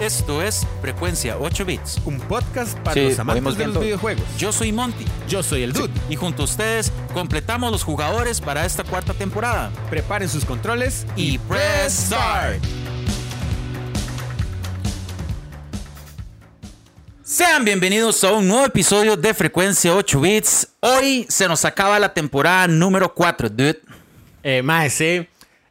Esto es Frecuencia 8 Bits. Un podcast para Sí, los amantes de los videojuegos. Yo soy Monty. Yo soy el Dude. Y junto a ustedes completamos los jugadores para esta cuarta temporada. Preparen sus controles Y press start. Sean bienvenidos a un nuevo episodio de Frecuencia 8 Bits. Hoy se nos acaba la temporada número 4, dude. Eh, sí.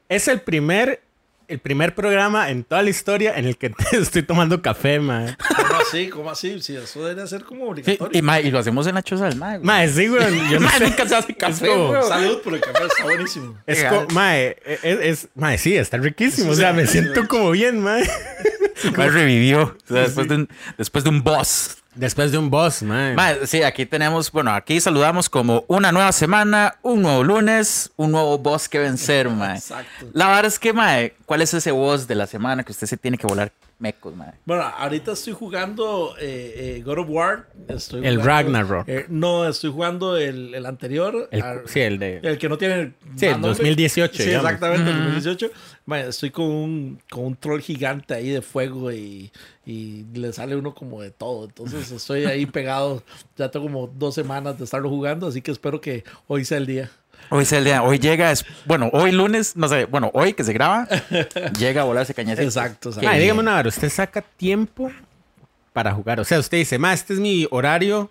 Es el primer, el primer programa en toda la historia en el que estoy tomando café, mae. ¿Cómo así? ¿Cómo así? Sí, eso debería ser como Sí, obligatorio. y, ma, y lo hacemos en la choza del mae. güey. Mae, sí, güey. Yo no Mae, sé. nunca se hace café, como-. Salud por el café, está buenísimo. Es Legal. co- mae, es, es- mae, sí, está riquísimo. O sea, me siento como bien, mae. Mae revivió o sea, después, de un, después de un boss. Después de un boss, mae. Mae, sí, aquí tenemos, bueno, aquí saludamos como una nueva semana, un nuevo lunes, un nuevo boss que vencer, mae. Exacto. La verdad es que, mae, ¿cuál es ese boss de la semana que usted se tiene que volar mecos, mae? Bueno, ahorita estoy jugando eh, eh, God of War. Estoy El jugando- Ragnarok. eh, no, estoy jugando el, el anterior. El- sí, el de... El que no tiene. Sí, el más nombre. 2018, Sí, digamos. exactamente, el 2018. Bueno, estoy con un, con un troll gigante ahí de fuego y, y le sale uno como de todo. Entonces estoy ahí pegado. Ya tengo como dos semanas de estarlo jugando, así que espero que hoy sea el día. Hoy es el día, hoy llega, es, bueno, hoy lunes, no sé, bueno, hoy que se graba, llega a volarse cañas. Exacto, exacto. Mae, dígame una hora, ¿usted saca tiempo para jugar? O sea, usted dice, mae, este es mi horario.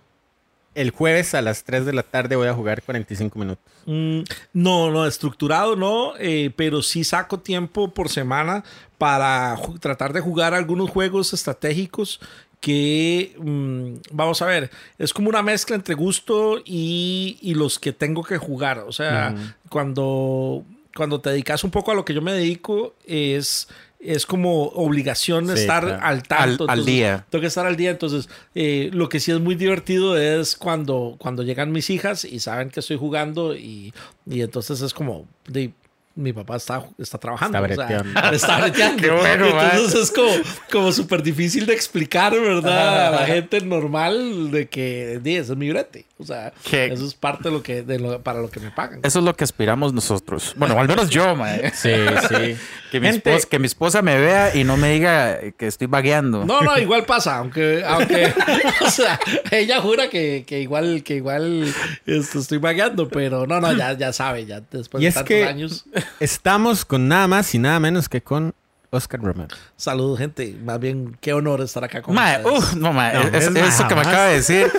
El jueves a las 3 de la tarde voy a jugar 45 minutos. Mm, no, no, estructurado no, eh, pero sí saco tiempo por semana para tratar de jugar algunos juegos estratégicos que, mm, vamos a ver, es como una mezcla entre gusto y, y los que tengo que jugar. O sea, cuando, cuando te dedicas un poco a lo que yo me dedico, es... Es como obligación Sí, estar claro. al tanto. Al- al entonces, día. Tengo que estar al día. Entonces, eh, lo que sí es muy divertido es cuando, cuando llegan mis hijas y saben que estoy jugando y, y entonces es como, de, mi papá está, está trabajando. Está o sea, breteando. está breteando. Qué bueno, entonces es como, como súper difícil de explicar, ¿verdad? A la gente normal de que, di, ese es mi brete. O sea, ¿Qué? eso es parte de lo que, de lo- para lo que me pagan. Eso es lo que aspiramos nosotros. Bueno, al menos yo, mae. Sí, sí. Que mi, Gente- esposa, que mi esposa me vea y no me diga que estoy vagueando. No, no, igual pasa, aunque, aunque, o sea, ella jura que, que igual, que igual esto, estoy vagueando, pero no, no, ya, ya sabe, ya después Y de es tantos que años. Estamos con nada más y nada menos que con Oscar Romero. Saludos, gente. Más bien, qué honor estar acá con Mae, ustedes. no, mae, No, es- es mae, eso que me acaba de decir.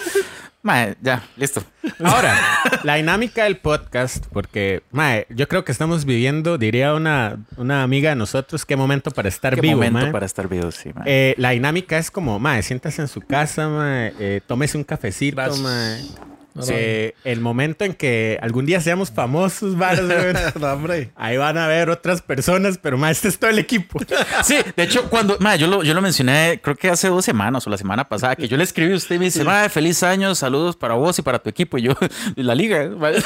Mae, ya, listo. Ahora, la dinámica del podcast, porque, mae, yo creo que estamos viviendo, diría una, una amiga de nosotros, qué momento para estar Qué vivo, momento mae. para estar vivo, sí, mae. Eh, la dinámica es como, mae, siéntase en su casa, mae, eh, tómese un cafecito, Gracias. mae. No, no. Eh, el momento en que algún día seamos famosos, varas, güey, ahí van a ver otras personas, pero mae, este es todo el equipo. Sí, de hecho, cuando, mae, yo lo, yo lo mencioné, creo que hace dos semanas o la semana pasada, que yo le escribí a usted y me dice, mae, feliz año, saludos para vos y para tu equipo. Y yo, y la liga, mae.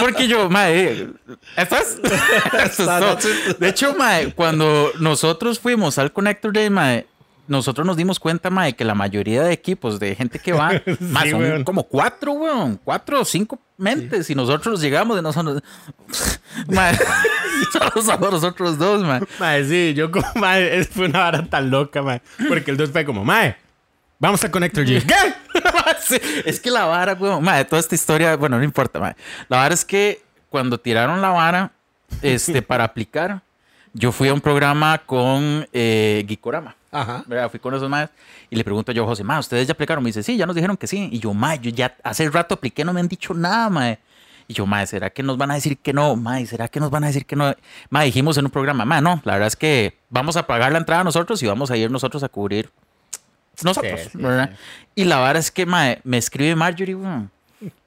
porque yo, mae, ¿esto es? Esto es todo. De hecho, mae, cuando nosotros fuimos al Connector Day, mae, nosotros nos dimos cuenta, mae, que la mayoría de equipos de gente que va, mae, son weón. como cuatro, weón, cuatro o cinco mentes, y nosotros llegamos de nosotros, mae, solo somos nosotros dos. Mae, sí, yo como, es- fue una vara tan loca, mae, porque el dos fue como, mae, vamos a Connector G. ¿Qué? Sí, es que la vara, weón, madre, toda esta historia, bueno, no importa, madre. La vara es que cuando tiraron la vara, este, para aplicar, yo fui a un programa con eh, Gikorama. Ajá. ¿verdad? Fui con esos más y le pregunto yo José, ma, ¿ustedes ya aplicaron? Me dice, sí, ya nos dijeron que sí. Y yo, ma, yo ya hace rato apliqué, no me han dicho nada, ma. Y yo, ma, ¿será que nos van a decir que no? Ma, ¿será que nos van a decir que no? Ma, dijimos en un programa, ma, no, la verdad es que vamos a pagar la entrada nosotros y vamos a ir nosotros a cubrir nosotros, Sí, sí, ¿verdad? Y la verdad es que, ma, me escribe Marjorie, weón.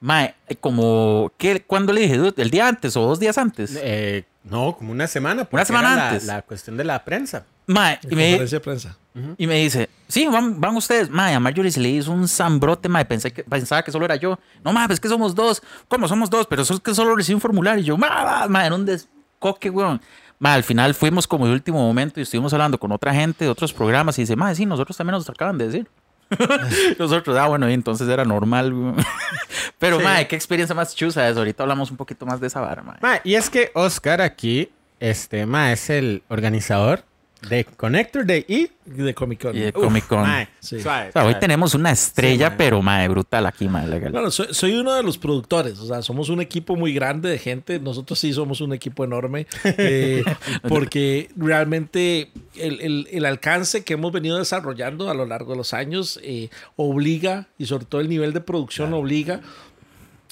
Ma, como, ¿qué, ¿cuándo le dije? ¿El día antes o dos días antes? Eh, no, como una semana. porque semana la- antes. La, cuestión de la prensa. Y me, Conferencia de prensa. Y me dice, sí, van, van ustedes. Mae, a Marjorie se le hizo un zambrote, mae. Pensé que, pensaba que solo era yo. No, mae, pues es que somos dos. ¿Cómo somos dos? Pero eso es que solo recibí un formulario. Y yo, mae, mae, era un descoque, weón. Mae, al final fuimos como de último momento y estuvimos hablando con otra gente de otros programas. Y dice, mae, sí, nosotros también nos acaban de decir. nosotros, ah, bueno, y entonces era normal, weón. Pero, Sí. mae, qué experiencia más chusa es. Ahorita hablamos un poquito más de esa vara, mae. Ma, y es que Oscar aquí, este, ma, es el organizador De Connector Day y... de Comic Con. Y de Comic Con. Mae, Sí. suave, O sea, hoy tenemos una estrella, Sí, mae. pero mae, brutal aquí, mae, legal. Bueno, soy, soy uno de los productores, o sea, somos un equipo muy grande de gente, nosotros sí somos un equipo enorme, eh, porque realmente el, el- el alcance que hemos venido desarrollando a lo largo de los años eh, obliga, y sobre todo el nivel de producción obliga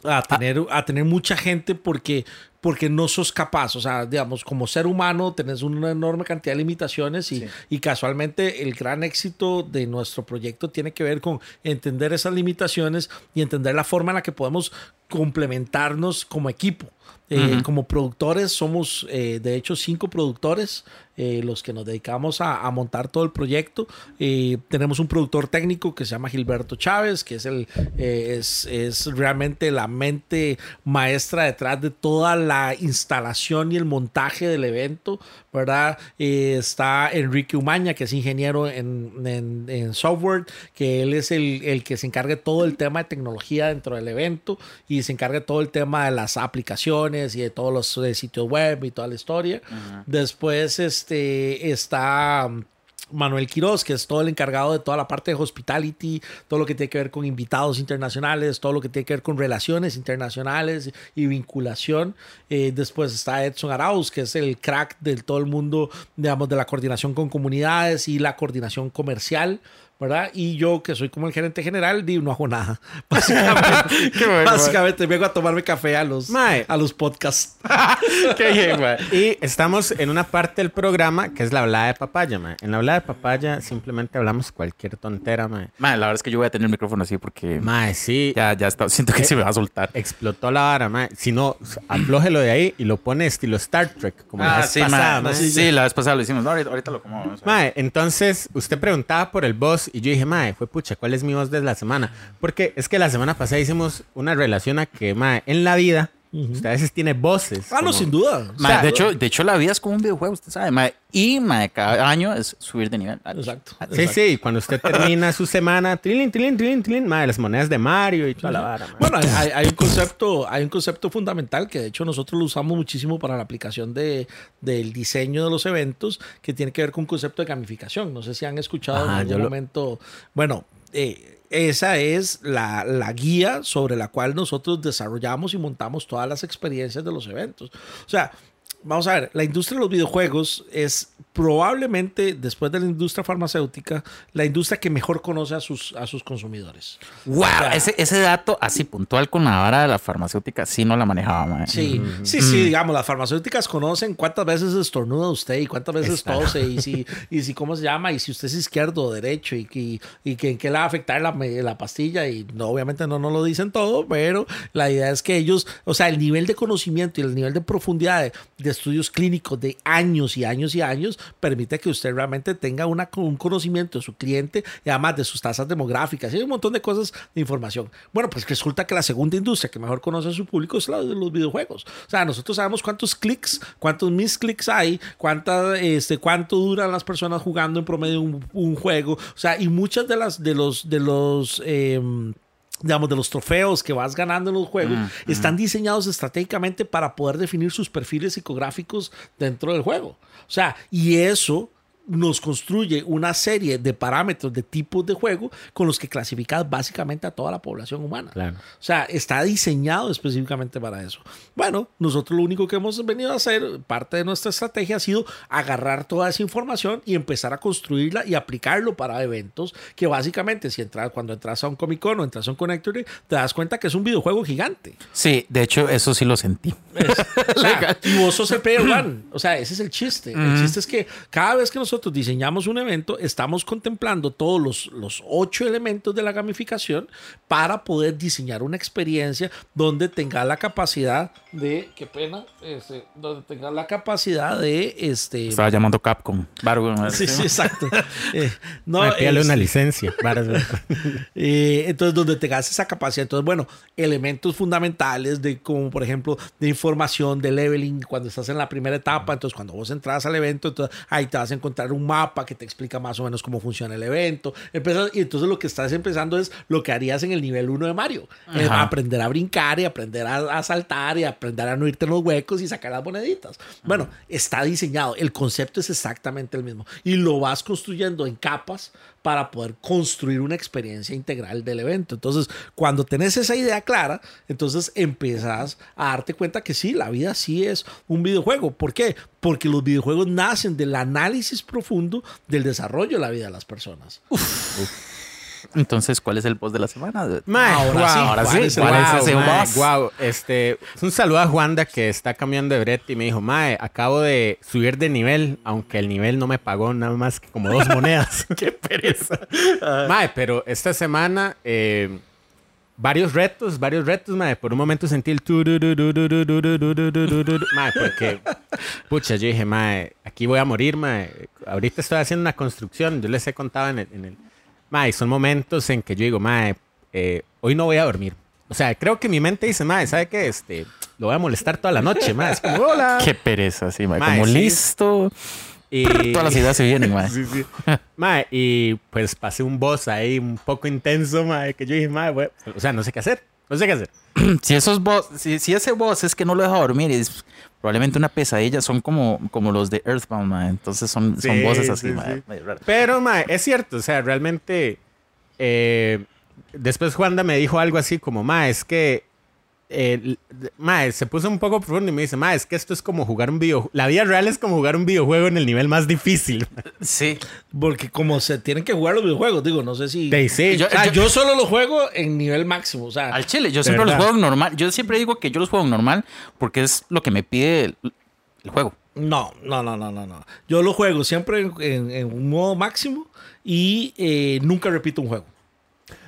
a tener, a tener mucha gente porque, porque no sos capaz. O sea, digamos, como ser humano tenés una enorme cantidad de limitaciones y, y casualmente el gran éxito de nuestro proyecto tiene que ver con entender esas limitaciones y entender la forma en la que podemos complementarnos como equipo. Eh, Como productores somos, eh, de hecho, cinco productores eh, los que nos dedicamos a, a montar todo el proyecto. Eh, tenemos un productor técnico que se llama Gilberto Chávez, que es, el, eh, es, es realmente la mente maestra detrás de toda la instalación y el montaje del evento, ¿verdad? Está Enrique Umaña, que es ingeniero en, en- en software, que él es el, el que se encarga de todo el tema de tecnología dentro del evento y se encarga de todo el tema de las aplicaciones y de todos los eh, sitios web y toda la historia. Después este, está um, Manuel Quiroz, que es todo el encargado de toda la parte de hospitality, todo lo que tiene que ver con invitados internacionales, todo lo que tiene que ver con relaciones internacionales y vinculación. Eh, después está Edson Arauz, que es el crack de todo el mundo, digamos, de la coordinación con comunidades y la coordinación comercial. ¿Verdad? Y yo, que soy como el gerente general, di, no hago nada. Básicamente, Qué bueno, básicamente vengo a tomarme café a los, Mae. a los podcasts. Qué bien, mae. Y estamos en una parte del programa que es la hablada de papaya, mae. En la hablada de papaya simplemente hablamos cualquier tontera, mae. Mae, la verdad es que yo voy a tener el micrófono así porque Mae, sí. ya, ya está, siento que se me va a soltar. Explotó la vara, mae. Si no, aflójelo de ahí y lo pone estilo Star Trek, como la Ah, vez sí, pasada, mae. mae. Sí, la vez pasada lo hicimos. No, ahorita, ahorita lo como. Mae, entonces usted preguntaba por el boss y yo dije, mae, fue pucha, ¿cuál es mi voz de la semana? Porque es que la semana pasada hicimos una relación a que, mae, en la vida, usted a veces tiene voces. Ah, no, sin duda. Sea, de, hecho, de hecho, la vida es como un videojuego, usted sabe. Y cada año es subir de nivel. Exacto. Sí, sí, cuando usted termina su semana, trilin, trilin, trilin, trilin, las monedas de Mario y toda la vara, mae. Bueno, hay, un concepto, hay un concepto fundamental que de hecho nosotros lo usamos muchísimo para la aplicación de, del diseño de los eventos, que tiene que ver con un concepto de gamificación. No sé si han escuchado Ajá, en algún lo- momento. Bueno, eh, esa es la, la guía sobre la cual nosotros desarrollamos y montamos todas las experiencias de los eventos. O sea, vamos a ver, la industria de los videojuegos es probablemente, después de la industria farmacéutica, la industria que mejor conoce a sus, a sus consumidores. Wow, ese, ese dato así puntual con la vara de la farmacéutica sí no la manejaba. Sí, sí, sí, digamos, las farmacéuticas conocen cuántas veces estornuda usted y cuántas veces Está. tose y si, y si cómo se llama y si usted es izquierdo o derecho y, y, y que en qué le va a afectar la, la pastilla y no, obviamente no, no lo dicen todo, pero la idea es que ellos, o sea, el nivel de conocimiento y el nivel de profundidad de, de estudios clínicos de años y años y años permite que usted realmente tenga una, un conocimiento de su cliente y además de sus tasas demográficas y un montón de cosas de información. Bueno, pues resulta que la segunda industria que mejor conoce a su público es la de los videojuegos. O sea, nosotros sabemos cuántos clics, cuántos misclics hay, cuánta, este, cuánto duran las personas jugando en promedio un, un juego. O sea, y muchas de las de los de los em, digamos, de los trofeos que vas ganando en los juegos, están diseñados estratégicamente para poder definir sus perfiles psicográficos dentro del juego. O sea, y eso nos construye una serie de parámetros, de tipos de juego con los que clasificas básicamente a toda la población humana. Claro. O sea, está diseñado específicamente para eso. Bueno, nosotros lo único que hemos venido a hacer, parte de nuestra estrategia ha sido agarrar toda esa información y empezar a construirla y aplicarlo para eventos que básicamente si entras, cuando entras a un Comic Con o entras a un Connector, te das cuenta que es un videojuego gigante. Sí, de hecho, eso sí lo sentí. O sea, y vos sos el player one. O sea, ese es el chiste. El chiste es que cada vez que nosotros diseñamos un evento, estamos contemplando todos los, los ocho elementos de la gamificación para poder diseñar una experiencia donde tenga la capacidad de, qué pena, este, donde tenga la capacidad de, este, Estaba llamando Capcom. Bargo, sí, sí, exacto. Eh, no, pídale es- una licencia. varas, mae. eh, entonces, donde tengas esa capacidad. Entonces, bueno, elementos fundamentales de como, por ejemplo, de información, de leveling, cuando estás en la primera etapa, entonces cuando vos entras al evento, entonces ahí te vas a encontrar mostrar un mapa que te explica más o menos cómo funciona el evento. Empiezas, y entonces lo que estás empezando es lo que harías en el nivel 1 de Mario. Eh, aprender a brincar y aprender a, a saltar y aprender a no irte en los huecos y sacar las moneditas. Bueno, está diseñado. El concepto es exactamente el mismo. Y lo vas construyendo en capas para poder construir una experiencia integral del evento. Entonces, cuando tenés esa idea clara, entonces empezás a darte cuenta que sí, la vida sí es un videojuego. ¿Por qué? Porque los videojuegos nacen del análisis profundo del desarrollo de la vida de las personas. Entonces, ¿cuál es el boss de la semana? Mae, ahora, wow, sí, ahora sí. Es ¿Cuál es ese boss? Wow. Este, un saludo a Juanda que está cambiando de brete y me dijo, Mae, acabo de subir de nivel, aunque el nivel no me pagó nada más que como dos monedas. Qué pereza. mae, pero esta semana varios retos, varios retos, mae. Por un momento sentí el mae, porque pucha, yo dije, mae, aquí voy a morir, mae. Ahorita estoy haciendo una construcción, yo les he contado en el Mae, son momentos en que yo digo, Mae, eh, hoy no voy a dormir. O sea, creo que mi mente dice, Mae, ¿sabe qué? Este, lo voy a molestar toda la noche, Mae. Es como, hola. Qué pereza, sí, mae. Mae, Como sí. listo. Y, Todas las ideas se vienen, mae. Sí, sí. Mae, y pues pasé un boss ahí un poco intenso, Mae, que yo dije, Mae, bueno, o sea, no sé qué hacer. No sé qué hacer. Si esos boss, si, si ese boss es que no lo deja dormir es probablemente una pesadilla, son como, como los de Earthbound, mae. Entonces son, son Sí, bosses así, sí, mae. Pero, mae, es cierto, o sea, realmente. eh, después Juanda me dijo algo así como, mae, es que. Eh, mae, se puso un poco profundo y me dice, mae, es que esto es como jugar un videojuego. La vida real es como jugar un videojuego en el nivel más difícil. Sí. Porque como se tienen que jugar los videojuegos, digo, no sé si... Sí, sí. Yo- O sea, yo solo lo juego en nivel máximo. O sea, Al chile, yo siempre los verdad. juego en normal. Yo siempre digo que yo los juego normal porque es lo que me pide el, el juego. No, no, no, no, no, no. Yo lo juego siempre en, en- en un modo máximo y eh, nunca repito un juego.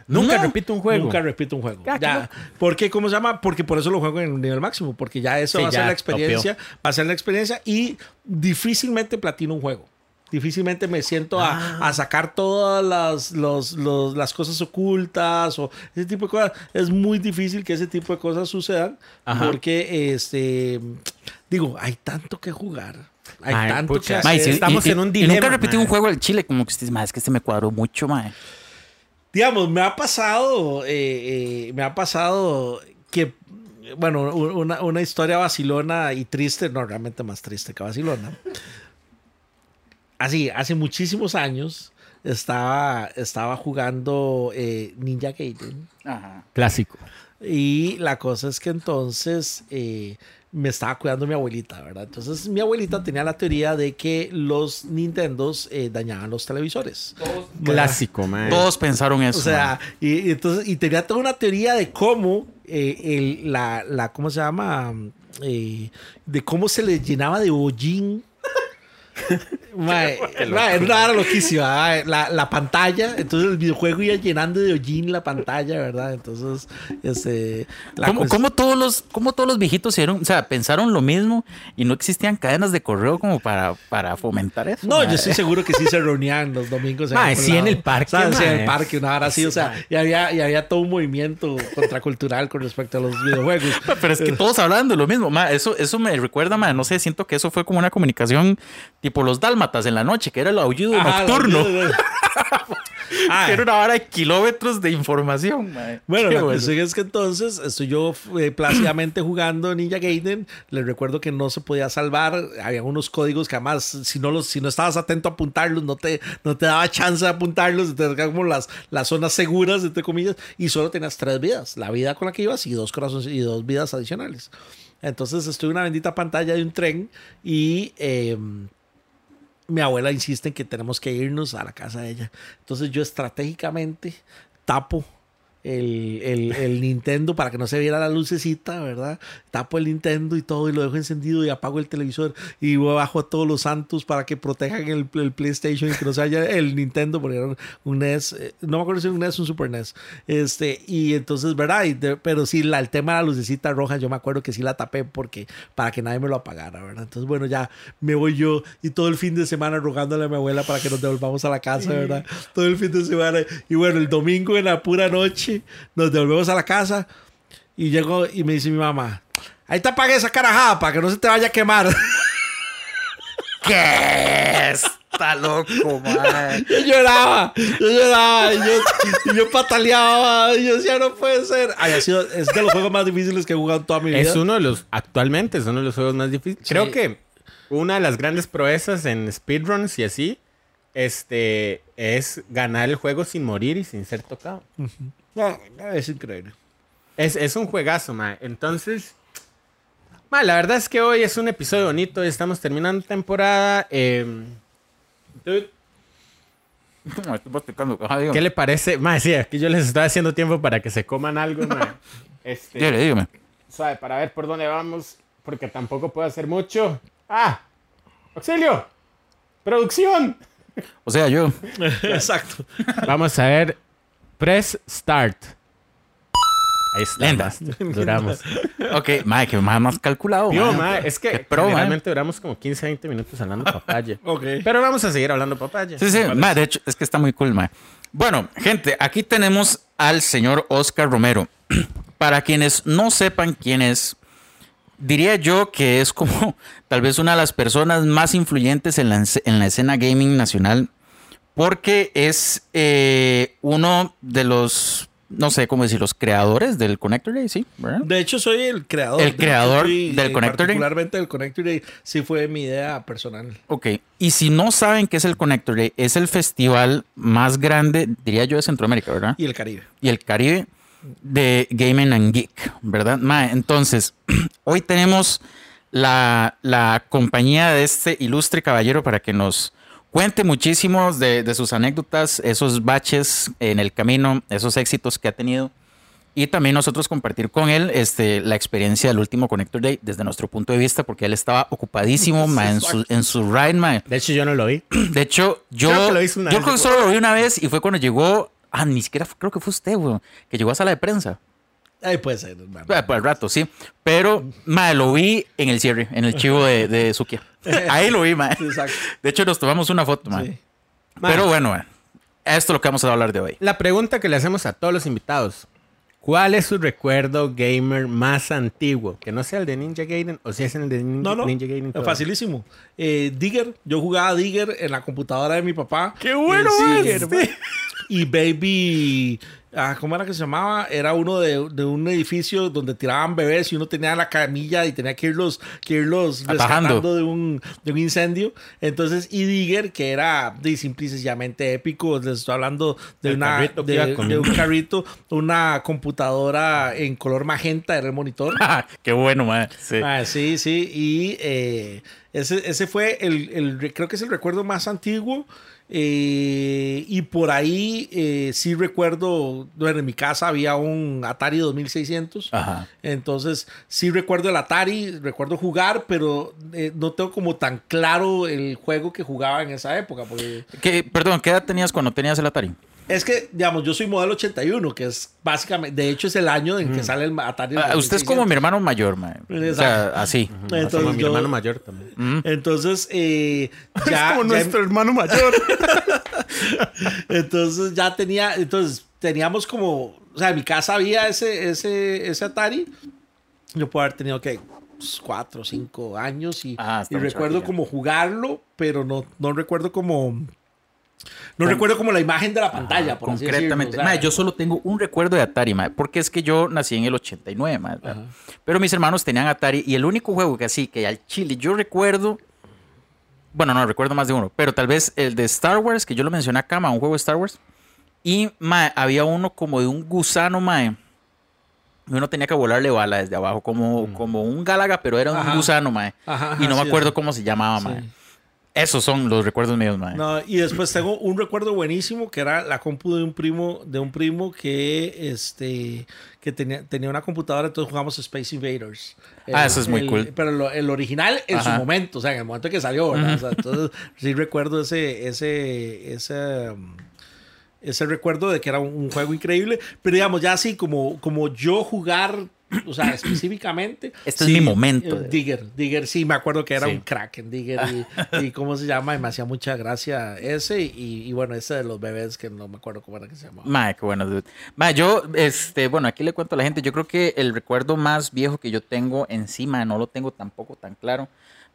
Nunca No, repito un juego. Nunca repito un juego. Ah, ya. loco. ¿Por qué? ¿Cómo se llama? Porque por eso lo juego en un nivel máximo. Porque ya eso Sí, va a ser la experiencia. Va a ser la experiencia y difícilmente platino un juego. Difícilmente me siento a, Ah. a sacar todas las, los- los- las cosas ocultas o ese tipo de cosas. Es muy difícil que ese tipo de cosas sucedan Ajá. porque, este, digo, hay tanto que jugar. Hay Ay, tanto pucha. que hacer. sí, estamos y- en un dilema, nunca repetí un juego del chile, como que usted, mae, es que este me cuadró mucho, mae. Digamos, me ha pasado, eh, eh, me ha pasado que, bueno, una, una historia vacilona y triste, no, realmente más triste que vacilona. Así, hace muchísimos años estaba, estaba jugando eh, Ninja Gaiden Ajá. Clásico. y la cosa es que entonces eh, me estaba cuidando mi abuelita, ¿verdad? Entonces mi abuelita tenía la teoría de que los Nintendos eh, dañaban los televisores. Clásico, mae. Todos pensaron eso. O sea, y, y entonces, y tenía toda una teoría de cómo eh, el- la, la, ¿cómo se llama? Eh, de cómo se le llenaba de hollín. Mae, mae, era una vara loquísima. mae. La, la pantalla, entonces el videojuego iba llenando de hollín la pantalla, ¿verdad? Entonces, este. la ¿Cómo, cómo todos los, cómo todos los viejitos hicieron, o sea, pensaron lo mismo y no existían cadenas de correo como para, para fomentar eso? No, mae? yo estoy seguro que sí se reunían los domingos. Mae, sí, en lado. el parque, ¿Sabes? Sí, en el parque, una hora así. O sea, y había, y había todo un movimiento contracultural con respecto a los videojuegos. Pero es que todos hablan de lo mismo, ma. Eso, eso me recuerda, ma. No sé, siento que eso fue como una comunicación tipo los dálmatas en la noche, que era el aullido Ajá, nocturno. Ah, que era una vara de kilómetros de información, ma. Bueno, Qué la bueno. cuestión es que entonces estoy yo eh, plácidamente jugando Ninja Gaiden. Les recuerdo que no se podía salvar. Había unos códigos que además, si no, los, si no estabas atento a apuntarlos, no te, no te daba chance de apuntarlos. Dejaban como las, las zonas seguras, entre comillas. Y solo tenías tres vidas. La vida con la que ibas y dos corazones y dos vidas adicionales. Entonces estoy en una bendita pantalla de un tren y... em, mi abuela insiste en que tenemos que irnos a la casa de ella. Entonces yo estratégicamente tapo el, el- el Nintendo para que no se viera la lucecita, ¿verdad? Tapo el Nintendo y todo y lo dejo encendido y apago el televisor y bajo a todos los santos para que protejan el, el PlayStation y que no se haya el Nintendo porque era un NES, eh, no me acuerdo si era un NES o un Super NES. Este, y entonces, ¿verdad? Y de- pero sí, la, el tema de la lucecita roja, yo me acuerdo que sí la tapé porque para que nadie me lo apagara, ¿verdad? Entonces, bueno, ya me voy yo y todo el fin de semana rogándole a mi abuela para que nos devolvamos a la casa, ¿verdad? Todo el fin de semana. Y bueno, el domingo en la pura noche nos devolvemos a la casa y llego y me dice mi mamá, ahí te apague esa carajada para que no se te vaya a quemar. ¿Qué es? Está loco, mae. Yo lloraba, yo lloraba, y yo, y yo pataleaba, y yo decía, no puede ser. Había sido, es de los juegos más difíciles que he jugado en toda mi vida. Es uno de los, actualmente es uno de los juegos más difíciles. Sí. Creo que una de las grandes proezas en speedruns y así, este, es ganar el juego sin morir y sin ser tocado. No, es increíble. Es, es un juegazo, ma. Entonces, ma, la verdad es que hoy es un episodio bonito. Estamos terminando temporada. eh, dude. ¿Qué le parece? Ma, sí, aquí yo les estoy haciendo tiempo para que se coman algo, ma. Este, Dígame, dígame. suave, para ver por dónde vamos, porque tampoco puedo hacer mucho. ¡Ah! ¡Auxilio! ¡Producción! O sea, yo. Exacto. Vamos a ver. Press Start. Ahí está. Duramos. Ok, mae, que más, más calculado. Yo, mae. ma, es que Qué pro, mae. generalmente duramos como 15, 20 minutos hablando papaya. Ok. Pero vamos a seguir hablando papaya. Sí, sí, mae, de hecho, es que está muy cool, mae. Bueno, gente, aquí tenemos al señor Oscar Romero. Para quienes no sepan quién es, diría yo que es como tal vez una de las personas más influyentes en la, en la escena gaming nacional, porque es eh, uno de los, no sé cómo decir, los creadores del Connector Day, ¿sí? ¿verdad? De hecho, soy el creador. El creador sí, del eh, Connector Day. Particularmente del Connector Day. Sí fue mi idea personal. Ok, y si no saben qué es el Connector Day, es el festival más grande, diría yo, de Centroamérica, ¿verdad? Y el Caribe. y el Caribe de Gaming and Geek, ¿verdad? Entonces, hoy tenemos la, la compañía de este ilustre caballero para que nos cuente muchísimos de, de sus anécdotas, esos baches en el camino, esos éxitos que ha tenido. Y también nosotros compartir con él este, la experiencia del último Connector Day desde nuestro punto de vista, porque él estaba ocupadísimo mae, en, su, en su ride, mae. De hecho, yo no lo vi. De hecho, yo, Creo que lo hizo una yo vez. creo que solo lo vi una vez y fue cuando llegó. Ah, ni siquiera fue- creo que fue usted, güey, que llegó a sala de prensa. Ahí puede ser, hermano. Eh, Por el rato, sí. Pero, madre, lo vi en el cierre, en el chivo de, de Sukia. Ahí lo vi, madre. Exacto. De hecho, nos tomamos una foto, madre. Sí. Pero bueno, mae, esto es lo que vamos a hablar de hoy. La pregunta que le hacemos a todos los invitados. ¿Cuál es su recuerdo gamer más antiguo? Que no sea el de Ninja Gaiden o si es el de Ninja, No, no. Ninja Gaiden. todo. facilísimo. Eh, Digger. Yo jugaba Digger en la computadora de mi papá. ¡Qué bueno Eh, es! Y Baby. ah, ¿Cómo era que se llamaba? Era uno de, de un edificio donde tiraban bebés y uno tenía la camilla y tenía que irlos, que irlos rescatando de un, de un incendio. Entonces, y Digger, que era de simple y sencillamente épico. Les estoy hablando de, El una, de, con- de un carrito, una computadora en color magenta, era el monitor. Qué bueno, madre. Sí. Ah, sí, sí. Y eh, ese, ese fue el, el- creo que es el recuerdo más antiguo. Eh, y por ahí eh, sí recuerdo, bueno, en mi casa había un Atari 2600. Ajá. Entonces sí recuerdo el Atari, recuerdo jugar, pero eh, no tengo como tan claro el juego que jugaba en esa época. Porque ¿Qué- perdón, ¿qué edad tenías cuando tenías el Atari? Es que, digamos, yo soy modelo 81, que es básicamente, de hecho es el año en que sale el Atari. Ah, usted es como 2600. mi hermano mayor, madre. O sea, así. Entonces, Como mi hermano mayor también. Entonces, eh, ya, como ya- nuestro hermano mayor. entonces ya tenía, entonces teníamos como, o sea, en mi casa había ese, ese, ese Atari. Yo puedo haber tenido que cuatro o cinco años y, Ah, y recuerdo como jugarlo, pero no, no recuerdo como, no recuerdo como la imagen de la pantalla, por así decirlo, Concretamente. o sea, Mae, yo solo tengo un recuerdo de Atari, porque es que yo nací en el 89, mae, ¿verdad? pero mis hermanos tenían Atari y el único juego que así, que al chile yo recuerdo, bueno, no recuerdo más de uno, pero tal vez el de Star Wars, que yo lo mencioné acá, mae, un juego de Star Wars, y mae, había uno como de un gusano, mae, y uno tenía que volarle bala desde abajo, como, como un gálaga, pero era un Ajá. gusano, mae, y no me acuerdo cómo se llamaba, Sí. mae. Esos son los recuerdos míos, mae. No, y después tengo un recuerdo buenísimo que era la compu de un primo, de un primo que este que tenía, tenía una computadora, entonces jugamos Space Invaders. Ah, eso es muy el- cool. Pero lo- el original en su momento, o sea, en el momento que salió, ¿verdad? O sea, entonces sí recuerdo ese, ese, ese, ese recuerdo de que era un, un juego increíble. Pero digamos, ya así como, como yo jugar, o sea, específicamente. Este es sí, mi momento. eh, Digger, Digger, sí, me acuerdo que era Sí. un crack en Digger y, y cómo se llama, y me hacía mucha gracia ese y, y bueno, ese de los bebés que no me acuerdo cómo era que se llamaba. Mae, qué bueno, dude. Mae, yo, este, bueno, aquí le cuento a la gente, yo creo que el recuerdo más viejo que yo tengo encima, no lo tengo tampoco tan claro,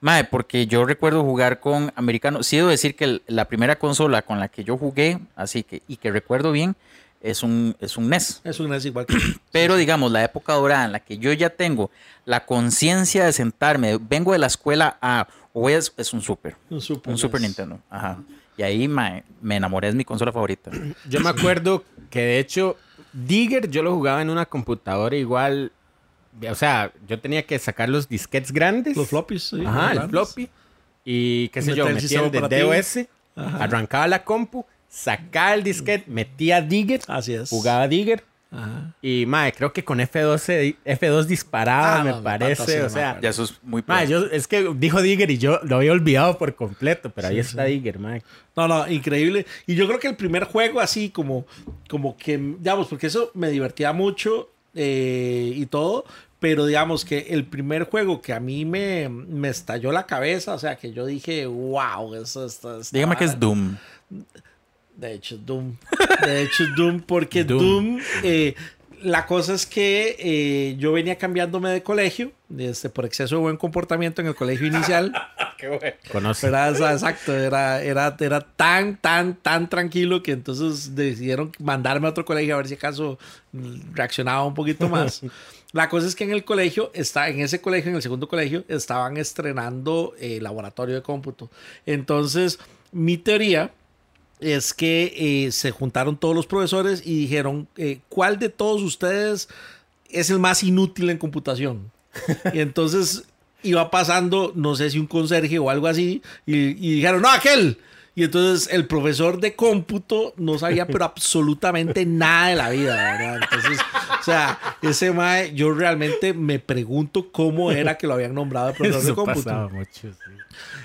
Mae, porque yo recuerdo jugar con americano. Sí debo decir que la primera consola con la que yo jugué, así que, y que recuerdo bien, es un, es un NES. Es un es igual que Pero digamos, la época dorada en la que yo ya tengo la conciencia de sentarme, vengo de la escuela a, o es, es un Super, un Super, un Super. Nintendo. Ajá. Y ahí mae, me enamoré, es mi consola favorita. Yo me acuerdo que de hecho Digger yo lo jugaba en una computadora igual. O sea, yo tenía que sacar los disquetes grandes. Los floppies, sí. Ajá, el grandes. floppy. Y qué sé yo, el metía sistema el de. DOS, Ajá. arrancaba la compu, sacaba el disquete, metía Digger, Así es. jugaba Digger. Ajá. Y, mae, creo que con F12, F2 disparaba, Ah, me no, parece. o sea. Ya eso es muy mae, yo, es que dijo Digger y yo lo había olvidado por completo, pero ahí está sí. Digger, mae. No, no, increíble. Y yo creo que el primer juego así como, como que, digamos, porque eso me divertía mucho eh, y todo, pero digamos que el primer juego que a mí me, me estalló la cabeza, o sea, que yo dije, wow, eso está... está Dígame que es vara". Doom. De hecho, es Doom. De hecho, es Doom, porque Doom. Doom, eh, la cosa es que eh, yo venía cambiándome de colegio, este, por exceso de buen comportamiento en el colegio inicial. Conoce. Era, exacto, era, era, era tan, tan, tan tranquilo que entonces decidieron mandarme a otro colegio a ver si acaso reaccionaba un poquito más. La cosa es que en el colegio, está, en ese colegio, en el segundo colegio, estaban estrenando eh, laboratorio de cómputo. Entonces, mi teoría es que eh, se juntaron todos los profesores y dijeron, eh, ¿cuál de todos ustedes es el más inútil en computación? Y entonces iba pasando, no sé si un conserje o algo así, y, y dijeron, no, aquel. Y entonces el profesor de cómputo no sabía pero absolutamente nada de la vida, ¿verdad? Entonces, o sea, ese mae, yo realmente me pregunto cómo era que lo habían nombrado profesor de cómputo. pasaba mucho, sí.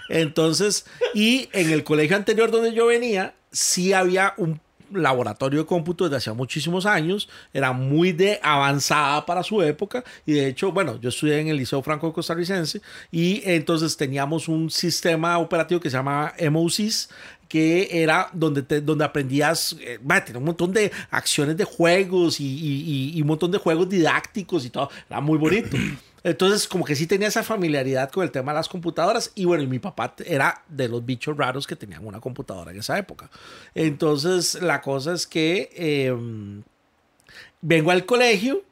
Entonces, y en el colegio anterior donde yo venía, sí había un laboratorio de cómputo desde hacía muchísimos años, era muy de avanzada para su época y de hecho, bueno, yo estudié en el Liceo Franco Costarricense y entonces teníamos un sistema operativo que se llamaba MOSIS que era donde, te- donde aprendías, eh, bah, tenía un montón de acciones de juegos y, y- y- y un montón de juegos didácticos y todo, era muy bonito. Entonces, como que sí tenía esa familiaridad con el tema de las computadoras. Y bueno, y mi papá era de los bichos raros que tenían una computadora en esa época. Entonces, la cosa es que eh, vengo al colegio.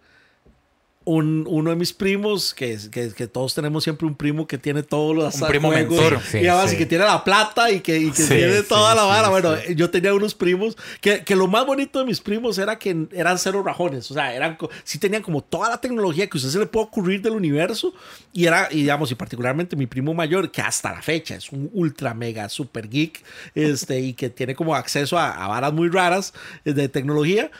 Un, uno de mis primos, que, que, que todos tenemos siempre un primo que tiene todos los Un primo juegos, mentor. y, Sí, además, sí. y que tiene la plata y que, y que Sí, tiene toda la vara. bueno, yo tenía unos primos que, que lo más bonito de mis primos era que eran cero rajones. O sea, eran, sí tenían como toda la tecnología que a usted se le puede ocurrir del universo. Y era, y digamos, y particularmente mi primo mayor, que hasta la fecha es un ultra mega super geek, este, y que tiene como acceso a, a varas muy raras eh, de tecnología.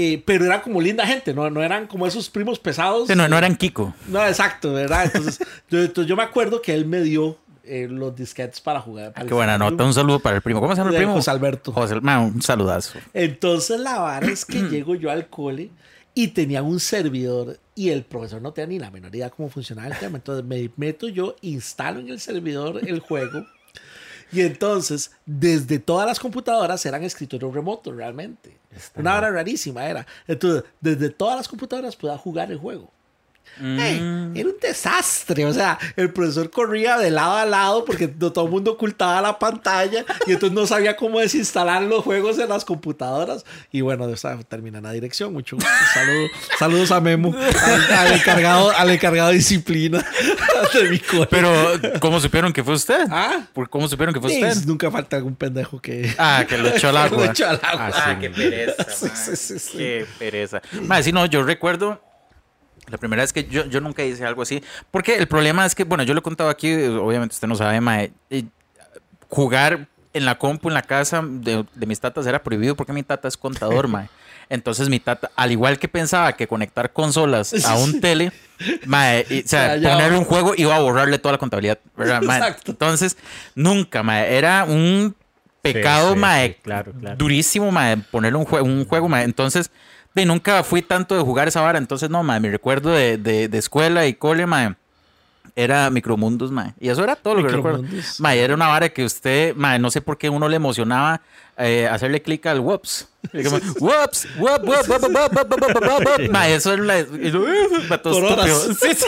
Eh, pero era como linda gente, ¿no? No eran como esos primos pesados. Sí, no, no eran Kiko. No, exacto, ¿verdad? Entonces, yo, entonces yo me acuerdo que él me dio eh, los disquetes para jugar. para Qué el buena nota. Un saludo para el primo. ¿Cómo se llama el primo? José Alberto. José, un saludazo. Entonces la vara es que llego yo al cole y tenía un servidor y el profesor no tenía ni la menor idea cómo funcionaba el tema. Entonces me meto yo, instalo en el servidor el juego y entonces desde todas las computadoras eran escritorios remotos realmente. Una hora rarísima era. Entonces desde todas las computadoras podía jugar el juego. Ey, era un desastre. O sea, el profesor corría de lado a lado porque todo el mundo ocultaba la pantalla y entonces no sabía cómo desinstalar los juegos en las computadoras. Y bueno, de esa termina la dirección. Mucho gusto. Saludos, saludos a Memo, al, al encargado, al encargado de disciplina de mi cole. Pero, ¿cómo supieron que fue usted? Ah. ¿Por ¿Cómo supieron que fue Sí, usted? nunca falta algún pendejo que. Ah, que lo echó al agua. Lo echó al agua. Ah, qué pereza. Sí, ma. sí, sí, sí. Qué pereza. Ma, sí, no, yo recuerdo la primera vez que yo, yo nunca hice algo así. Porque el problema es que, bueno, yo lo he contado aquí, obviamente usted no sabe, ma, eh, jugar en la compu, en la casa de, de mis tatas era prohibido porque mi tata es contador, ma. Entonces mi tata, al igual que pensaba que conectar consolas a un tele, ma, y- o sea, poner un juego iba a borrarle toda la contabilidad, ¿verdad, ma? Exacto. Entonces, nunca, ma, era un pecado, sí, ma, sí, claro, claro. durísimo, ma, ponerle un, jue- un juego, ma. Entonces, y nunca fui tanto de jugar esa vara. Entonces, no, madre, mi recuerdo de, de, de escuela y cole, madre, era Micromundos, madre. Y eso era todo lo que recuerdo. Madre, era una vara que usted, madre, no sé por qué uno le emocionaba eh, hacerle clic al Wops. Wops, Wop, Wop, Wop, Wop, Madre, eso era la. Eso, ma, todo por horas. Sí, sí,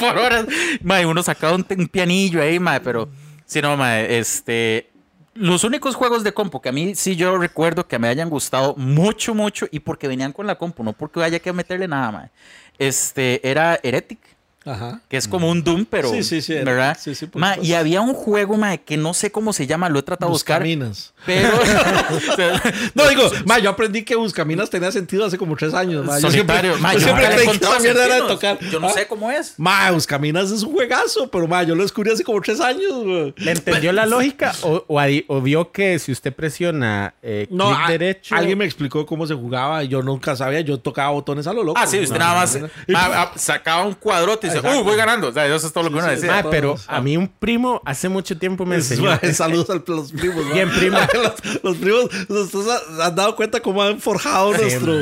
por horas. Madre, uno sacaba un, un pianillo ahí, madre, pero. Sí, no, madre, este. Los únicos juegos de compu que a mí sí yo recuerdo que me hayan gustado mucho, mucho, y porque venían con la compu, no porque haya que meterle nada, mae. Este, era Heretic Ajá. que es como un Doom, pero. Sí, sí, sí, era- ¿Verdad? sí, sí, Ma, y había un juego, ma, que no sé cómo se llama, lo he tratado de buscar. Buscaminas. Pero. No, digo, ma, yo aprendí que Buscaminas tenía sentido hace como tres años. Ma. Yo solitario. siempre, Ma, yo siempre creí que esa mierda era de tocar. Yo no Ah, sé cómo es. Ma, Buscaminas es un juegazo, pero ma, yo lo descubrí hace como tres años. güey. ¿Le entendió la lógica o, o adi- o vio que si usted presiona eh, No, clic a- derecho... alguien me explicó cómo se jugaba y yo nunca sabía. Yo tocaba botones a lo loco. Ah, sí, usted No, nada más ma, sacaba un cuadrote dice, Exacto. ¡uh, voy ganando! O sea, eso es todo lo que uno sí, decía. Ma, todos. pero a mí un primo hace mucho tiempo me enseñó... Ma, Saludos a los primos. Bien, primo. los, los primos, ustedes han dado cuenta cómo han forjado Sí, nuestro,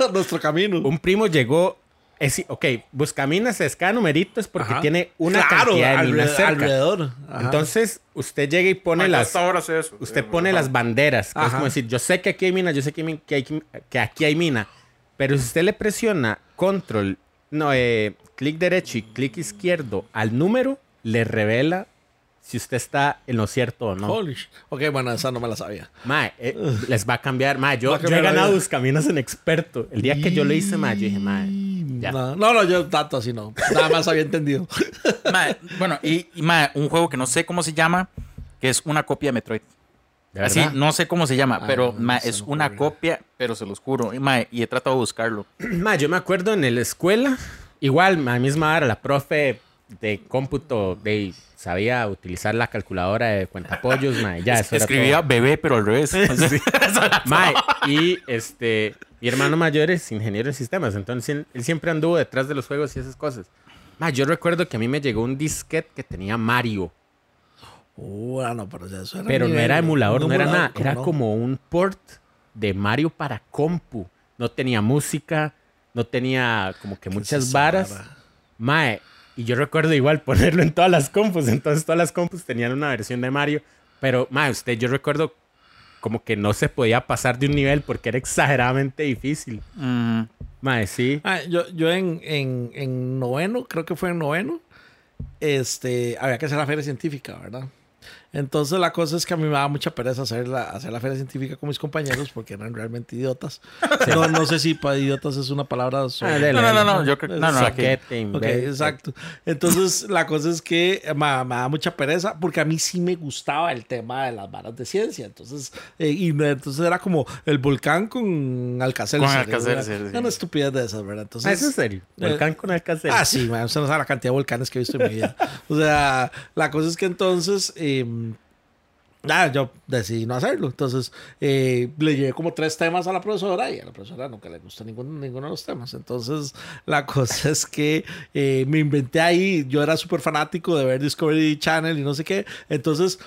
ma, nuestro camino. un primo llegó... Es, ok, Buscaminas es cada numerito es porque Ajá. tiene una Claro, cantidad de alre- minas cerca. alrededor. Ajá. Entonces, usted llega y pone Ma, yo las... hasta ahora sé eso. Usted pone las banderas, que es Ajá. como decir, yo sé que aquí hay mina, yo sé que, hay que, hay- que aquí hay mina, pero si usted le presiona control, no, eh, clic derecho y clic izquierdo al número, le revela si usted está en lo cierto o no. Holy Ok, bueno, esa no me la sabía. Mae, eh, les va a cambiar. Mae, yo, yo he ganado vida. Buscaminas en experto. El día que yo lo hice, mae, yo dije, mae, ya. No, no, no, yo tanto así no. Nada más había entendido. Ma, bueno, y, y, ma, un juego que no sé cómo se llama, que es una copia de Metroid. ¿De Así, no sé cómo se llama, Ah, pero no, ma, no se es una copia, pero se los juro. Y, ma, y he tratado de buscarlo. Ma, yo me acuerdo en la escuela, igual, la misma hora, la profe de cómputo de, sabía utilizar la calculadora de cuentapollos, ma, y ya, eso era Escribía todo. bebé, pero al revés. Ma, y este, mi hermano mayor es ingeniero en sistemas, entonces él, él siempre anduvo detrás de los juegos y esas cosas. Ma, yo recuerdo que a mí me llegó un disquete que tenía Mario, Uh, no, pero eso era pero no era emulador, no era emulador, nada, ¿cómo era no? como un port de Mario para compu. No tenía música, no tenía como que ¿Qué es muchas varas. vara? Mae, y yo recuerdo igual ponerlo en todas las compus. Entonces todas las compus tenían una versión de Mario. Pero, mae, usted, yo recuerdo como que no se podía pasar de un nivel porque era exageradamente difícil. Mm, Mae, sí. Ah, yo, yo en, en, en noveno, creo que fue en noveno, este, había que hacer la feria científica, ¿verdad? Entonces la cosa es que a mí me daba mucha pereza hacer la, hacer la feria científica con mis compañeros porque eran realmente idiotas. No, no sé si para idiotas es una palabra... sobre- Ah, No, no, no, no, yo creo no, no, aquí- Soquete, Ok, imbécil. exacto. Entonces, la cosa es que me, me da mucha pereza porque a mí sí me gustaba el tema de las varas de ciencia. Entonces, eh, y entonces era como el volcán con Alcacer. Con Alcacelser, sí. Una estupidez de esas, ¿verdad? Entonces, Ah, ¿es en serio? Volcán con Alcácer. Ah, sí, man, no sabe la cantidad de volcanes que he visto en mi vida. O sea, la cosa es que entonces, eh, nada, yo decidí no hacerlo. Entonces, eh, le llevé como tres temas a la profesora y a la profesora nunca le gustó ninguno, ninguno de los temas. Entonces, la cosa es que eh, me inventé ahí, yo era súper fanático de ver Discovery Channel y no sé qué. Entonces,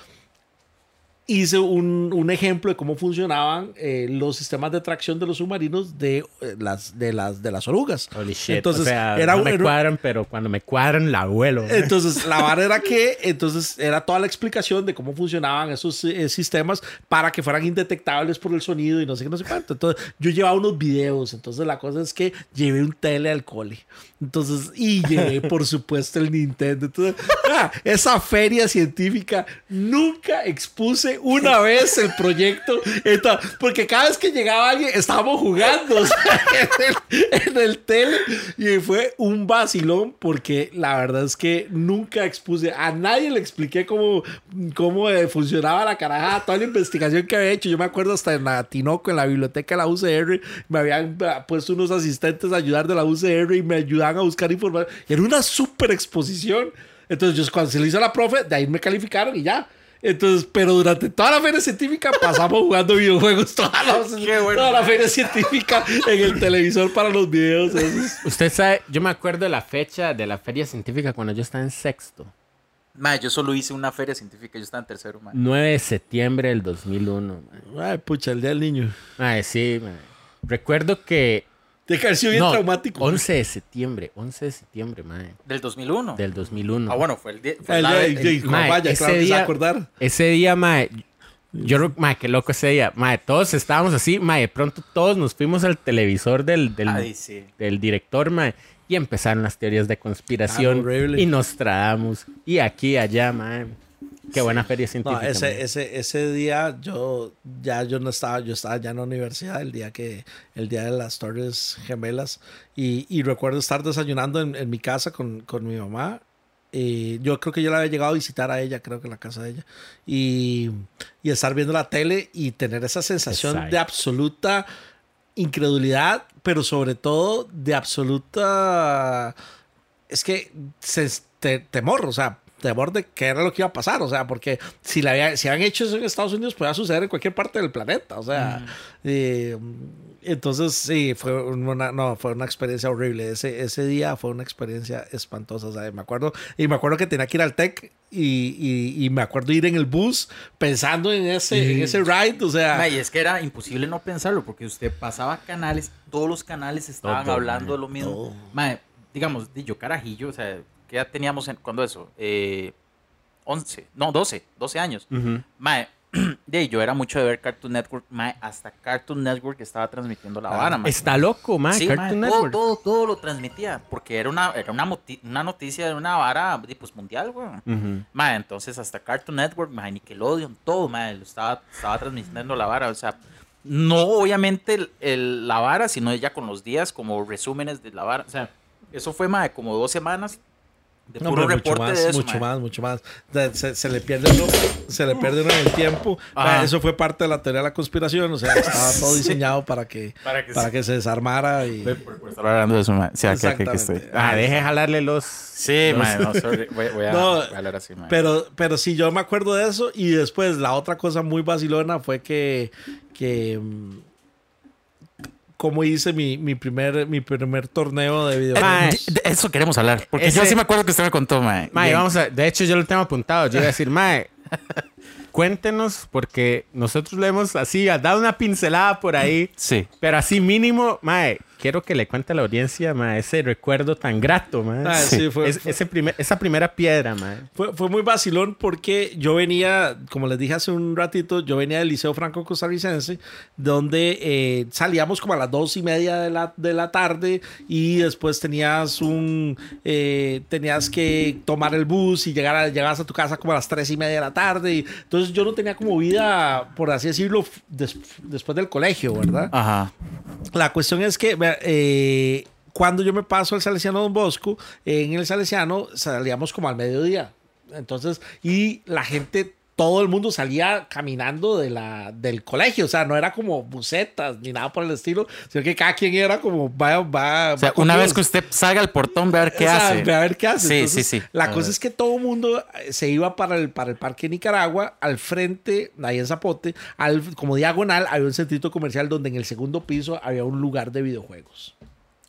hice un, un ejemplo de cómo funcionaban eh, los sistemas de tracción de los submarinos de, eh, las, de, las, de las orugas. Holy shit. Entonces, o sea, era, no me era- cuadran, pero cuando me cuadran, la abuelo. entonces, la vara era que, entonces, era toda la explicación de cómo funcionaban esos eh, sistemas para que fueran indetectables por el sonido y no sé qué, no sé cuánto. Entonces, yo llevaba unos videos. Entonces, la cosa es que llevé un tele al cole. Entonces, y llevé, por supuesto, el Nintendo. Entonces, ah, esa feria científica nunca expuse una vez el proyecto. Porque cada vez que llegaba alguien, estábamos jugando en, el, en el tele. Y fue un vacilón porque la verdad es que nunca expuse, a nadie le expliqué cómo, cómo eh, funcionaba la carajada, toda la investigación que había hecho. Yo me acuerdo hasta en la en la biblioteca de la UCR, me habían ah, puesto unos asistentes a ayudar de la UCR y me ayudaban a buscar información. Y era una súper exposición. Entonces, yo cuando se lo hizo a la profe, de ahí me calificaron y ya. Entonces, pero durante toda la feria científica pasamos jugando videojuegos toda la, Qué bueno. toda la feria científica en el televisor para los videos. esos. Usted sabe, yo me acuerdo de la fecha de la feria científica cuando yo estaba en sexto. Ma, yo solo hice una feria científica, yo estaba en tercero, ma. 9 de septiembre del 2001. man. Ay, pucha, el día del niño. Mae, sí, mae. Recuerdo que Te sido bien No, traumático. 11 de septiembre, 11 de septiembre, mae, Del 2001. del 2001. Ah, bueno, fue el día. fue El, la- el- el- el- mae, vaya, ese claro día- acordar. Ese día, mae, yo, mae, qué loco ese día. Mae, todos estábamos así, mae, de pronto todos nos fuimos al televisor del, del, Ay, sí. del director, mae, y empezaron las teorías de conspiración. Ah, y nos tradamos. Y aquí y allá, mae. Qué buena feria No, científica. ese, mae. ese, ese día yo ya yo no estaba, yo estaba ya en la universidad el día que, el día de las Torres Gemelas. Y, y recuerdo estar desayunando en, en mi casa con, con mi mamá. Y yo creo que yo la había llegado a visitar a ella, creo que en la casa de ella. Y, y estar viendo la tele y tener esa sensación Exacto. de absoluta incredulidad, pero sobre todo de absoluta es que se, te- temor, o sea, temor de qué era lo que iba a pasar, o sea, porque si, la había- si habían hecho eso en Estados Unidos, podía suceder en cualquier parte del planeta, o sea, eh, entonces sí, fue una, no, fue una experiencia horrible, ese, ese día fue una experiencia espantosa, o sea, me acuerdo, y me acuerdo que tenía que ir al TEC y, y- y me acuerdo ir en el bus pensando en ese, en ese ride, o sea, y es que era imposible no pensarlo, porque usted pasaba canales, todos los canales estaban Todo, hablando de lo mismo. todo. Ma, digamos, di yo carajillo, o sea, ¿qué edad teníamos en, cuando eso? Eh, 11, no, 12, 12 años. Ujú. Mae, de yo era mucho de ver Cartoon Network, mae, hasta Cartoon Network estaba transmitiendo la vara, mae. Está loco, mae. Sí, Cartoon mae, todo, Network. todo, todo lo transmitía, porque era una, era una, una noticia de una vara pues, mundial, güey. Ujú. Mae, entonces hasta Cartoon Network, mae, Nickelodeon, todo, mae, lo estaba, estaba transmitiendo la vara, o sea, no obviamente el, el- la vara, sino ya con los días como resúmenes de la vara, o sea, eso fue, mae, como dos semanas de No, puro mucho más, de eso, mucho mae. más, mucho más. Se, se le pierde uno, se le pierde uno en el tiempo. Ajá. Eso fue parte de la teoría de la conspiración. O sea, estaba todo diseñado para que, Para que para se- que se desarmara. Y... Por, por estar hablando de eso, mae. Sí, acá, aquí estoy. Ah, deje jalarle los. Sí, los- mae, no, sorry, voy, voy a, No, hablar así, mae. Pero, pero sí, yo me acuerdo de eso. Y después, la otra cosa muy vacilona fue que, que como hice mi, mi, primer, mi primer torneo de Eh, de- de eso queremos hablar. Porque yo sí me acuerdo que usted me contó, mae. Mae, vamos a. De hecho, yo lo tengo apuntado. Yo iba a decir, Mae, cuéntenos, porque nosotros le hemos así, ha dado una pincelada por ahí. Sí. Pero así mínimo, Mae, quiero que le cuente a la audiencia, Mae, ese recuerdo tan grato, Mae. Ah, sí, fue- Es- fue- ese primer, esa primera piedra, Mae. Fue, fue muy vacilón porque yo venía, como les dije hace un ratito, yo venía del Liceo Franco Costarricense, donde eh, salíamos como a las dos y media de la, de la tarde y después tenías un, eh, tenías que tomar el bus y llegar a, llegabas a tu casa como a las tres y media de la tarde. Y, entonces yo no tenía como vida, por así decirlo, des- después del colegio, ¿verdad? Ajá. La cuestión es que eh, cuando yo me paso al Salesiano Don Bosco, en el Salesiano salíamos como al mediodía. Entonces, y la gente, todo el mundo salía caminando de la, del colegio. O sea, no era como bucetas ni nada por el estilo, sino que cada quien era como va, va. O sea, va una vez que usted salga al portón, ver qué O sea, hace. A ver qué hace. Sí, Entonces, sí, sí. La A cosa ver. es que todo el mundo eh, se iba para el, para el Parque Nicaragua, al frente, ahí en Zapote, al, como diagonal, había un centrito comercial donde en el segundo piso había un lugar de videojuegos.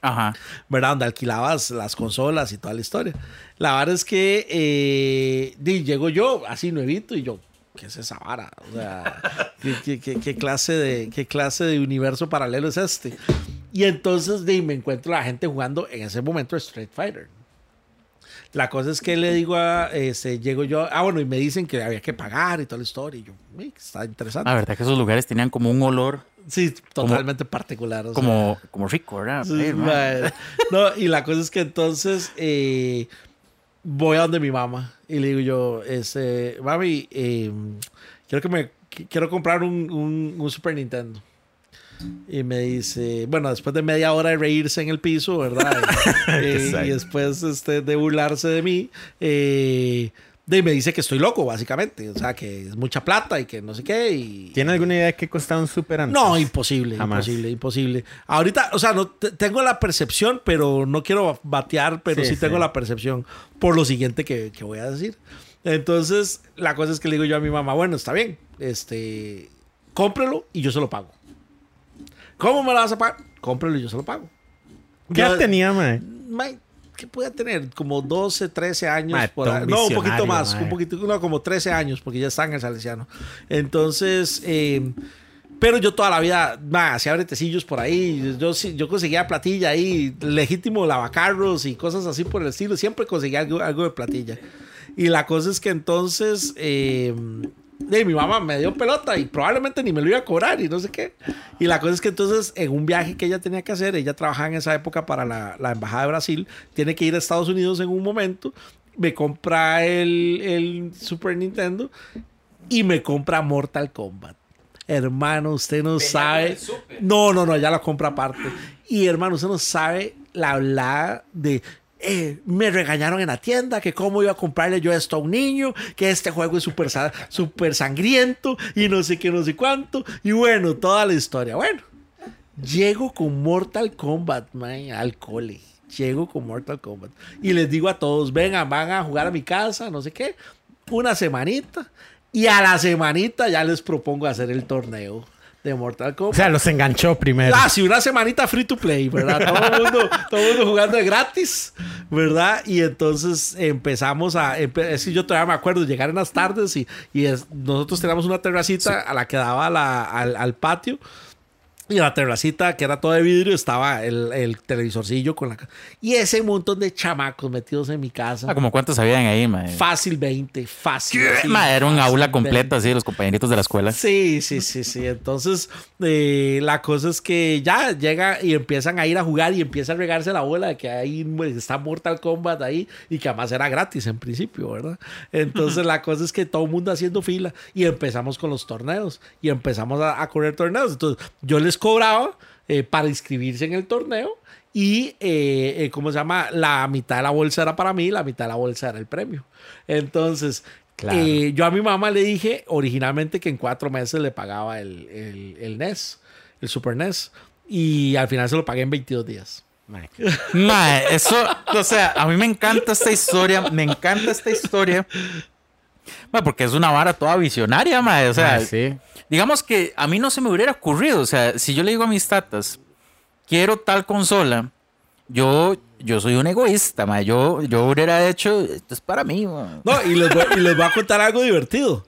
Ajá. ¿verdad? Donde alquilabas las consolas y toda la historia. La verdad es que eh, llego yo así nuevito y yo, ¿qué es esa vara? O sea, ¿qué, qué- qué- qué clase de, ¿qué clase de universo paralelo es este? Y entonces di, me encuentro la gente jugando en ese momento Street Fighter. La cosa es que le digo a, este, llego yo, ah, bueno, y me dicen que había que pagar y toda la historia. Y yo, "Uy, está interesante. La verdad que esos lugares tenían como un olor sí, totalmente particular. o sea. como, como rico, ¿verdad? Sí, madre. No, y la cosa es que entonces eh, voy a donde mi mamá y le digo yo, este, mami, eh, quiero que me qu- quiero comprar un, un- un Super Nintendo. Y me dice, bueno, después de media hora de reírse en el piso, ¿verdad? Eh, y después este, de burlarse de mí, eh, de, me dice que estoy loco, básicamente. O sea, que es mucha plata y que no sé qué. Y, ¿Tiene alguna idea de qué costaba un Super antes? no, imposible, Jamás. imposible, imposible. Ahorita, o sea, no te- tengo la percepción, pero no quiero batear, pero sí, Sí, tengo sí. la percepción por lo siguiente que, que voy a decir. Entonces, la cosa es que le digo yo a mi mamá, bueno, está bien, este, cómprelo y yo se lo pago. ¿Cómo me lo vas a pagar? Cómprelo y yo se lo pago. ¿Qué edad tenía, Mae? Mae, ¿Qué puede tener? Como 12, 13 años. Mae, por. No, un poquito más. mae. Un poquito, no, como 13 años, porque ya está en el Salesiano. Entonces, eh, pero yo toda la vida, ma, hacía bretecillos por ahí. Yo, yo conseguía platilla ahí, legítimo lavacarros y cosas así por el estilo. Siempre conseguía algo, algo de platilla. Y la cosa es que entonces eh, de, mi mamá me dio pelota y probablemente ni me lo iba a cobrar y no sé qué. Y la cosa es que entonces en un viaje que ella tenía que hacer, ella trabajaba en esa época para la, la Embajada de Brasil, tiene que ir a Estados Unidos en un momento, me compra el, el Super Nintendo y me compra Mortal Kombat. Hermano, usted no sabe. No, no, no, ya la compra aparte. Y hermano, usted no sabe la hablada de. Eh, me regañaron en la tienda que cómo iba a comprarle yo esto a un niño, que este juego es súper súper sangriento y no sé qué, no sé cuánto. Y bueno, toda la historia. Bueno, llego con Mortal Kombat, man, al cole. Llego con Mortal Kombat. Y les digo a todos, vengan, van a jugar a mi casa, no sé qué. Una semanita. Y a la semanita ya les propongo hacer el torneo de Mortal O Kombat. sea, los enganchó primero. Ah, sí, una semanita free to play, ¿verdad? Todo el mundo, todo mundo jugando de gratis, ¿verdad? Y entonces empezamos a... empe- es que yo todavía me acuerdo, llegar en las tardes y, y es- nosotros teníamos una terracita a la que daba la- al, al patio. Y en la terracita, que era todo de vidrio, estaba el, el televisorcillo con la... Y ese montón de chamacos metidos en mi casa. Ah, como cuántos habían ahí, mae. Fácil 20, fácil. así, era un aula 20. completa, así, los compañeritos de la escuela. Sí, sí, sí, sí. Entonces, eh, la cosa es que ya llega y empiezan a ir a jugar y empieza a regarse la bola de que ahí pues, está Mortal Kombat ahí y que además era gratis en principio, ¿verdad? Entonces, la cosa es que todo el mundo haciendo fila y empezamos con los torneos y empezamos a, a correr torneos. Entonces, yo les cobraba eh, para inscribirse en el torneo. Y, eh, eh, ¿cómo se llama? La mitad de la bolsa era para mí, la mitad de la bolsa era el premio. Entonces, Claro. eh, yo a mi mamá le dije originalmente que en cuatro meses le pagaba el, el, el NES, el Super NES. Y al final se lo pagué en 22 días. Mae, Mae, eso, o sea, a mí me encanta esta historia, me encanta esta historia. Mae, porque es una vara toda visionaria, mae. O sea, Ah, sí. digamos que a mí no se me hubiera ocurrido. O sea, si yo le digo a mis tatas, quiero tal consola, yo, yo soy un egoísta, mae. Yo, yo hubiera hecho, esto es para mí. No, y les, voy, y les voy a contar algo divertido.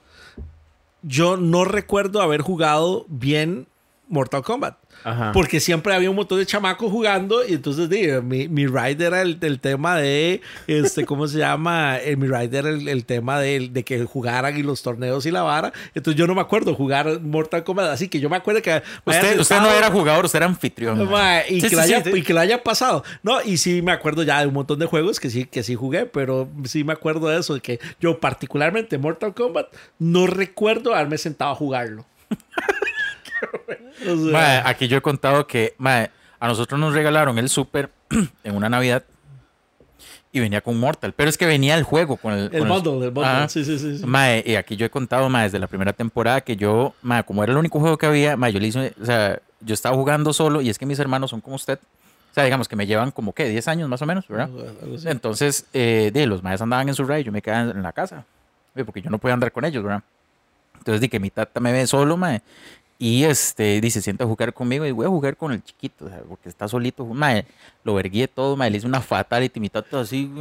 Yo no recuerdo haber jugado bien Mortal Kombat. Ajá. Porque siempre había un montón de chamacos jugando y entonces digo, mi, mi ride era el, el tema de, este, ¿cómo se llama? Eh, mi ride era el, el tema de, de que jugaran y los torneos y la vara. Entonces yo no me acuerdo jugar Mortal Kombat, así que yo me acuerdo que... me Usted, usted no era jugador, usted era anfitrión. Ma, y, Sí, que sí, lo haya, sí. y que lo haya pasado. No, y sí me acuerdo ya de un montón de juegos que sí, que sí jugué, pero sí me acuerdo de eso, de que yo particularmente Mortal Kombat no recuerdo haberme sentado a jugarlo. O sea, Mae, aquí yo he contado que mae, a nosotros nos regalaron el Super en una Navidad y venía con Mortal, pero es que venía el juego con el, el con bundle, el bundle. Ajá. Sí, sí, sí. sí. Mae, y aquí yo he contado mae, desde la primera temporada que yo, mae, como era el único juego que había, mae, yo le hice, o sea, yo estaba jugando solo y es que mis hermanos son como usted. O sea, digamos que me llevan como que 10 años más o menos, ¿verdad? Entonces, eh, de, los maes andaban en su ride, yo me quedaba en la casa, porque yo no podía andar con ellos, ¿verdad? Entonces, di que mi tata me ve solo, mae, y este, dice, sienta a jugar conmigo y voy a jugar con el chiquito, o sea, porque está solito, mae, lo vergué todo, mae, le hice una fatality, mi tata así,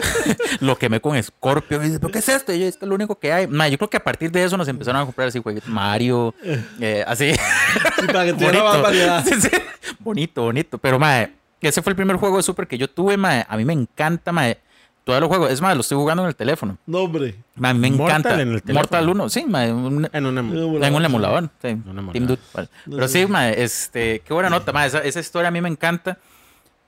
lo quemé con Scorpio, y dice, ¿pero qué es esto? Y yo, es lo único que hay, mae, yo creo que a partir de eso nos empezaron a comprar así jueguitos, Mario, eh, así. Sí, para que variedad. Sí, sí. Bonito, bonito. Pero, mae, ese fue el primer juego de Super que yo tuve, mae. A mí me encanta, mae. Todos los juegos. Es más, lo estoy jugando en el teléfono. No, hombre. Me Mortal encanta. en el teléfono. Mortal 1, sí, un- En una... emulador, en un emulador. Sí. Un emulador. Team Dude, vale. No Pero sí, este, qué buena nota. Esa, esa historia a mí me encanta.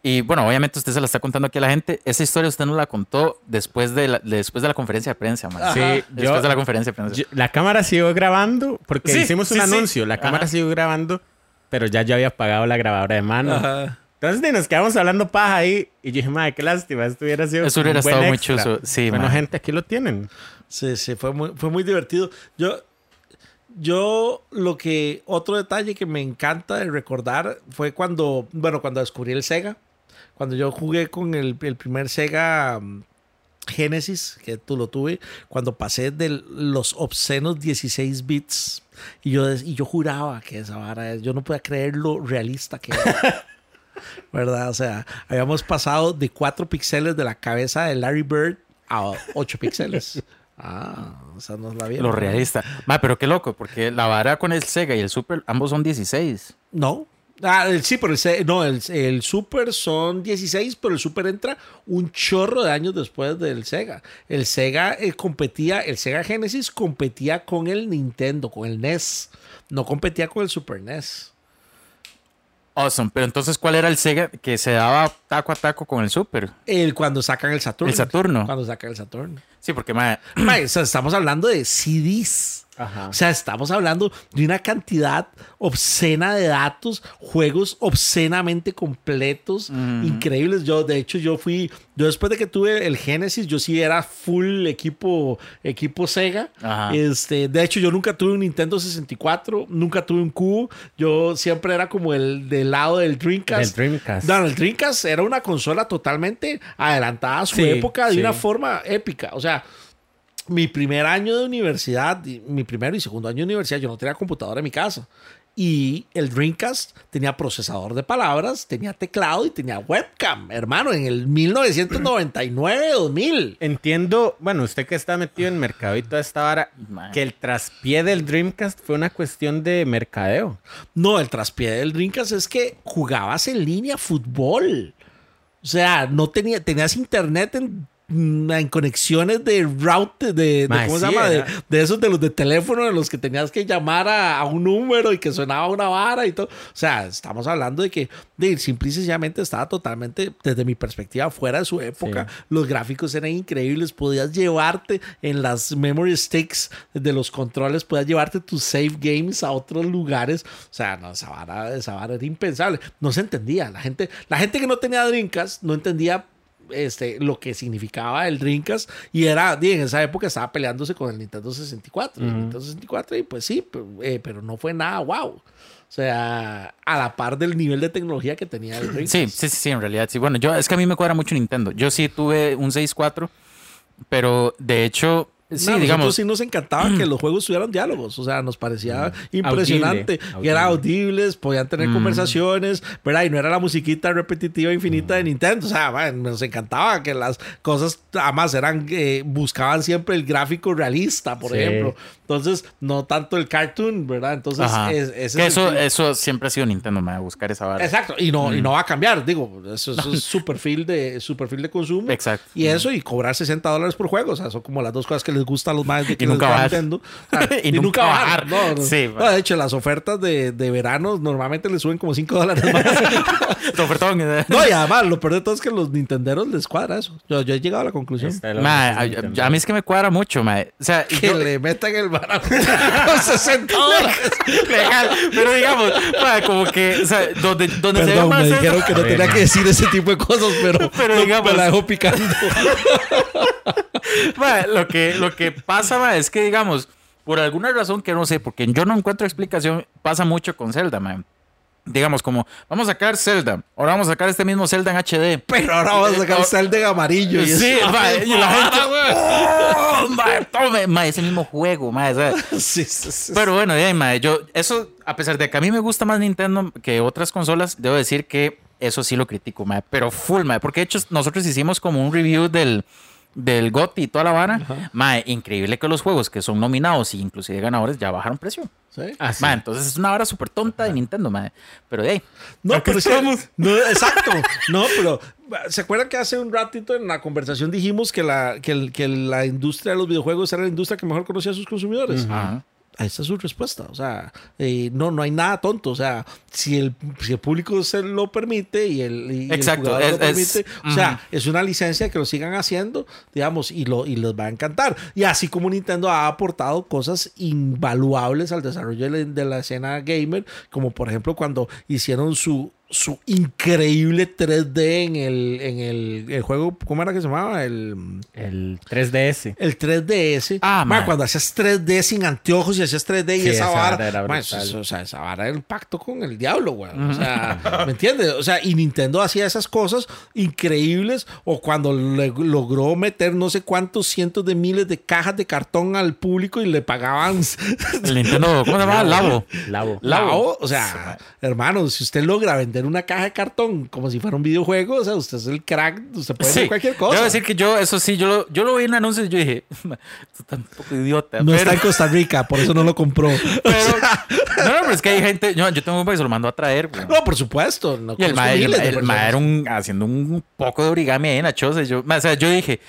Y bueno, obviamente usted se la está contando aquí a la gente. Esa historia usted nos la contó después de la, después de la conferencia de prensa, mae. Sí, Después yo- de la conferencia de prensa. Yo- la cámara siguió grabando porque Sí, hicimos un sí, sí. anuncio. La cámara Ajá. siguió grabando, pero ya yo había pagado la grabadora de mano. Ajá. Entonces ni nos quedamos hablando paja ahí. Y yo dije, madre, qué lástima. Esto hubiera sido. Eso hubiera un buen estado muy extra". chuzo. Sí, Bueno, mae. gente, aquí lo tienen. Sí, sí, fue muy, fue muy divertido. Yo, yo lo que, otro detalle que me encanta de recordar fue cuando, bueno, cuando descubrí el Sega. Cuando yo jugué con el, el primer Sega mm, Genesis, que tú lo tuve, cuando pasé de los obscenos 16 bits. Y yo, y yo juraba que esa vara, es- yo no podía creer lo realista que era. ¿Verdad? O sea, habíamos pasado de 4 píxeles de la cabeza de Larry Bird a 8 píxeles. Ah, esa no es la bien. Lo realista. Ma, pero qué loco, porque la vara con el Sega y el Super, ambos son 16. No. Ah, el- sí, pero el, Se- no, el, el Super son 16, pero el Super entra un chorro de años después del Sega. El Sega eh, competía, el Sega Genesis competía con el Nintendo, con el NES. No competía con el Super NES. Awesome. Pero entonces, ¿cuál era el Sega que se daba taco a taco con el Super? El, cuando sacan el Saturno. El Saturno. Cuando sacan el Saturno. Sí, porque o sea, estamos hablando de CDs. Ajá. O sea, estamos hablando de una cantidad obscena de datos, juegos obscenamente completos, increíbles. Yo, de hecho, yo fui, yo después de que tuve el Genesis, yo sí era full equipo, equipo Sega. Ajá. Este, de hecho, yo nunca tuve un Nintendo 64, nunca tuve un cubo. Yo siempre era como el del lado del Dreamcast. Del Dreamcast. No, el Dreamcast era una consola totalmente adelantada a su Sí, época de sí. una forma épica. O sea, mi primer año de universidad, mi primero y segundo año de universidad, yo no tenía computadora en mi casa. Y el Dreamcast tenía procesador de palabras, tenía teclado y tenía webcam, hermano, en el 1999-2000. Entiendo, bueno, usted que está metido en mercado y toda esta vara, Man. que el traspié del Dreamcast fue una cuestión de mercadeo. No, el traspié del Dreamcast es que jugabas en línea fútbol. O sea, no tenía, tenías internet en, en conexiones de route, de, ¿cómo se llama? De, esos de los de teléfono, de los que tenías que llamar a, a un número y que sonaba una vara y todo. O sea, estamos hablando de que de, simple y sencillamente estaba totalmente, desde mi perspectiva, fuera de su época. Los gráficos eran increíbles. Podías llevarte en las memory sticks de los controles, podías llevarte tus save games a otros lugares. O sea, no, esa vara, esa vara era impensable. No se entendía. La gente, la gente que no tenía Dreamcast no entendía este, lo que significaba el Dreamcast y era, en esa época estaba peleándose con el Nintendo 64. y el Nintendo 64 y pues sí, pero, eh, pero no fue nada wow. O sea, a la par del nivel de tecnología que tenía el Dreamcast. sí, sí, sí, sí, en realidad sí. Bueno, yo es que a mí me cuadra mucho Nintendo. Yo sí tuve un 64, pero de hecho, sí, No, digamos. nosotros sí nos encantaba que los juegos tuvieran diálogos, o sea, nos parecía impresionante, Audible, eran audible. audibles, podían tener conversaciones, ¿verdad? Y no era la musiquita repetitiva infinita de Nintendo, o sea, man, nos encantaba que las cosas, además, eran, eh, buscaban siempre el gráfico realista, por Sí. ejemplo, entonces, no tanto el cartoon, ¿verdad? Entonces, es, ese Que es el eso, eso siempre ha sido Nintendo, me va a buscar esa vara. Exacto, y no, y no va a cambiar, digo, eso, eso es su perfil de, su perfil de consumo. Exacto. Y eso, y cobrar 60 dólares por juego, o sea, son como las dos cosas que les gustan a los más de que Y nunca bajar. Nintendo. Y y, nunca bajar. No, no. Sí, No, de hecho, las ofertas de, de verano normalmente les suben como 5 dólares más. Tu ofertón, eh. no, y además, lo peor de todo es que los nintenderos les cuadra eso. Yo, yo he llegado a la conclusión. Ma, a, mí es que me cuadra mucho, ma. O sea, Que yo- le metan el barato con 60 dólares. legal, pero digamos, ma, como que, o sea, donde, donde se ve Perdón, más me eso- dijeron que no tenía que decir ese tipo de cosas, pero, Pero no, digamos- me la dejo picando. Ma, lo, que, lo que pasa, ma, es que, digamos, por alguna razón que no sé, porque yo no encuentro explicación, pasa mucho con Zelda, man. Digamos, como, vamos a sacar Zelda, ahora vamos a sacar este mismo Zelda en HD. Pero ahora vamos a sacar Zelda en amarillo. Y Sí, eso- ma, y la gente, ¡Oh, ma, tome, ma, ese mismo juego, ma, Sí, sí, sí. Pero bueno, ya, mae, yo, eso, a pesar de que a mí me gusta más Nintendo que otras consolas, debo decir que eso sí lo critico, mae, pero full, mae, porque de hecho nosotros hicimos como un review del, del GOTY y toda la vara. Mae, increíble que los juegos que son nominados e inclusive ganadores ya bajaron precio. ¿Sí? Ah, sí. Entonces es una vara súper tonta de Nintendo. Pero de ahí. No, pero es que- estamos. no, exacto. No, pero ¿se acuerdan que hace un ratito en la conversación dijimos que la, que, el- que la industria de los videojuegos era la industria que mejor conocía a sus consumidores? Ajá. Esa es su respuesta. O sea, eh, no, no hay nada tonto. O sea, si el, si el público se lo permite y el, y el jugador lo es- permite, o sea, es una licencia que lo sigan haciendo, digamos, y, lo, y les va a encantar. Y así como Nintendo ha aportado cosas invaluables al desarrollo de la, de la escena gamer, como por ejemplo cuando hicieron su su increíble 3D en el, en el, el juego, ¿cómo era que se llamaba? El, El 3DS. el 3DS. Ah, Ma, man. cuando hacías 3D sin anteojos y hacías 3D y Sí, esa esa vara. eso- o sea, esa vara era el pacto con el diablo, güey. O sea, ¿me entiendes? O sea, y Nintendo hacía esas cosas increíbles. O cuando le- logró meter no sé cuántos cientos de miles de cajas de cartón al público y le pagaban. El Nintendo, ¿cómo se llama? Labo. Labo. Lao, o sea, hermano, si usted logra vender vender una caja de cartón como si fuera un videojuego, o sea, usted es el crack, usted puede hacer Sí, cualquier Yo cosa. voy a decir que yo, eso sí, yo lo, yo lo vi en anuncios y yo dije, "Ma, esto está un poco idiota. no pero, está en Costa Rica, por eso no lo compró. pero- no, no, pero es que hay gente, yo, yo tengo un país, se lo mando a traer. güey. No, por supuesto. No Y el un, haciendo un poco de origami ahí en la choza. y Yo, o sea, yo dije,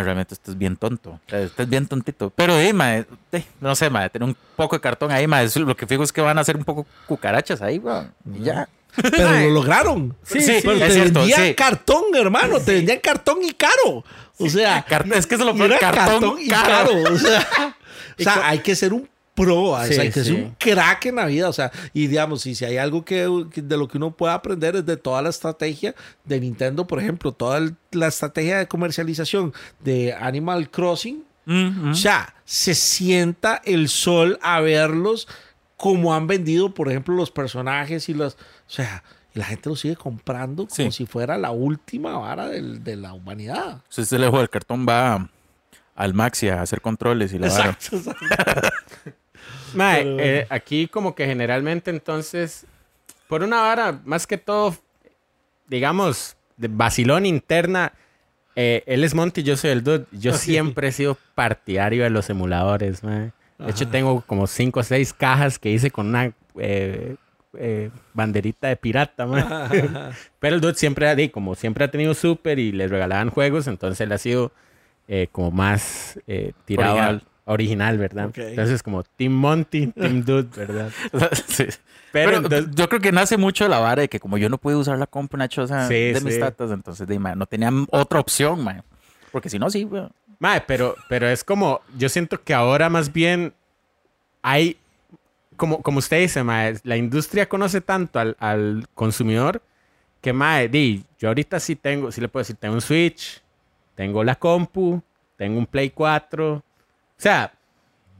realmente esto es bien tonto. Esto es bien tontito. Pero, eh, mae, eh, no sé, mae, tener un poco de cartón ahí, eso lo que fijo es que van a hacer un poco cucarachas ahí, güey. Y ya. Pero lo lograron. Sí, sí, pero es te cierto, vendían sí. cartón, hermano. Te vendían cartón y caro. O sea, es que eso lo peor, era cartón, y caro. caro. O sea, o sea, hay que ser un pro, o sea, Sí, hay que ser sí. un crack en la vida. O sea, y digamos, y si hay algo que, que de lo que uno puede aprender es de toda la estrategia de Nintendo, por ejemplo, toda el- la estrategia de comercialización de Animal Crossing. Mm. O sea, se sienta el sol a verlos como han vendido, por ejemplo, los personajes y los. O sea, y la gente lo sigue comprando como Sí. si fuera la última vara del- de la humanidad. Si usted le juega el cartón, va al Maxi a hacer controles y la vara. Exacto. Mae, Pero- eh, aquí como que generalmente entonces, por una vara, más que todo, digamos, de vacilón interna, eh, él es Monty, yo soy el dude. Yo siempre he sido partidario de los emuladores, mae. De hecho, tengo como cinco o seis cajas que hice con una eh, eh, banderita de pirata, mae. Pero el dude siempre, como siempre ha tenido super y le regalaban juegos, entonces él ha sido eh, como más eh, tirado Original. al original, ¿verdad? Ok. Entonces como Team Monty, Team Dude, ¿verdad? Sí. Pero, Pero, entonces- yo creo que nace mucho de la vara de que como yo no pude usar la compu una choza Sí, de mis tatas, entonces de, mae, no tenía otra opción, man. Porque si no, sí, güey. Mae, pero, pero es como, yo siento que ahora más bien hay, como, como usted dice, mae, la industria conoce tanto al, al consumidor que, mae, di, yo ahorita sí tengo, sí le puedo decir, tengo un Switch, tengo la compu, tengo un Play 4. O sea,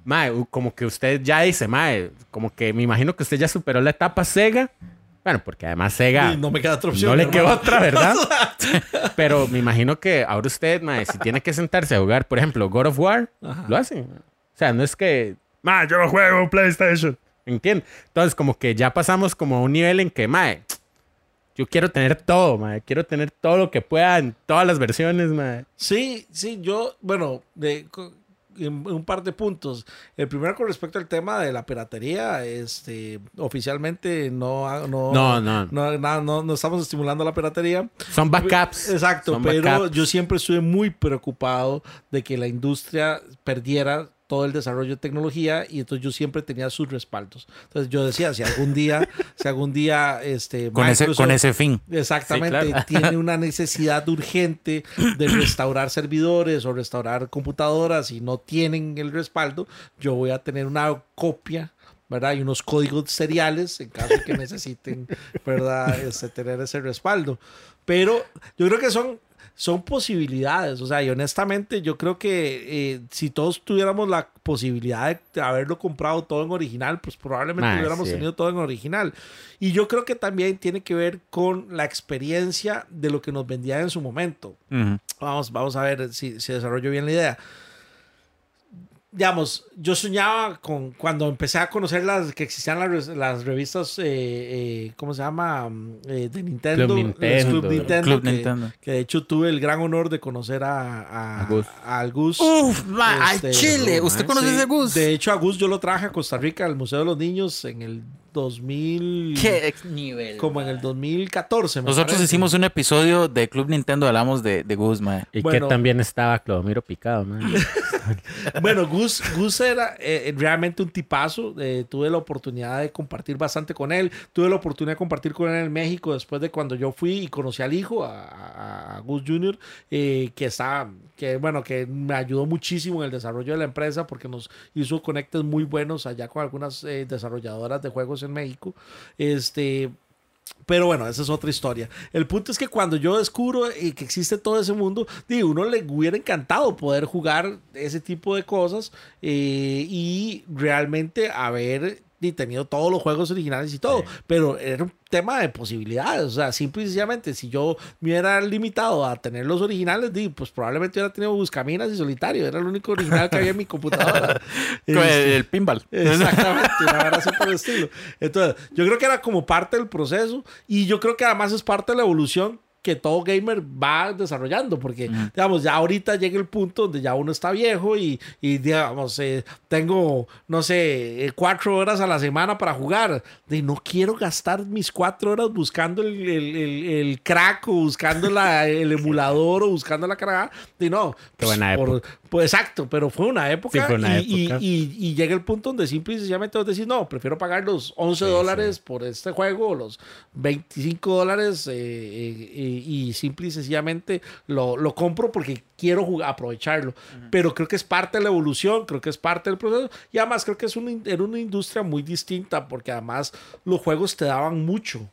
mae, como que usted ya dice, mae, como que me imagino que usted ya superó la etapa Sega. Bueno, porque además Sega Y no me queda otra opción. no le quedó otra, ¿verdad? Pero me imagino que ahora usted, mae, si tiene que sentarse a jugar, por ejemplo, God of War, Ajá. lo hace. O sea, no es que, mae, yo no juego PlayStation. ¿Entiendes? Entonces, como que ya pasamos como a un nivel en que, mae, yo quiero tener todo, mae. Quiero tener todo lo que pueda en todas las versiones, mae. Sí, sí, yo, bueno, de, en- un par de puntos. El primero con respecto al tema de la piratería, este, oficialmente no, ha- no, No, no. no, no- no estamos estimulando la piratería. Son backups. Exacto, Son pero backups. yo siempre estuve muy preocupado de que la industria perdiera todo el desarrollo de tecnología y entonces yo siempre tenía sus respaldos. Entonces yo decía, si algún día, si algún día, este, Con ese, con ese fin. Exactamente, Sí, claro. tiene una necesidad urgente de restaurar servidores o restaurar computadoras y no tienen el respaldo, yo voy a tener una copia, ¿verdad? Y unos códigos seriales en caso de que necesiten, ¿verdad? Este, tener ese respaldo. Pero yo creo que son, son posibilidades, o sea, y honestamente yo creo que eh, si todos tuviéramos la posibilidad de haberlo comprado todo en original, pues probablemente Mae, hubiéramos sí. tenido todo en original. Y yo creo que también tiene que ver con la experiencia de lo que nos vendían en su momento. Vamos, vamos a ver si, si desarrollo bien la idea. Digamos, yo soñaba con cuando empecé a conocer las que existían las, las revistas, eh, eh, ¿cómo se llama? Mm, eh, de Nintendo. Club los Nintendo. Club Nintendo. Club que, Nintendo. que de hecho tuve el gran honor de conocer a, a, A Gus. a al Gus. Uf, ma, Este, al Chile. no, ¿Usted conoce Sí, ese Gus? De hecho, a Gus yo lo traje a Costa Rica, al Museo de los Niños, en el 2000. ¿Qué nivel? Como en el 2014. me Nosotros parece. hicimos un episodio de Club Nintendo, hablamos de, de Gus, mae. Y Bueno. que también estaba Clodomiro Picado, mae. Bueno, Gus, Gus era eh, realmente un tipazo. eh, tuve la oportunidad de compartir bastante con él. Tuve la oportunidad de compartir con él en México después de cuando yo fui y conocí al hijo, a, Gus Jr., eh, que está, que bueno, que me ayudó muchísimo en el desarrollo de la empresa porque nos hizo conectes muy buenos allá con algunas eh, desarrolladoras de juegos en México. Este. Pero bueno, esa es otra historia. El punto es que cuando yo descubro eh, que existe todo ese mundo, digo, uno le hubiera encantado poder jugar ese tipo de cosas eh, y realmente haber ni tenido todos los juegos originales y todo, pero era un tema de posibilidades. O sea, simple y sencillamente, si yo me hubiera limitado a tener los originales, pues probablemente hubiera tenido Buscaminas y Solitario. Era el único original que había en mi computadora. El, Este, el pinball. Exactamente, una verdad por el estilo. Entonces, yo creo que era como parte del proceso y yo creo que además es parte de la evolución que todo gamer va desarrollando, porque, digamos, ya ahorita llega el punto donde ya uno está viejo y, y digamos, eh, tengo, no sé, eh, cuatro horas a la semana para jugar. De no quiero gastar mis cuatro horas buscando el, el, el- el crack o buscando la, el emulador o buscando la carga. De no, Qué buena por-. Pues exacto, pero fue una época, Sí, fue una y, y- época. y- y llega el punto donde simple y sencillamente vos decís, no, prefiero pagar los 11 dólares por este juego, los 25 dólares, eh, eh, eh, y simple y sencillamente lo, lo compro porque quiero jugar, aprovecharlo. Pero creo que es parte de la evolución, creo que es parte del proceso, y además creo que es una, era una industria muy distinta, porque además los juegos te daban mucho.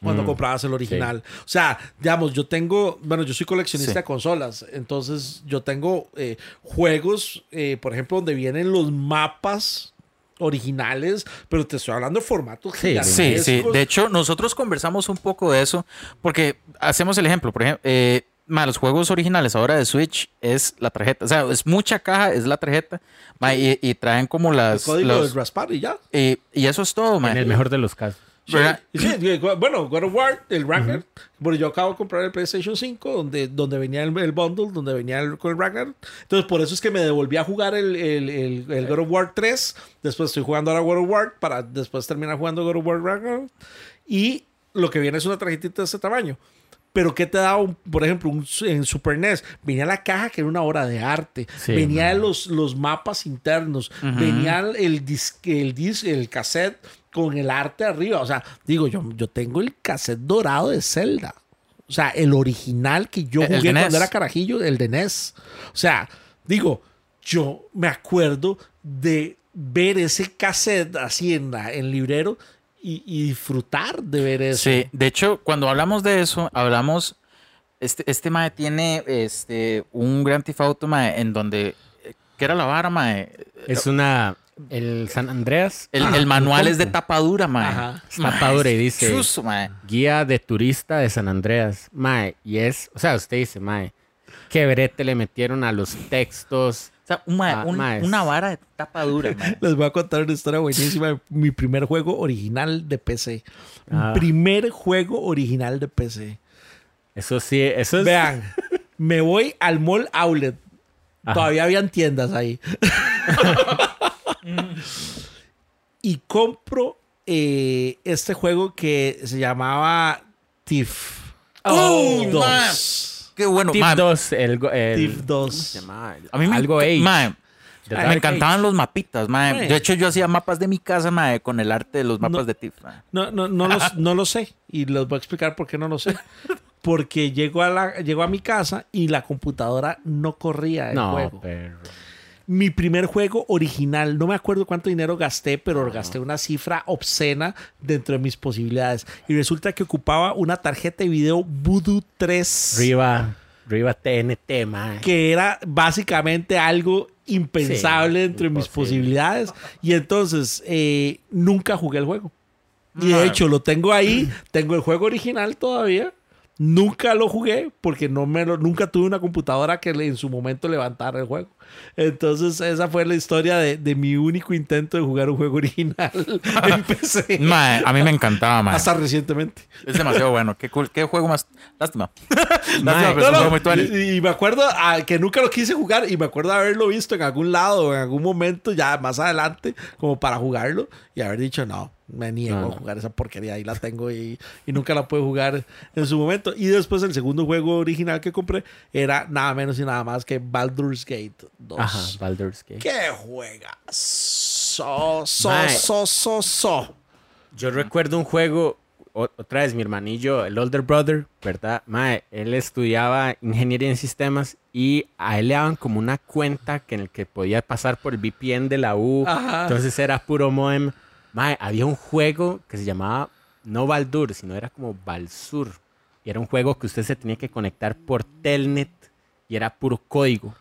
Cuando Mm, comprabas el original. O sea, digamos, yo tengo, bueno, yo soy coleccionista Sí. de consolas, entonces yo tengo eh, juegos, eh, por ejemplo, donde vienen los mapas originales, pero te estoy hablando de formatos Sí, Sí, sí. De hecho, nosotros conversamos un poco de eso porque hacemos el ejemplo. Por ejemplo, eh, ma, los juegos originales ahora de Switch es la tarjeta. O sea, es mucha caja, es la tarjeta. ma, y, y traen como el las. código los- del Raspberry y ya. eh, y eso es todo, ma. En el mejor de los casos. Sí, sí, bueno, God of War, el Ragnar. Bueno, yo acabo de comprar el PlayStation 5, donde, donde venía el, el bundle, donde venía el, con el Ragnar. Entonces, por eso es que me devolví a jugar el, el, el, el God of War 3. Después estoy jugando ahora God of War para después terminar jugando God of War Ragnar. Y lo que viene es una tarjetita de este tamaño. Pero ¿qué te da, un- por ejemplo, un, en Super NES? Venía la caja que era una obra de arte. Sí, venía los, los mapas internos. Venía el, disque, el, dis- el cassette con el arte arriba. O sea, digo, yo, yo tengo el cassette dorado de Zelda. O sea, el original que yo El- jugué cuando era carajillo, el de NES. O sea, digo, yo me acuerdo de ver ese cassette así en, la, en el librero y, y disfrutar de ver eso. Sí, de hecho, cuando hablamos de eso, hablamos. Este, este mae tiene este, un Grand Theft Auto mae, en donde. eh, ¿Qué era la vara, mae? Es una. El San Andreas. El, el manual es de tapadura, mae. Ajá. Es tapadura y dice- chuzo, mae. Guía de turista de San Andreas. Mae, y es. O sea, usted dice, Mae, qué brete le metieron a los textos. O sea, Ah, un- una vara de tapadura, mae. Les voy a contar una historia buenísima de mi primer juego original de PC. Ah. Mi primer juego original de PC. Eso sí, eso es. Vean, me voy al mall outlet. Ajá. Todavía habían tiendas ahí. y compro eh, este juego que se llamaba Thief. Oh, 2. Qué bueno, mae. 2, el. el Thief ¿cómo 2. se llama? A mí me, Algo Ay, me encantaban los mapitas, mae. Mae. De hecho, yo hacía mapas de mi casa, mae, con el arte de los mapas No. de Tiff. mae. No, no, no, lo, no lo sé. Y les voy a explicar por qué no lo sé. Porque llego a, la, llego a mi casa y la computadora no corría el No, juego. pero. Mi primer juego original, no me acuerdo cuánto dinero gasté, pero gasté una cifra obscena dentro de mis posibilidades. Y resulta que ocupaba una tarjeta de video Voodoo 3, Riva. Riva TNT, Mae. que era básicamente algo impensable Sí, dentro de mis posibilidades. Y entonces eh, nunca jugué el juego. Y de Ah. hecho lo tengo ahí, tengo el juego original todavía. Nunca lo jugué porque no me lo, nunca tuve una computadora que en su momento levantara el juego. Entonces esa fue la historia de, de mi único intento de jugar un juego original en PC. Mae, a mí me encantaba, mae. Hasta recientemente. Es demasiado bueno. Qué cool. Qué juego más. Lástima. Lástima, pero No, no, muy y, y me acuerdo ah, que nunca lo quise jugar y me acuerdo haberlo visto en algún lado o en algún momento ya más adelante como para jugarlo y haber dicho no, me niego No, a jugar esa porquería, ahí la tengo y, y nunca la pude jugar en su momento. Y después el segundo juego original que compré era nada menos y nada más que Baldur's Gate 2. Ajá, Baldur's Gate. ¡Qué juega! So, so, Mae. so, so, so. Yo recuerdo un juego, otra vez mi hermanillo, el older brother, ¿verdad? Mae, él estudiaba ingeniería en sistemas y a él le daban como una cuenta que en el que podía pasar por el VPN de la U. Ajá. Entonces era puro modem. Mae, había un juego que se llamaba no Baldur, sino era como Balsur. Y era un juego que usted se tenía que conectar por Telnet y era puro código.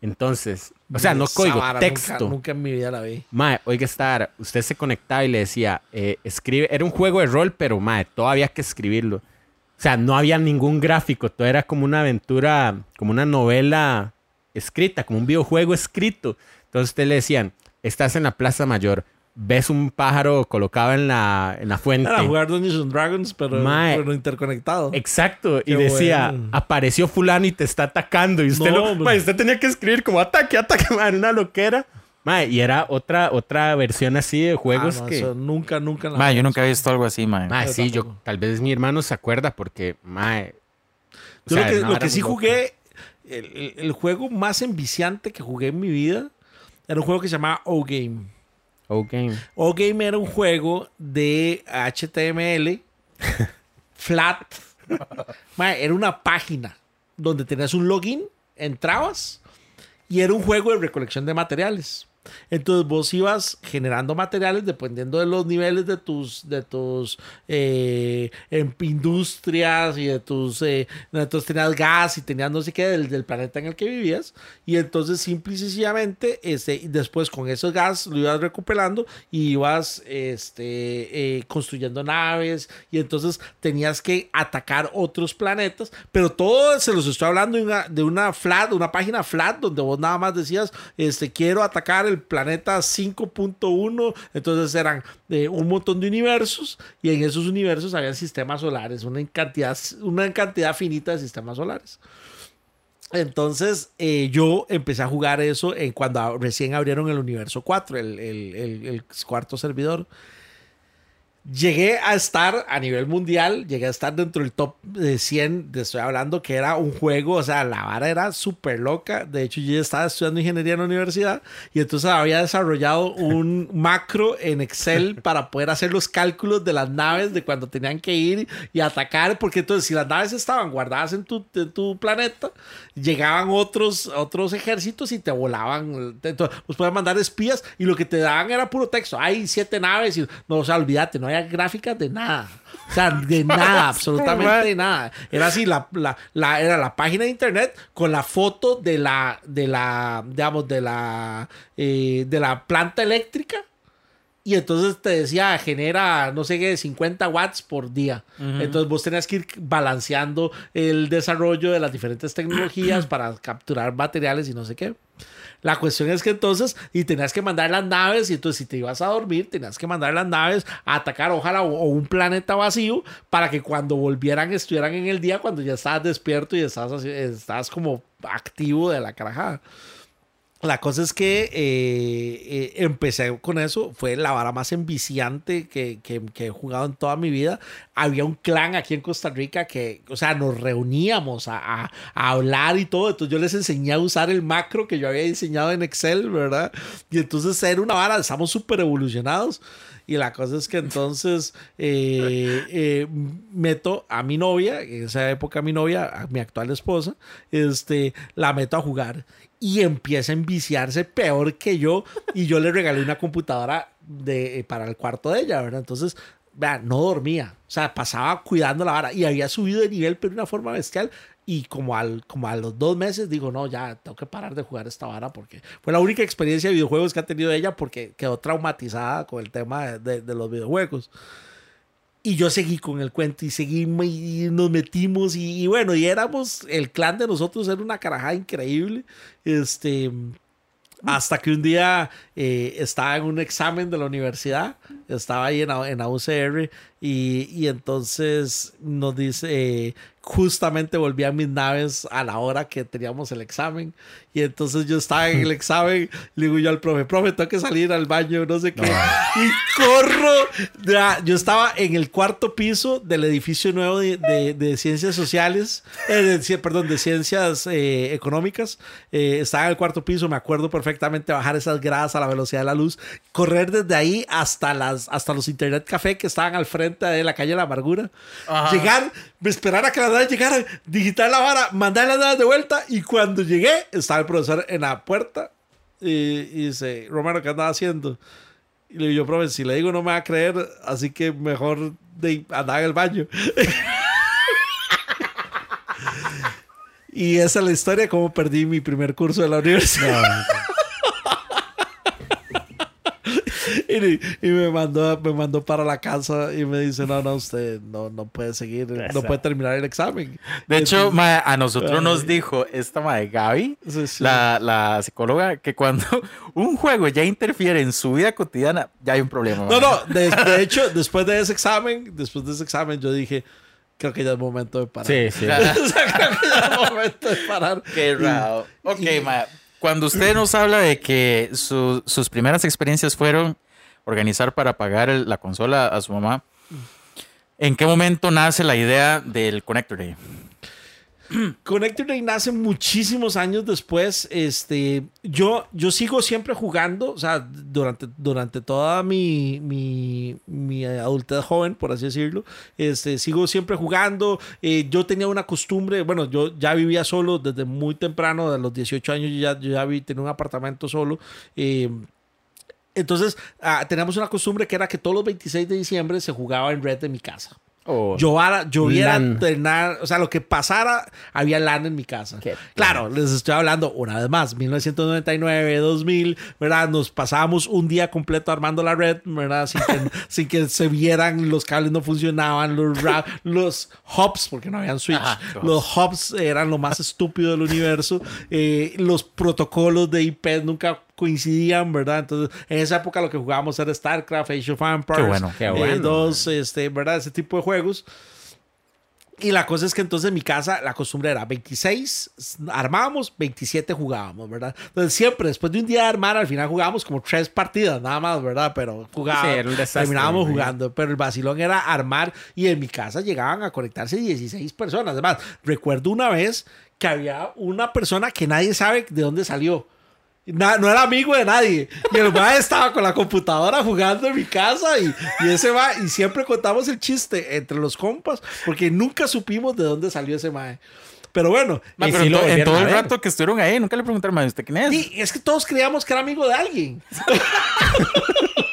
Entonces, o sea, no código, vara texto. Nunca, nunca en mi vida la vi. Mae, oiga, estar, usted se conectaba y le decía, eh, escribe, era un juego de rol, pero mae, todavía había que escribirlo. O sea, no había ningún gráfico, todo era como una aventura, como una novela escrita, como un videojuego escrito. Entonces usted le decían, estás en la Plaza Mayor, ves un pájaro colocado en la, en la fuente. Era jugar Dungeons and Dragons, pero, Mae. pero interconectado. Exacto, y decía, bueno. apareció fulano y te está atacando. Y usted, No, lo, mae, usted tenía que escribir como ataque, ataque, mae, era una loquera. Mae, y era otra, otra versión así de Ah, juegos no, que... eso nunca, nunca. en la Ma, yo nunca he visto algo así, ma. Mae, sí, yo, tal vez mi hermano se acuerda porque, mae... Yo sea, lo que, no, lo era que sí loco. jugué, el, el- el juego más enviciante que jugué en mi vida, era un juego que se llamaba O-Game. Game. O-Game era un juego de HTML flat. Era una página donde tenías un login, entrabas y era un juego de recolección de materiales. Entonces vos ibas generando materiales dependiendo de los niveles de tus, de tus eh, em- industrias y de tus... Eh, entonces tenías gas y tenías no sé qué del, del planeta en el que vivías. Y entonces simple y sencillamente este, después con esos gas lo ibas recuperando y ibas este, eh, construyendo naves y entonces tenías que atacar otros planetas. Pero todo se los estoy hablando de una, de una flat, una página flat donde vos nada más decías, este, quiero atacar el planeta 5.1. Entonces eran eh, un montón de universos y en esos universos había sistemas solares, una cantidad, una cantidad finita de sistemas solares. Entonces eh, yo empecé a jugar eso en cuando recién abrieron el universo 4, el, el- el- el cuarto servidor. Llegué a estar a nivel mundial, llegué a estar dentro del top de 100, te estoy hablando que era un juego, o sea, la vara era súper loca. De hecho, yo estaba estudiando ingeniería en la universidad y entonces había desarrollado un macro en Excel para poder hacer los cálculos de las naves de cuando tenían que ir y atacar, porque entonces si las naves estaban guardadas en tu, en tu planeta, llegaban otros, otros ejércitos y te volaban. Entonces, los podían mandar espías y lo que te daban era puro texto. Hay siete naves y no, o sea, olvídate, no había gráficas de nada. O sea, de nada, absolutamente de nada. Era así, la, la, la- era la página de internet con la foto de la, de la, digamos, de la, eh, de la planta eléctrica. Y entonces te decía, genera, no sé qué, 50 watts por día. Entonces vos tenías que ir balanceando el desarrollo de las diferentes tecnologías para capturar materiales y no sé qué. La cuestión es que entonces, y tenías que mandar las naves, y entonces si te ibas a dormir, tenías que mandar las naves a atacar, ojalá, o, un planeta vacío, para que cuando volvieran estuvieran en el día, cuando ya estabas despierto y estabas, así- estabas como activo de la carajada. La cosa es que eh, eh, empecé con eso, fue la vara más enviciante que, que- he jugado en toda mi vida. Había un clan aquí en Costa Rica que, o sea, nos reuníamos a, hablar y todo. Entonces yo les enseñé a usar el macro que yo había diseñado en Excel, ¿verdad? Y entonces era una vara, estamos súper evolucionados. Y la cosa es que entonces eh, meto a mi novia, en esa época mi novia, a mi actual esposa, este, la meto a jugar y empieza a enviciarse peor que yo. Y yo le regalé una computadora de, eh, para el cuarto de ella, ¿verdad? Entonces, vean, no dormía. O sea, pasaba cuidando la vara y había subido de nivel, pero de una forma bestial. Y como, al, como a los dos meses digo, no, ya tengo que parar de jugar esta vara porque fue la única experiencia de videojuegos que ha tenido ella porque quedó traumatizada con el tema de, de- de los videojuegos. Y yo seguí con el cuento y seguimos y nos metimos y, bueno, y éramos, el clan de nosotros era una carajada increíble. Este, hasta que un día eh, estaba en un examen de la universidad, estaba ahí en, en la UCR y, y entonces nos dice, eh, justamente volvían mis naves a la hora que teníamos el examen. Y entonces yo estaba en el examen, le digo yo al profe, profe, tengo que salir al baño, no sé qué, y corro, ya, yo estaba en el cuarto piso del edificio nuevo de, de- de ciencias sociales, eh, de perdón, de ciencias eh, económicas, eh, estaba en el cuarto piso, me acuerdo perfectamente bajar esas gradas a la velocidad de la luz, correr desde ahí hasta, las, hasta los internet café que estaban al frente de la calle de la amargura, llegar, esperar a que las naves llegaran, digitar la vara, mandar las naves de vuelta y cuando llegué estaba el profesor en la puerta y, y dice, Romano, ¿qué andaba haciendo? Y le digo yo, profe, si le digo no me va a creer, así que mejor de andar en el baño. Y esa es la historia de cómo perdí mi primer curso de la universidad. y, y me mandó me mandó para la casa y me dice no no usted no no puede seguir no puede terminar el examen De hecho, mae, a nosotros nos Ay. dijo esta mae Gaby, Sí, sí. La, la psicóloga, que cuando un juego ya interfiere en su vida cotidiana, ya hay un problema. no mae. no de, de hecho después de ese examen después de ese examen yo dije creo que ya es momento de parar Sí, sí. O sea, creo que ya es momento de parar Qué raro. Ok, mae, Cuando usted nos habla de que su- sus primeras experiencias fueron organizar para pagar la consola a su mamá, ¿en qué momento nace la idea del Connector Day? Connector Day nace muchísimos años después. Este, yo, yo sigo siempre jugando, o sea, durante, durante toda mi, mi, mi adultez joven, por así decirlo, este, sigo siempre jugando. Eh, yo tenía una costumbre, bueno, yo ya vivía solo desde muy temprano, de los 18 años, ya, yo ya vi, tenía un apartamento solo. eh, entonces, ah, teníamos una costumbre que era que todos los 26 de diciembre se jugaba en red de mi casa. Oh, Llovara, lloviera, LAN. tenar- o sea, lo que pasara, había LAN en mi casa. Qué Claro, les estoy hablando una vez más, 1999, 2000, ¿verdad? Nos pasábamos un día completo armando la red, ¿verdad? Sin que, sin que se vieran, los cables no funcionaban, los, los hubs, porque no habían switch, Ajá, los hubs eran lo más estúpido del universo, eh, los protocolos de IP nunca coincidían, ¿verdad? Entonces, en esa época lo que jugábamos era StarCraft, Age of Empires, Qué bueno, qué eh, bueno. dos, este, ¿verdad? Ese tipo de juegos. Y la cosa es que entonces en mi casa la costumbre era 26 armábamos, 27 jugábamos, ¿verdad? Entonces siempre después de un día de armar, al final jugábamos como tres partidas nada más, ¿verdad? Pero jugábamos, Sí, terminábamos jugando. Pero el vacilón era armar y en mi casa llegaban a conectarse 16 personas. Además, recuerdo una vez que había una persona que nadie sabe de dónde salió. Na- no era amigo de nadie. Y el mae estaba con la computadora jugando en mi casa y, y ese mae, y siempre contamos el chiste entre los compas porque nunca supimos de dónde salió ese mae. Pero bueno, Ma, pero en, lo todo el rato que estuvieron ahí, nunca le preguntaron, "Ma, ¿usted quién es? Sí, es que todos creíamos que era amigo de alguien.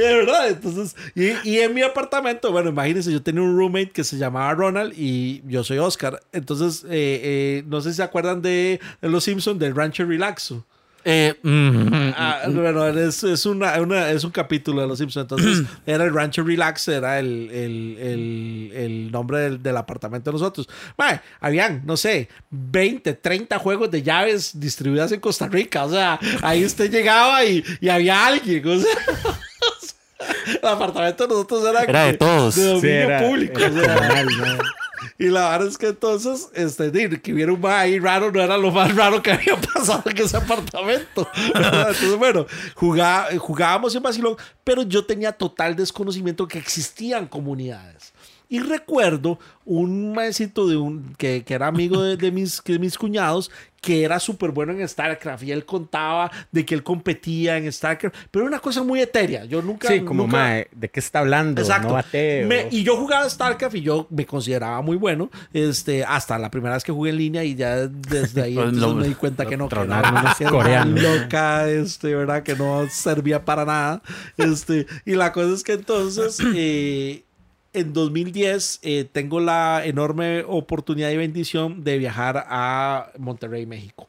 Y de verdad, entonces, y, y en mi apartamento, bueno, imagínense, yo tenía un roommate que se llamaba Ronald y yo soy Oscar. Entonces, eh, eh, no sé si se acuerdan de, de Los Simpsons, del Rancho Relaxo. Eh, mm, Ah, bueno, es, es, una, una- es un capítulo de Los Simpsons. Entonces, era el Rancho Relax, era el, el, el, el nombre del, del apartamento de nosotros. Mae, habían, no sé, 20, 30 juegos de llaves distribuidas en Costa Rica. O sea, ahí usted llegaba y, y había alguien. O sea, el apartamento de nosotros era, Era de todos. de dominio Sí, era- público. Y la verdad es que entonces, este, que hubiera un ahí raro no era lo más raro que había pasado en ese apartamento. Entonces, bueno, jugá- jugábamos en Basilón, pero yo tenía total desconocimiento que existían comunidades. Y recuerdo un maecito de un, que, que era amigo de, de mis, de mis cuñados que era súper bueno en StarCraft y él contaba de que él competía en StarCraft, pero era una cosa muy etérea. Yo nunca. Sí, como, nunca- mae, ¿de qué está hablando? Exacto. No bateo. Me- y yo jugaba StarCraft y yo me consideraba muy bueno. Este, hasta la primera vez que jugué en línea y ya desde ahí Pues entonces lo- me di cuenta que no, que no, era loca, este, ¿verdad? Que no servía para nada. Este, y la cosa es que entonces, eh, en 2010, eh, tengo la enorme oportunidad y bendición de viajar a Monterrey, México.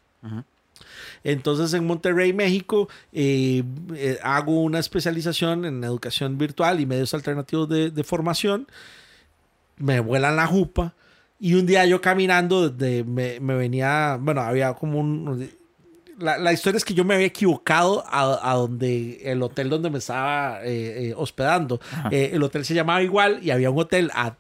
Entonces en Monterrey, México, eh, eh, hago una especialización en educación virtual y medios alternativos de, de formación. Me vuelan la jupa y un día yo caminando, desde, me, me venía, bueno, había como un... La, la historia es que yo me había equivocado a, a donde el hotel donde me estaba eh, eh, hospedando. Eh, el hotel se llamaba igual y había un hotel a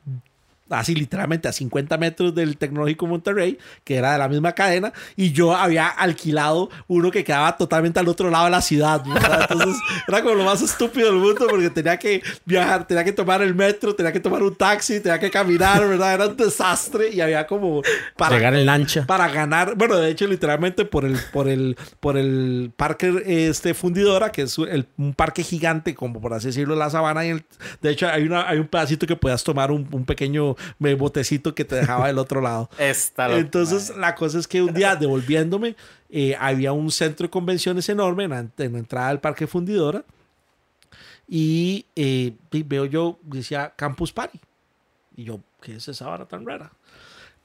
así literalmente a 50 metros del Tecnológico Monterrey, que era de la misma cadena, y yo había alquilado uno que quedaba totalmente al otro lado de la ciudad. ¿verdad? Entonces era como lo más estúpido del mundo porque tenía que viajar, tenía que tomar el metro, tenía que tomar un taxi, tenía que caminar, ¿verdad? Era un desastre y había como para Llegar en lancha. para ganar, bueno, de hecho, literalmente por el, por el, por el parque este fundidora, que es el- un parque gigante, como por así decirlo, la sabana. Y el- de hecho, hay, una, hay un pedacito que puedas tomar un, un pequeño eh, botecito que te dejaba del otro lado. Entonces, la cosa es que un día devolviéndome, eh, había un centro de convenciones enorme en la, en la entrada del parque fundidora. Y eh, veo yo, decía Campus Party. Y yo, ¿qué es esa hora tan rara?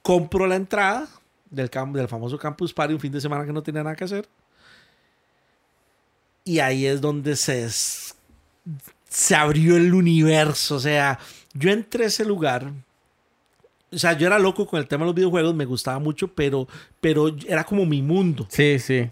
compro la entrada del, del famoso Campus Party un fin de semana que no tenía nada que hacer. Y ahí es donde se, se abrió el universo. O sea, yo entré a ese lugar. O sea, yo era loco con el tema de los videojuegos, me gustaba mucho, pero, pero era como mi mundo. Sí, sí.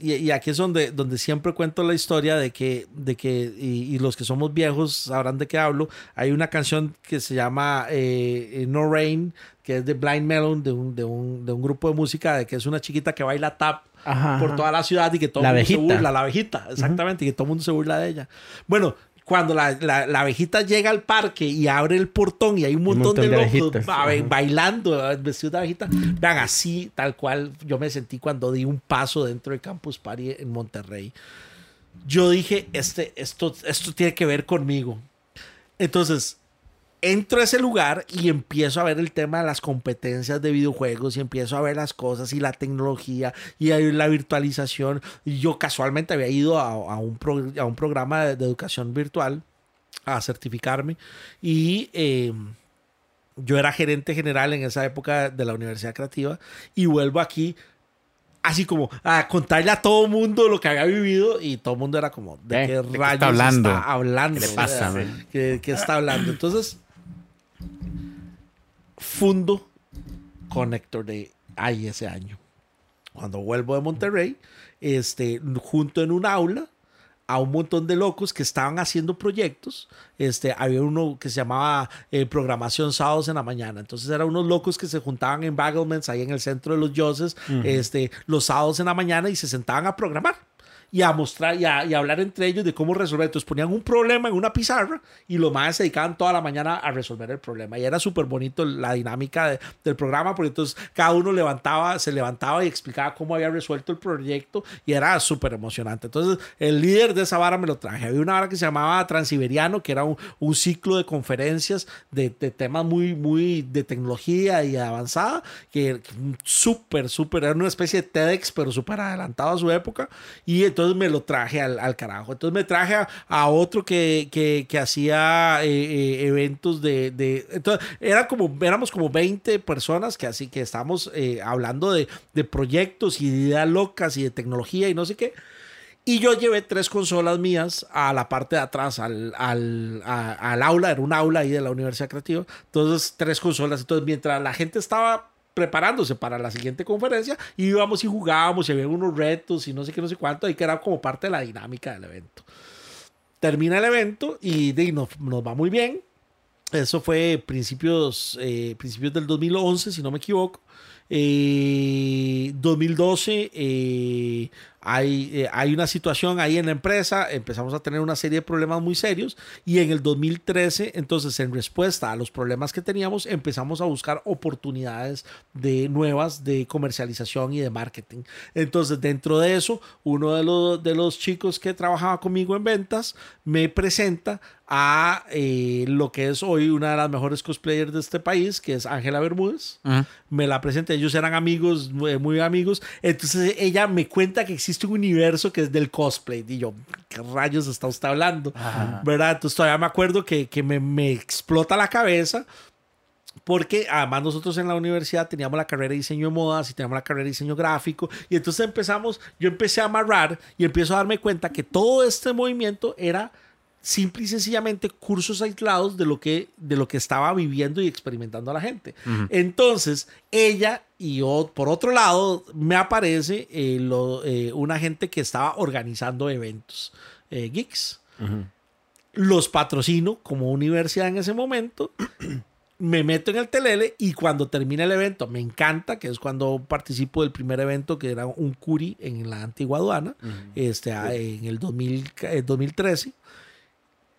Y, y aquí es donde, donde siempre cuento la historia de que, de que y, y los que somos viejos sabrán de qué hablo. Hay una canción que se llama eh, eh, No Rain, que es de Blind Melon, de un, de, un, de un grupo de música, de que es una chiquita que baila tap Ajá, por toda la ciudad y que todo el mundo se abejita. burla, la abejita, exactamente, y que todo el mundo se burla de ella. Bueno, cuando la, la, la abejita llega al parque y abre el portón y hay un montón, montón de, de locos ajá. bailando eh, vestidos de abejita, vean, así, tal cual yo me sentí cuando di un paso dentro del Campus Party en Monterrey. Yo dije, este, esto, esto tiene que ver conmigo. Entonces, entro a ese lugar y empiezo a ver el tema de las competencias de videojuegos y empiezo a ver las cosas y la tecnología y la virtualización. Y yo casualmente había ido a, a un, pro- a un programa de, de educación virtual a certificarme y eh, yo era gerente general en esa época de la Universidad Creativa y vuelvo aquí así como a contarle a todo mundo lo que había vivido y todo el mundo era como, ¿de Eh, qué ¿de qué está rayos hablando? está hablando? ¿Qué le pasa? ¿Qué, qué está hablando? Entonces, fundo Connector de ahí ese año. Cuando vuelvo de Monterrey, este, junto en un aula a un montón de locos que estaban haciendo proyectos. Este, había uno que se llamaba eh, Programación Sábados en la Mañana. Entonces eran unos locos que se juntaban en Bagelmans, ahí en el centro de los Yoses, este, los sábados en la mañana y se sentaban a programar y a mostrar y a, y a hablar entre ellos de cómo resolver. Entonces ponían un problema en una pizarra y los más se dedicaban toda la mañana a resolver el problema. Y era súper bonito la dinámica de- del programa porque entonces cada uno levantaba, se levantaba y explicaba cómo había resuelto el proyecto y era súper emocionante. Entonces el líder de esa vara me lo traje. Había una vara que se llamaba Transiberiano, que era un, un ciclo de conferencias de, de temas muy, muy de tecnología y avanzada, que súper, súper, era una especie de TEDx, pero súper adelantado a su época. Y entonces me lo traje al, al carajo. Entonces me traje a, a otro que, que, que hacía eh, eh, eventos de, de- Entonces era como, éramos como 20 personas que así que estábamos eh, hablando de, de proyectos y de ideas locas y de tecnología y no sé qué. Y yo llevé tres consolas mías a la parte de atrás, al, al, a- al aula, era un aula ahí de la Universidad Creativa. Entonces, tres consolas. Entonces, mientras la gente estaba preparándose para la siguiente conferencia, íbamos y jugábamos y había unos retos y no sé qué, no sé cuánto, y que era como parte de la dinámica del evento. Termina el evento y de, nos, nos va muy bien. Eso fue principios, eh, principios del 2011, si no me equivoco. Eh, 2012 eh, hay, eh, hay una situación ahí en la empresa, empezamos a tener una serie de problemas muy serios y en el 2013, entonces en respuesta a los problemas que teníamos, empezamos a buscar oportunidades de nuevas de comercialización y de marketing. Entonces dentro de eso, uno de los, de los chicos que trabajaba conmigo en ventas me presenta a eh, lo que es hoy una de las mejores cosplayers de este país, que es Ángela Bermúdez. Me la presenta, ellos eran amigos, muy, muy amigos. Entonces ella me cuenta que existe un universo que es del cosplay. Y yo, ¿qué rayos está usted hablando? ¿Verdad? Entonces todavía me acuerdo que, que me, me explota la cabeza. Porque además nosotros en la universidad teníamos la carrera de diseño de modas y teníamos la carrera de diseño gráfico. Y entonces empezamos, yo empecé a amarrar y empiezo a darme cuenta que todo este movimiento era simple y sencillamente cursos aislados de lo que, de lo que estaba viviendo y experimentando la gente. Entonces, ella y yo, por otro lado, me aparece eh, lo- eh, una gente que estaba organizando eventos eh, geeks. Los patrocino como universidad en ese momento. me meto en el telele y cuando termina el evento, me encanta, que es cuando participo del primer evento que era un curi en la antigua aduana, este, a- en el 2000, eh, 2013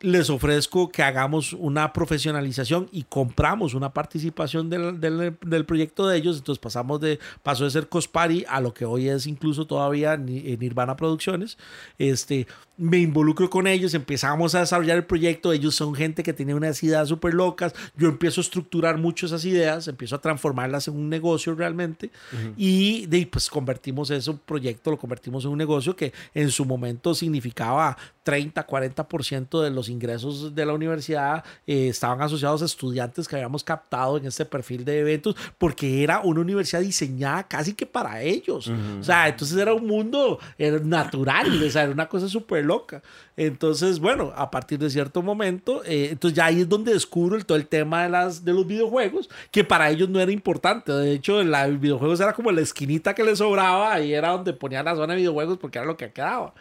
les ofrezco que hagamos una profesionalización y compramos una participación del, del- del proyecto de ellos. Entonces pasamos de, pasó de ser Cospari a lo que hoy es incluso todavía eh, Nirvana Producciones. Este, me involucro con ellos, empezamos a desarrollar el proyecto. Ellos son gente que tiene unas ideas súper locas. Yo empiezo a estructurar mucho esas ideas, empiezo a transformarlas en un negocio realmente. Y de, ahí, pues convertimos ese proyecto, lo convertimos en un negocio que en su momento significaba 30, 40% de los ingresos de la universidad eh, estaban asociados a estudiantes que habíamos captado en este perfil de eventos, porque era una universidad diseñada casi que para ellos. O sea, entonces era un mundo era natural, o sea, era una cosa súper loca. Entonces, bueno, a partir de cierto momento, eh, entonces ya ahí es donde descubro todo el tema de, las, de los videojuegos, que para ellos no era importante. De hecho, la, videojuegos era como la esquinita que les sobraba y era donde ponían la zona de videojuegos porque era lo que quedaba.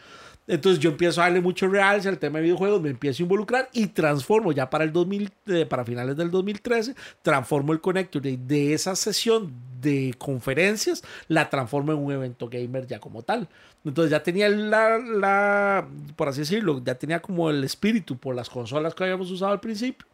Entonces yo empiezo a darle mucho realce al tema de videojuegos, me empiezo a involucrar y transformo ya para el 2000, eh, para finales del 2013, transformo el Connector Day de esa sesión de conferencias, la transformo en un evento gamer ya como tal. Entonces ya tenía la, la, por así decirlo, ya tenía como el espíritu por las consolas que habíamos usado al principio,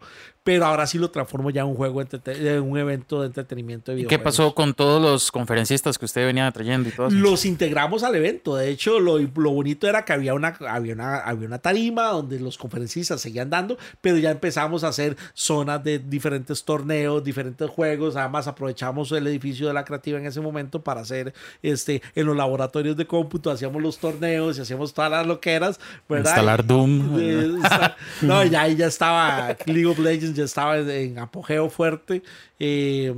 pero ahora sí lo transformo ya en un juego, en un evento de entretenimiento de ¿Y qué pasó con todos los conferencistas que usted venía trayendo y todo eso? Los integramos al evento. De hecho, lo, lo bonito era que había una, había, una, había una tarima donde los conferencistas seguían dando, pero ya empezamos a hacer zonas de diferentes torneos, diferentes juegos. Además, aprovechamos el edificio de la creativa en ese momento para hacer este, en los laboratorios de cómputo, hacíamos los torneos y hacíamos todas las loqueras, ¿verdad? Instalar Doom. no, ya ahí ya estaba League of Legends ya estaba en apogeo fuerte. Eh,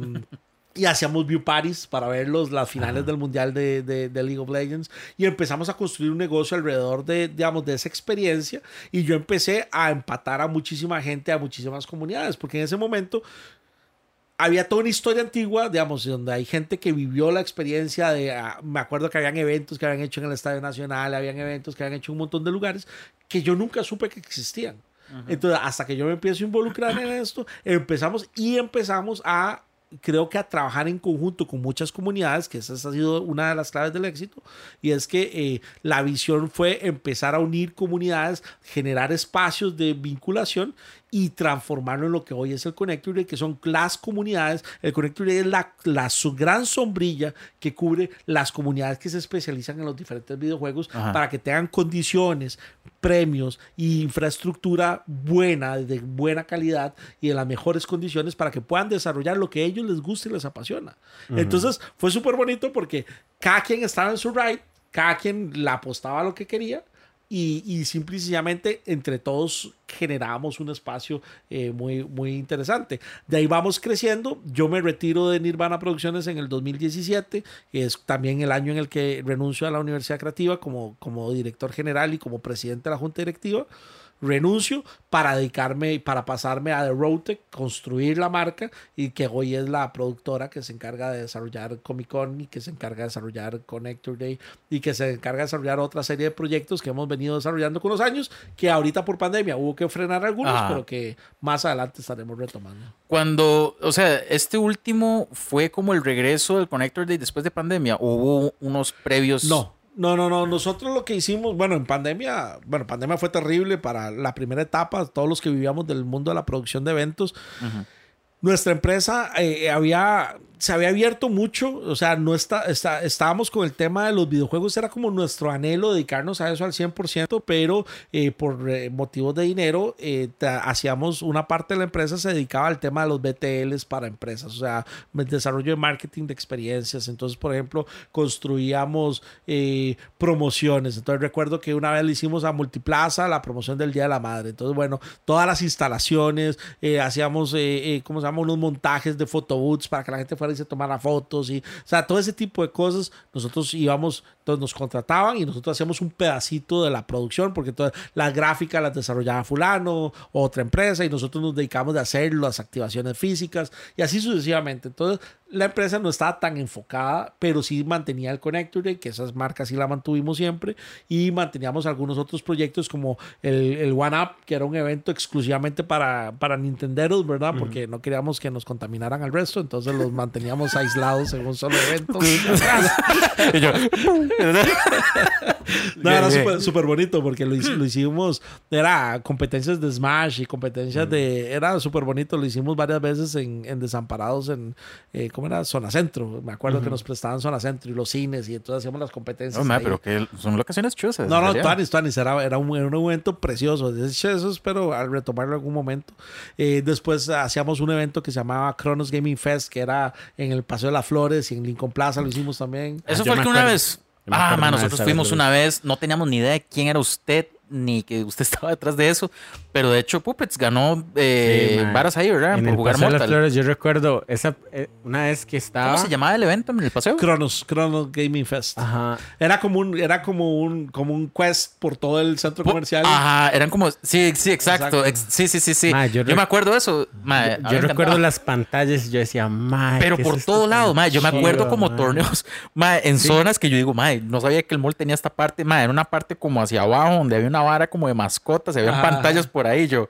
y hacíamos view parties para ver los, las finales del mundial de, de, de, League of Legends y empezamos a construir un negocio alrededor de, digamos, de esa experiencia y yo empecé a empatar a muchísima gente, a muchísimas comunidades, porque en ese momento había toda una historia antigua, digamos, donde hay gente que vivió la experiencia de, ah, me acuerdo que habían eventos que habían hecho en el Estadio Nacional, habían eventos que habían hecho en un montón de lugares que yo nunca supe que existían. Entonces, hasta que yo me empiezo a involucrar en esto, empezamos y empezamos a creo que a trabajar en conjunto con muchas comunidades, que esa ha sido una de las claves del éxito, y es que eh, la visión fue empezar a unir comunidades, generar espacios de vinculación y transformarlo en lo que hoy es el Connectory, que son las comunidades. El Connectory es la, la su gran sombrilla que cubre las comunidades que se especializan en los diferentes videojuegos para que tengan condiciones, premios e infraestructura buena, de buena calidad y en las mejores condiciones para que puedan desarrollar lo que a ellos les gusta y les apasiona. Entonces fue súper bonito porque cada quien estaba en su ride, cada quien la apostaba a lo que quería y, y simplemente entre todos generábamos un espacio eh, muy, muy interesante. De ahí vamos creciendo. Yo me retiro de Nirvana Producciones en el 2017, que es también el año en el que renuncio a la Universidad Creativa como, como director general y como presidente de la Junta Directiva renuncio para dedicarme, para pasarme a The Roadtech, construir la marca y que hoy es la productora que se encarga de desarrollar Comic Con y que se encarga de desarrollar Connector Day y que se encarga de desarrollar otra serie de proyectos que hemos venido desarrollando con los años, que ahorita por pandemia hubo que frenar algunos, pero que más adelante estaremos retomando. Cuando, o sea, este último fue como el regreso del Connector Day después de pandemia, ¿o hubo unos previos. No, no, no, no. Nosotros lo que hicimos, bueno, en pandemia, bueno, pandemia fue terrible para la primera etapa, todos los que vivíamos del mundo de la producción de eventos. Nuestra empresa eh, había se había abierto mucho, o sea, no está, está, estábamos con el tema de los videojuegos, era como nuestro anhelo dedicarnos a eso al 100%, pero eh, por eh, motivos de dinero, eh, hacíamos una parte de la empresa se dedicaba al tema de los BTLs para empresas, o sea, desarrollo de marketing de experiencias. Entonces, por ejemplo, construíamos promociones. Entonces, recuerdo que una vez le hicimos a Multiplaza la promoción del Día de la Madre. Entonces, bueno, todas las instalaciones, hacíamos, ¿cómo se llama? Unos montajes de photobooths para que la gente fuera y se tomara fotos y, o sea, todo ese tipo de cosas. Nosotros íbamos, entonces nos contrataban y nosotros hacíamos un pedacito de la producción porque todas las gráficas las desarrollaba fulano, otra empresa y nosotros nos dedicamos de hacer las activaciones físicas y así sucesivamente. Entonces, la empresa no estaba tan enfocada, pero sí mantenía el Connector, que esas marcas sí la mantuvimos siempre, y manteníamos algunos otros proyectos como el, el One Up, que era un evento exclusivamente para, para Nintenderos, ¿verdad? Porque no queríamos que nos contaminaran al resto, entonces los manteníamos aislados en un solo evento. no, era súper bonito porque lo, lo, hicimos, era competencias de Smash y competencias de, era súper bonito, lo hicimos varias veces en, en Desamparados, en... Eh, ¿cómo era? Zona Centro. Me acuerdo que nos prestaban Zona Centro y los cines y entonces hacíamos las competencias. No, pero que son locaciones chusas. No, no, Tuanis, Tuanis. Era, era, un, era un evento precioso. Eso espero al retomarlo en algún momento. Eh, después hacíamos un evento que se llamaba Kronos Gaming Fest, que era en el Paseo de las Flores y en Lincoln Plaza lo hicimos también. Eso ah, fue que una vez Ah, man, nosotros fuimos una vez, no teníamos ni idea de quién era usted, ni que usted estaba detrás de eso, pero de hecho Puppets ganó eh, Sí, varas ahí, ¿verdad? En Por el jugar Paseo de las Mortal. Flores, yo recuerdo esa, eh, una vez que estaba. ¿Cómo se llamaba el evento en el paseo? Cronos, Cronos Gaming Fest. Ajá. Era como un, era como un, como un quest por todo el centro comercial. Ajá, eran como. Sí, sí, exacto. Exacto. ex- sí, sí, sí, sí. Mae, yo yo, me acuerdo de eso. mae, a mí Yo me recuerdo encantaba. las pantallas y yo decía, mae. Pero ¿qué es por esto todo tan lado, mae. Yo me acuerdo chido, como mae? torneos, mae, en zonas que yo digo, mae, no sabía que el mall tenía esta parte, mae, era una parte como hacia abajo donde había una vara como de mascotas, se habían Ajá. pantallas por ahí. Yo,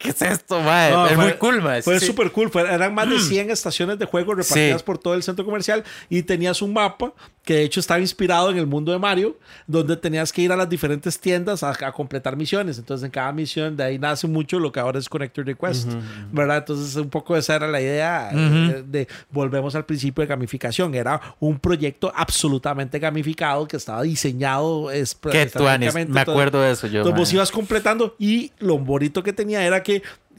¿qué es esto, mae? No, es fue- muy cool, mae. Fue Sí, sí. súper cool. Fue- eran más de 100 estaciones de juego repartidas Sí. por todo el centro comercial y tenías un mapa que de hecho estaba inspirado en el mundo de Mario, donde tenías que ir a las diferentes tiendas a, a completar misiones. Entonces, en cada misión de ahí nace mucho lo que ahora es Connector Request, ¿verdad? Entonces, un poco esa era la idea eh, de, volvemos al principio de gamificación. Era un proyecto absolutamente gamificado que estaba diseñado es, Qué tuanis, estratégicamente, me todo- acuerdo de eso yo. entonces vos ibas completando y lo bonito que tenía era que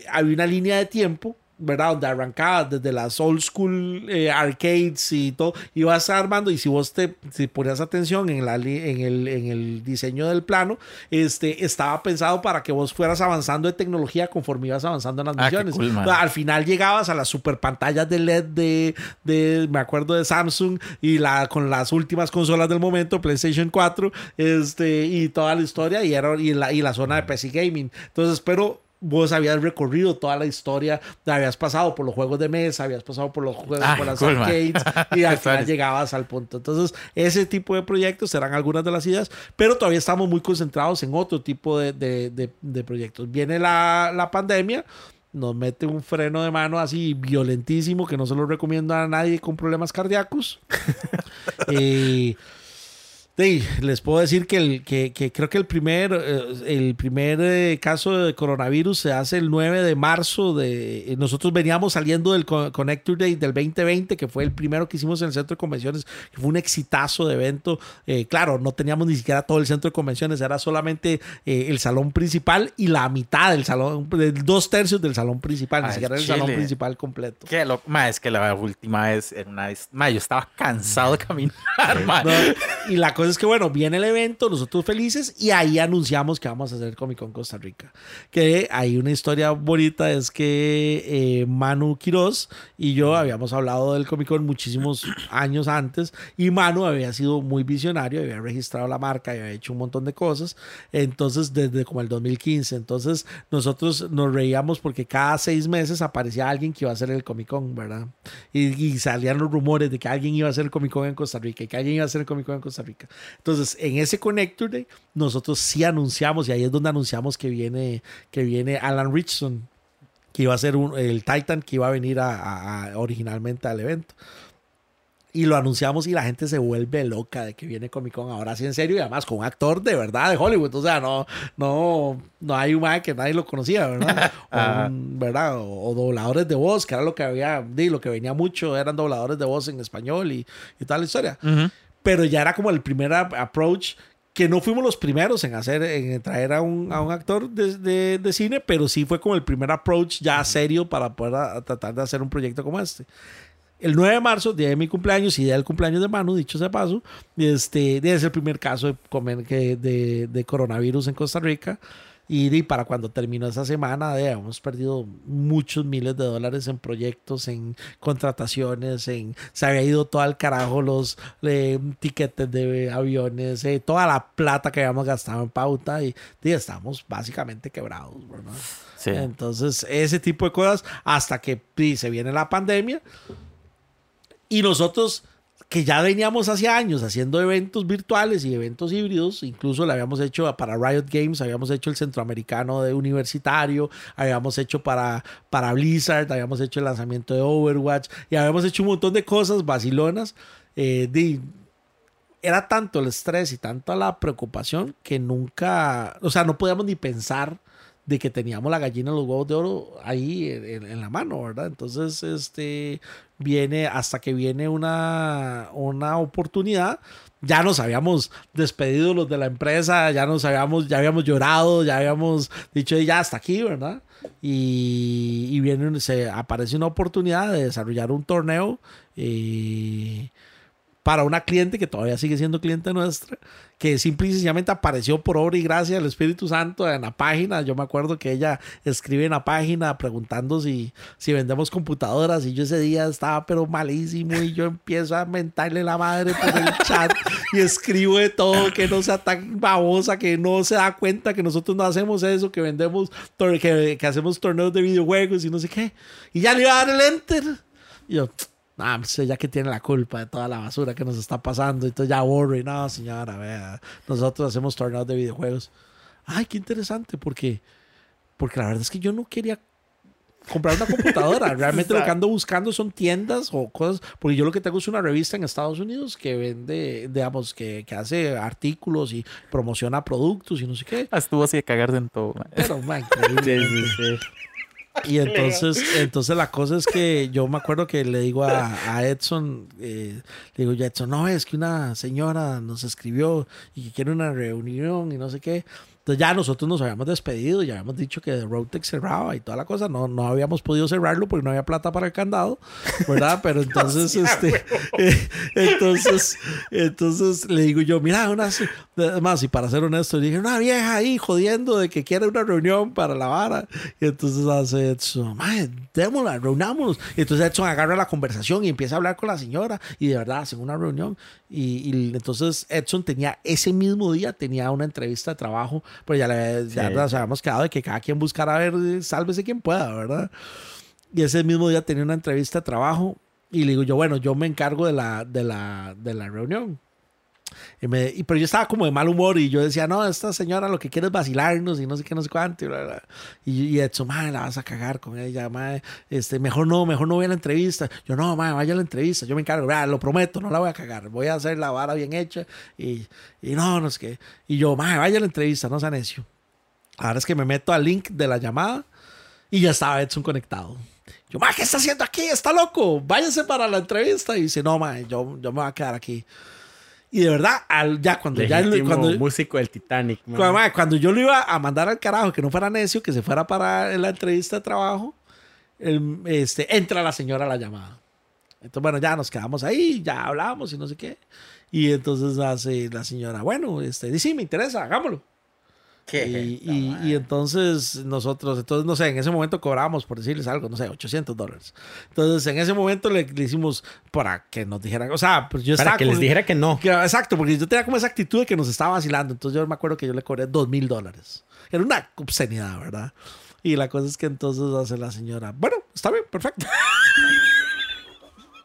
había una línea de tiempo, ¿verdad? Donde arrancaba desde las old school eh, arcades y todo, ibas armando y si vos te si ponías atención en, la, en, el, en el diseño del plano, este, estaba pensado para que vos fueras avanzando de tecnología conforme ibas avanzando en las Ah, misiones. cool, al final llegabas a las super pantallas de LED de, de, me acuerdo de Samsung y la con las últimas consolas del momento, PlayStation 4, este, y toda la historia y, era, y, la, y la zona de PC Gaming. Entonces, pero vos habías recorrido toda la historia, habías pasado por los juegos de mesa, habías pasado por los juegos, Ah, por las cool, arcades y al final llegabas al punto. Entonces, ese tipo de proyectos serán algunas de las ideas, pero todavía estamos muy concentrados en otro tipo de, de- de- de proyectos. Viene la, la pandemia, nos mete un freno de mano así violentísimo que no se lo recomiendo a nadie con problemas cardíacos. Eh, sí, les puedo decir que, el, que, que creo que el primer, eh, el primer eh, caso de coronavirus se hace el 9 de marzo. De, eh, nosotros veníamos saliendo del Co- Connector Day del 2020, que fue el primero que hicimos en el centro de convenciones, que fue un exitazo de evento. Eh, claro, no teníamos ni siquiera todo el centro de convenciones, era solamente eh, el salón principal y la mitad del salón, dos tercios del salón principal, ni siquiera el chile. salón principal completo. Qué. Ma, es que la última vez era una vez. Ma, yo estaba cansado de caminar, ma. No, y la cosa es que, bueno, viene el evento, nosotros felices, y ahí anunciamos que vamos a hacer Comic Con Costa Rica. Que hay una historia bonita, es que eh, Manu Quiroz y yo habíamos hablado del Comic Con muchísimos años antes, y Manu había sido muy visionario, había registrado la marca y había hecho un montón de cosas, entonces desde como el 2015, entonces nosotros nos reíamos porque cada seis meses aparecía alguien que iba a hacer el Comic Con, ¿verdad? Y, y salían los rumores de que alguien iba a hacer el Comic Con en Costa Rica y que alguien iba a hacer el Comic Con en Costa Rica. Entonces, en ese Connector Day, nosotros sí anunciamos, y ahí es donde anunciamos que viene, que viene Alan Richardson, que iba a ser un- el Titan que iba a venir a- a- a- originalmente al evento. Y lo anunciamos y la gente se vuelve loca de que viene Comic Con ahora sí en serio y además con un actor de verdad de Hollywood. O sea, no, no, no hay un que nadie lo conocía, ¿verdad? O, un- ¿verdad? O, o dobladores de voz, que era lo que había, lo que venía mucho, eran dobladores de voz en español y, y toda la historia. Ujú. Pero ya era como el primer ap- approach que no fuimos los primeros en hacer, en traer a un, a un actor de, de- de cine, pero sí fue como el primer approach ya serio para poder a- a tratar de hacer un proyecto como este. El 9 de marzo, día de mi cumpleaños y día del cumpleaños de Manu, dicho sea paso, este, es el primer caso de, de, de coronavirus en Costa Rica. Y, para cuando terminó esa semana, hemos perdido muchos miles de dólares en proyectos, en contrataciones, en se había ido todo al carajo los eh, tiquetes de aviones, eh, toda la plata que habíamos gastado en pauta y, di, estamos básicamente quebrados, ¿verdad? Sí. Entonces, ese tipo de cosas, hasta que se viene la pandemia, y nosotros, que ya veníamos hace años haciendo eventos virtuales y eventos híbridos, incluso le habíamos hecho para Riot Games, habíamos hecho el centroamericano de universitario, habíamos hecho para, para Blizzard, habíamos hecho el lanzamiento de Overwatch y habíamos hecho un montón de cosas vacilonas. eh, di- era tanto el estrés y tanta la preocupación que nunca, o sea, no podíamos ni pensar de que teníamos la gallina los huevos de oro ahí en, en- la mano, ¿verdad? Entonces, este viene hasta que viene una, una oportunidad. Ya nos habíamos despedido los de la empresa, ya nos habíamos, ya habíamos llorado, ya habíamos dicho ya hasta aquí, ¿verdad? Y, y viene, se aparece una oportunidad de desarrollar un torneo. eh, para una cliente que todavía sigue siendo cliente nuestra, que simple y sencillamente apareció por obra y gracia del Espíritu Santo en la página. Yo me acuerdo que ella escribe en la página preguntando si, si vendemos computadoras y yo ese día estaba pero malísimo y yo empiezo a mentarle la madre por el chat y escribo de todo, que no sea tan babosa, que no se da cuenta que nosotros no hacemos eso, que vendemos, que, que hacemos torneos de videojuegos y no sé qué. Y ya le iba a dar el enter. Y yo, ah, pues ella que tiene la culpa de toda la basura que nos está pasando. Entonces ya borro y no, señora, vea, nosotros hacemos torneos de videojuegos. Ay, qué interesante, porque, porque la verdad es que yo no quería comprar una computadora. Realmente lo que ando buscando son tiendas o cosas, porque yo lo que tengo es una revista en Estados Unidos que vende, digamos, que, que hace artículos y promociona productos y no sé qué. Estuvo así de cagarse en todo. man. Pero, man, increíble. Y entonces, entonces la cosa es que yo me acuerdo que le digo a, a Edson, eh, le digo yo a Edson, no, es que una señora nos escribió y que quiere una reunión y no sé qué. Entonces ya nosotros nos habíamos despedido, ya habíamos dicho que Roadtech cerraba y toda la cosa. No, no habíamos podido cerrarlo porque no había plata para el candado, ¿verdad? Pero entonces, este, eh, entonces, entonces le digo yo, mira, una, más, y para ser honesto, dije, una vieja ahí jodiendo de que quiere una reunión para la vara. Y entonces hace Edson, madre, démosla, reunámonos. Y entonces Edson agarra la conversación y empieza a hablar con la señora y de verdad hacen una reunión. Y, y entonces Edson tenía ese mismo día, tenía una entrevista de trabajo pero ya, le, ya Sí. nos habíamos quedado de que cada quien buscara a ver, sálvese quien pueda, ¿verdad? Y ese mismo día tenía una entrevista de trabajo y le digo yo, bueno, yo me encargo de la, de la, de la reunión. Y me, y, pero yo estaba como de mal humor y yo decía, no, esta señora lo que quiere es vacilarnos y no sé qué, no sé cuánto. Y, bla, bla. y, y Edson, madre, la vas a cagar con ella, madre. Este, mejor no, mejor no voy a la entrevista. Yo, no, madre, vaya a la entrevista, yo me encargo, "Vea, lo prometo, no la voy a cagar. Voy a hacer la vara bien hecha y, y no, no sé qué. Y yo, madre, vaya a la entrevista, no sea necio. Ahora es que me meto al link de la llamada y ya estaba Edson conectado. Yo, ma, ¿qué está haciendo aquí? Está loco. Váyase para la entrevista. Y dice, no, ma, yo, yo me voy a quedar aquí. Y de verdad, al, ya cuando ya cuando, músico del Titanic. cuando, cuando yo lo iba a mandar al carajo, que no fuera necio, que se fuera para la entrevista de trabajo, el- este, entra la señora a la llamada. Entonces, bueno, ya nos quedamos ahí, ya hablamos y no sé qué. Y entonces hace la señora, bueno, este, sí, me interesa, hagámoslo. Y, y- y entonces nosotros, entonces no sé, en ese momento cobramos, por decirles algo, no sé, 800 dólares. Entonces en ese momento le, le hicimos para que nos dijeran, o sea, pues yo Para que les con- dijera que no. que- exacto, porque yo tenía como esa actitud de que nos estaba vacilando. Entonces yo me acuerdo que yo le cobré dos mil dólares. Era una obscenidad, ¿verdad? Y la cosa es que entonces hace la señora, bueno, está bien, perfecto.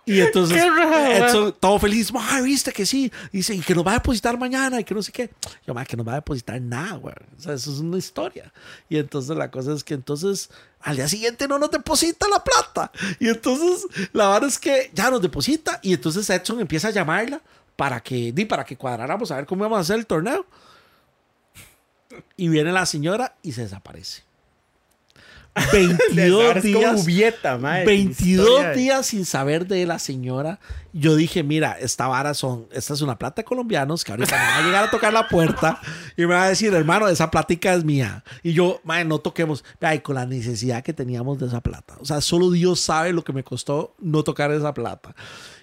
Y entonces, Edson, todo feliz, "Mae, viste que sí. Dice, y que nos va a depositar mañana y que no sé qué. Yo, "Mae, que nos va a depositar nada, güey. O sea, eso es una historia. Y entonces la cosa es que entonces al día siguiente no nos deposita la plata. Y entonces la verdad es que ya nos deposita. Y entonces Edson empieza a llamarla para que, di, para que cuadráramos a ver cómo íbamos a hacer el torneo. Y viene la señora y se desaparece. 22 Ahora es como días. Ubieta, mae. 22 Historia. días sin saber de la señora. Yo dije, mira, esta vara son, esta es una plata de colombianos que ahorita me van a llegar a tocar la puerta y me va a decir, hermano, esa plática es mía. Y yo, madre, no toquemos. Ay, con la necesidad que teníamos de esa plata. O sea, solo Dios sabe lo que me costó no tocar esa plata.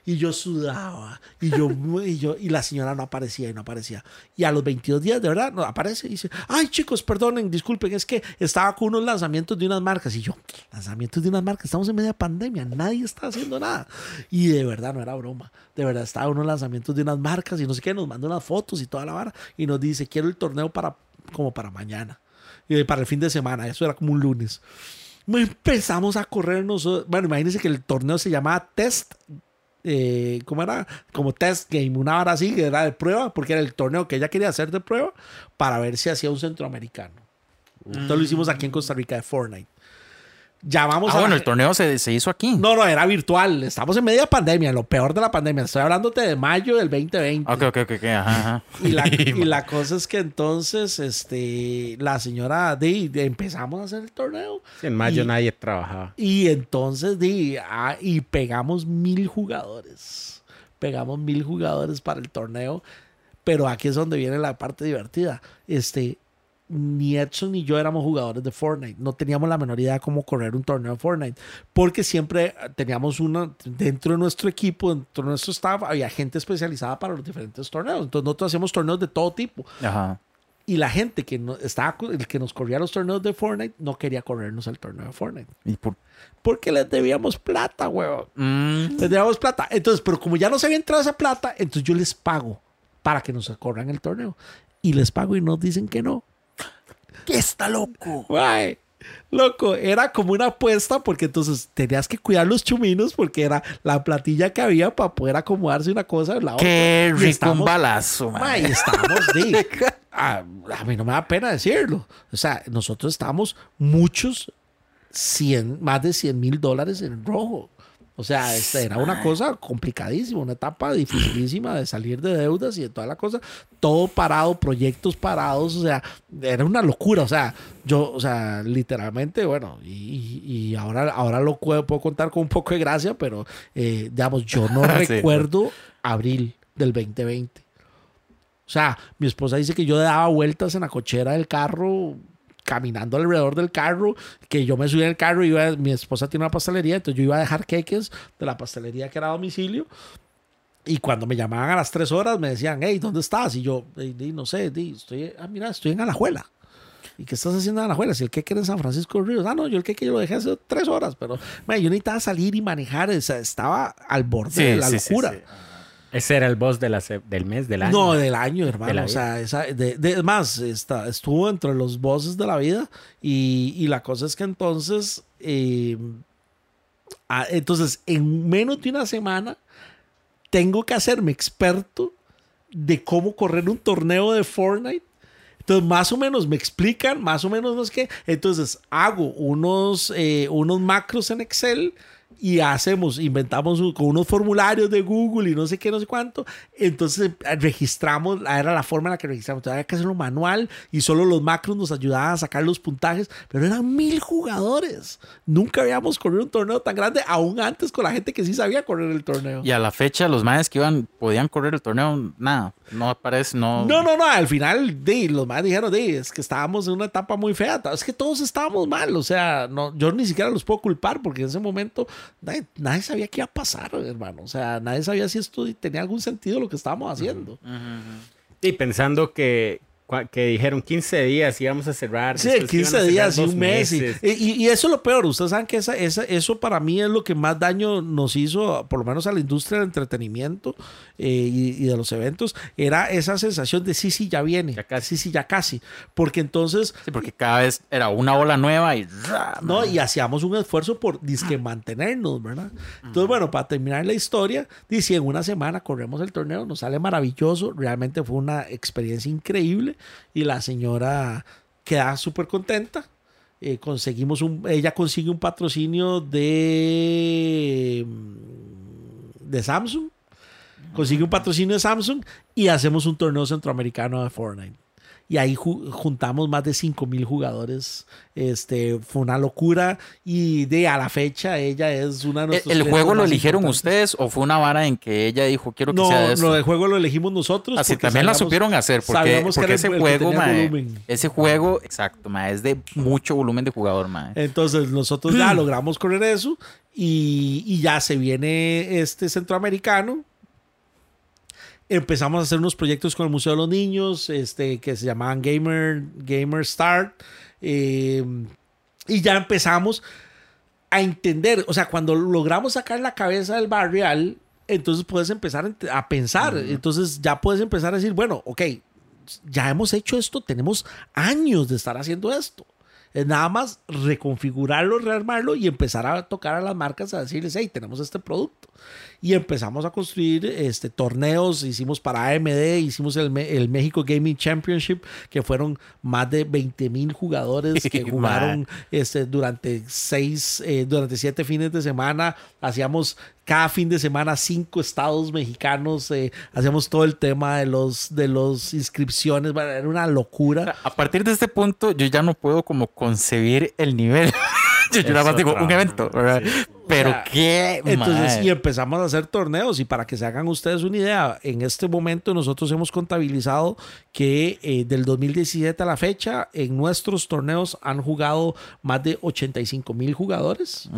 Y yo sudaba. Y yo, y yo, y la señora no aparecía y no aparecía. Y a los 22 días, de verdad, no aparece y dice, ay, chicos, perdonen, disculpen, es que estaba con unos lanzamientos de unas marcas. Y yo, lanzamientos de unas marcas, estamos en media pandemia, nadie está haciendo nada. Y de verdad, no era broma. De verdad, estaba unos lanzamientos de unas marcas y no sé qué, nos mandó unas fotos y toda la vara. Y nos dice, quiero el torneo para, como para mañana. Y para el fin de semana, eso era como un lunes. Empezamos a correr nosotros. Bueno, imagínense que el torneo se llamaba Test eh, ¿cómo era? Como test game, una hora así, que era de prueba, porque era el torneo que ella quería hacer de prueba para ver si hacía un centroamericano. Entonces lo hicimos aquí en Costa Rica de Fortnite. Llamamos Ah, a bueno, la- el torneo se, se hizo aquí. No, no, era virtual. Estamos en media pandemia, en lo peor de la pandemia. Estoy hablándote de mayo del 2020. Ok, ok, ok, ok, ajá, ajá. Y la, y la cosa es que entonces, este, la señora, di, empezamos a hacer el torneo. Sí, en mayo Y- nadie trabajaba. Y entonces, di, ah, y pegamos mil jugadores. Pegamos mil jugadores para el torneo. Pero aquí es donde viene la parte divertida. Este, ni Edson ni yo éramos jugadores de Fortnite. No teníamos la menor idea de cómo correr un torneo de Fortnite. Porque siempre teníamos una, dentro de nuestro equipo, dentro de nuestro staff, había gente especializada para los diferentes torneos. Entonces nosotros hacíamos torneos de todo tipo. Ajá. Y la gente que no, estaba, el que nos corría los torneos de Fortnite no quería corrernos el torneo de Fortnite. ¿Y por... Porque les debíamos plata, huevón. Mm, Les debíamos plata. Entonces, pero como ya nos había entrado esa plata, entonces yo les pago para que nos corran el torneo. Y les pago y nos dicen que no. ¿Qué está loco? Loco, era como una apuesta porque entonces tenías que cuidar los chuminos porque era la platilla que había para poder acomodarse una cosa en la otra. Qué rico un estamos- balazo, man. Ma, y estábamos de, a, a mí no me da pena decirlo. O sea, nosotros estábamos muchos, 100, más de 100 mil dólares en rojo. O sea, este, era una cosa complicadísima, una etapa dificilísima de salir de deudas y de toda la cosa. Todo parado, proyectos parados, o sea, era una locura. O sea, yo, o sea, literalmente, bueno, y, y- y ahora, ahora lo puedo, puedo contar con un poco de gracia, pero, eh, digamos, yo no Sí. recuerdo abril del 2020. O sea, mi esposa dice que yo daba vueltas en la cochera del carro, caminando alrededor del carro, que yo me subía en el carro y iba, mi esposa tiene una pastelería, entonces yo iba a dejar queques de la pastelería que era a domicilio. Y cuando me llamaban a las tres horas me decían, hey, ¿dónde estás? Y yo, "Ey, di, no sé, estoy, ah, mira, estoy en Alajuela. ¿Y qué estás haciendo en Alajuela? Si el queque era en San Francisco de Ríos. Ah, no, yo el queque yo lo dejé hace tres horas, pero man, yo necesitaba salir y manejar, o sea, estaba al borde Sí, de la sí, sí, locura. sí. Ese era el boss de la del mes, del año. No, del año, hermano. De o sea, esa, de, de- más, está, estuvo entre los bosses de la vida. Y, y la cosa es que entonces, eh, ah, entonces, en menos de una semana, tengo que hacerme experto de cómo correr un torneo de Fortnite. Entonces, más o menos me explican, más o menos no es que. Entonces, hago unos, eh, unos macros en Excel y hacemos, inventamos un- con unos formularios de Google y no sé qué, no sé cuánto. Entonces, eh, registramos, era la forma en la que registramos. Entonces, había que hacerlo manual y solo los macros nos ayudaban a sacar los puntajes, pero eran mil jugadores. Nunca habíamos corrido un torneo tan grande, aún antes con la gente que sí sabía correr el torneo. Y a la fecha, los maes que iban, podían correr el torneo, nada, no aparece, no. No, no, no, al final di, los más dijeron, di, es que estábamos en una etapa muy fea, es que todos estábamos mal, o sea, no, yo ni siquiera los puedo culpar porque en ese momento nadie, nadie sabía qué iba a pasar, hermano, o sea, nadie sabía si esto tenía algún sentido lo que estábamos haciendo. Y pensando que, que dijeron 15 días íbamos a cerrar. Sí, después iban 15 a cerrar días y un mes. Y, y- y eso es lo peor. Ustedes saben que esa, esa- eso para mí es lo que más daño nos hizo, por lo menos a la industria del entretenimiento eh, y, y de los eventos. Era esa sensación de sí, sí, ya viene. Ya casi. Sí, sí, ya casi. Porque entonces Sí, porque cada vez era una ola nueva y. ¿no? Y hacíamos un esfuerzo por disque mantenernos, ¿verdad? Entonces, bueno, para terminar la historia, dice, en una semana corremos el torneo, nos sale maravilloso, realmente fue una experiencia increíble y la señora queda súper contenta. Eh, conseguimos un, ella consigue un patrocinio de, de Samsung, consigue un patrocinio de Samsung y hacemos un torneo centroamericano de Fortnite. Y ahí ju- juntamos más de 5 mil jugadores. Este, fue una locura. Y de a la fecha, ella es una de ¿El, nuestros el juego lo eligieron importantes. ustedes o fue una vara en que ella dijo quiero que No, sea de esto? no, el juego lo elegimos nosotros. Así también la supieron hacer porque, porque ese el- el juego, mae, volumen. ese juego, exacto, mae, es de mucho volumen de jugador, mae. Entonces nosotros ya logramos correr eso y, y ya se viene este centroamericano. Empezamos a hacer unos proyectos con el Museo de los Niños, este, que se llamaban Gamer, Gamer Start. eh, y ya empezamos a entender, o sea, cuando logramos sacar la cabeza del barrial, entonces puedes empezar a ent- a pensar, entonces ya puedes empezar a decir, bueno, ok, ya hemos hecho esto, tenemos años de estar haciendo esto. Es nada más reconfigurarlo, rearmarlo y empezar a tocar a las marcas a decirles, hey, tenemos este producto. Y empezamos a construir este, torneos, hicimos para AMD, hicimos el, el México Gaming Championship, que fueron más de 20 mil jugadores que jugaron este, durante seis, eh, durante siete fines de semana. Hacíamos cada fin de semana cinco estados mexicanos, eh, hacíamos todo el tema de los, de los inscripciones, bueno, era una locura. A partir de este punto, yo ya no puedo como concebir el nivel. yo yo nada más digo un evento, vara, ¿verdad? sí. Pero sea, qué, Entonces, y empezamos a hacer torneos. Y para que se hagan ustedes una idea, en este momento nosotros hemos contabilizado que eh, del 2017 a la fecha, en nuestros torneos han jugado más de 85 mil jugadores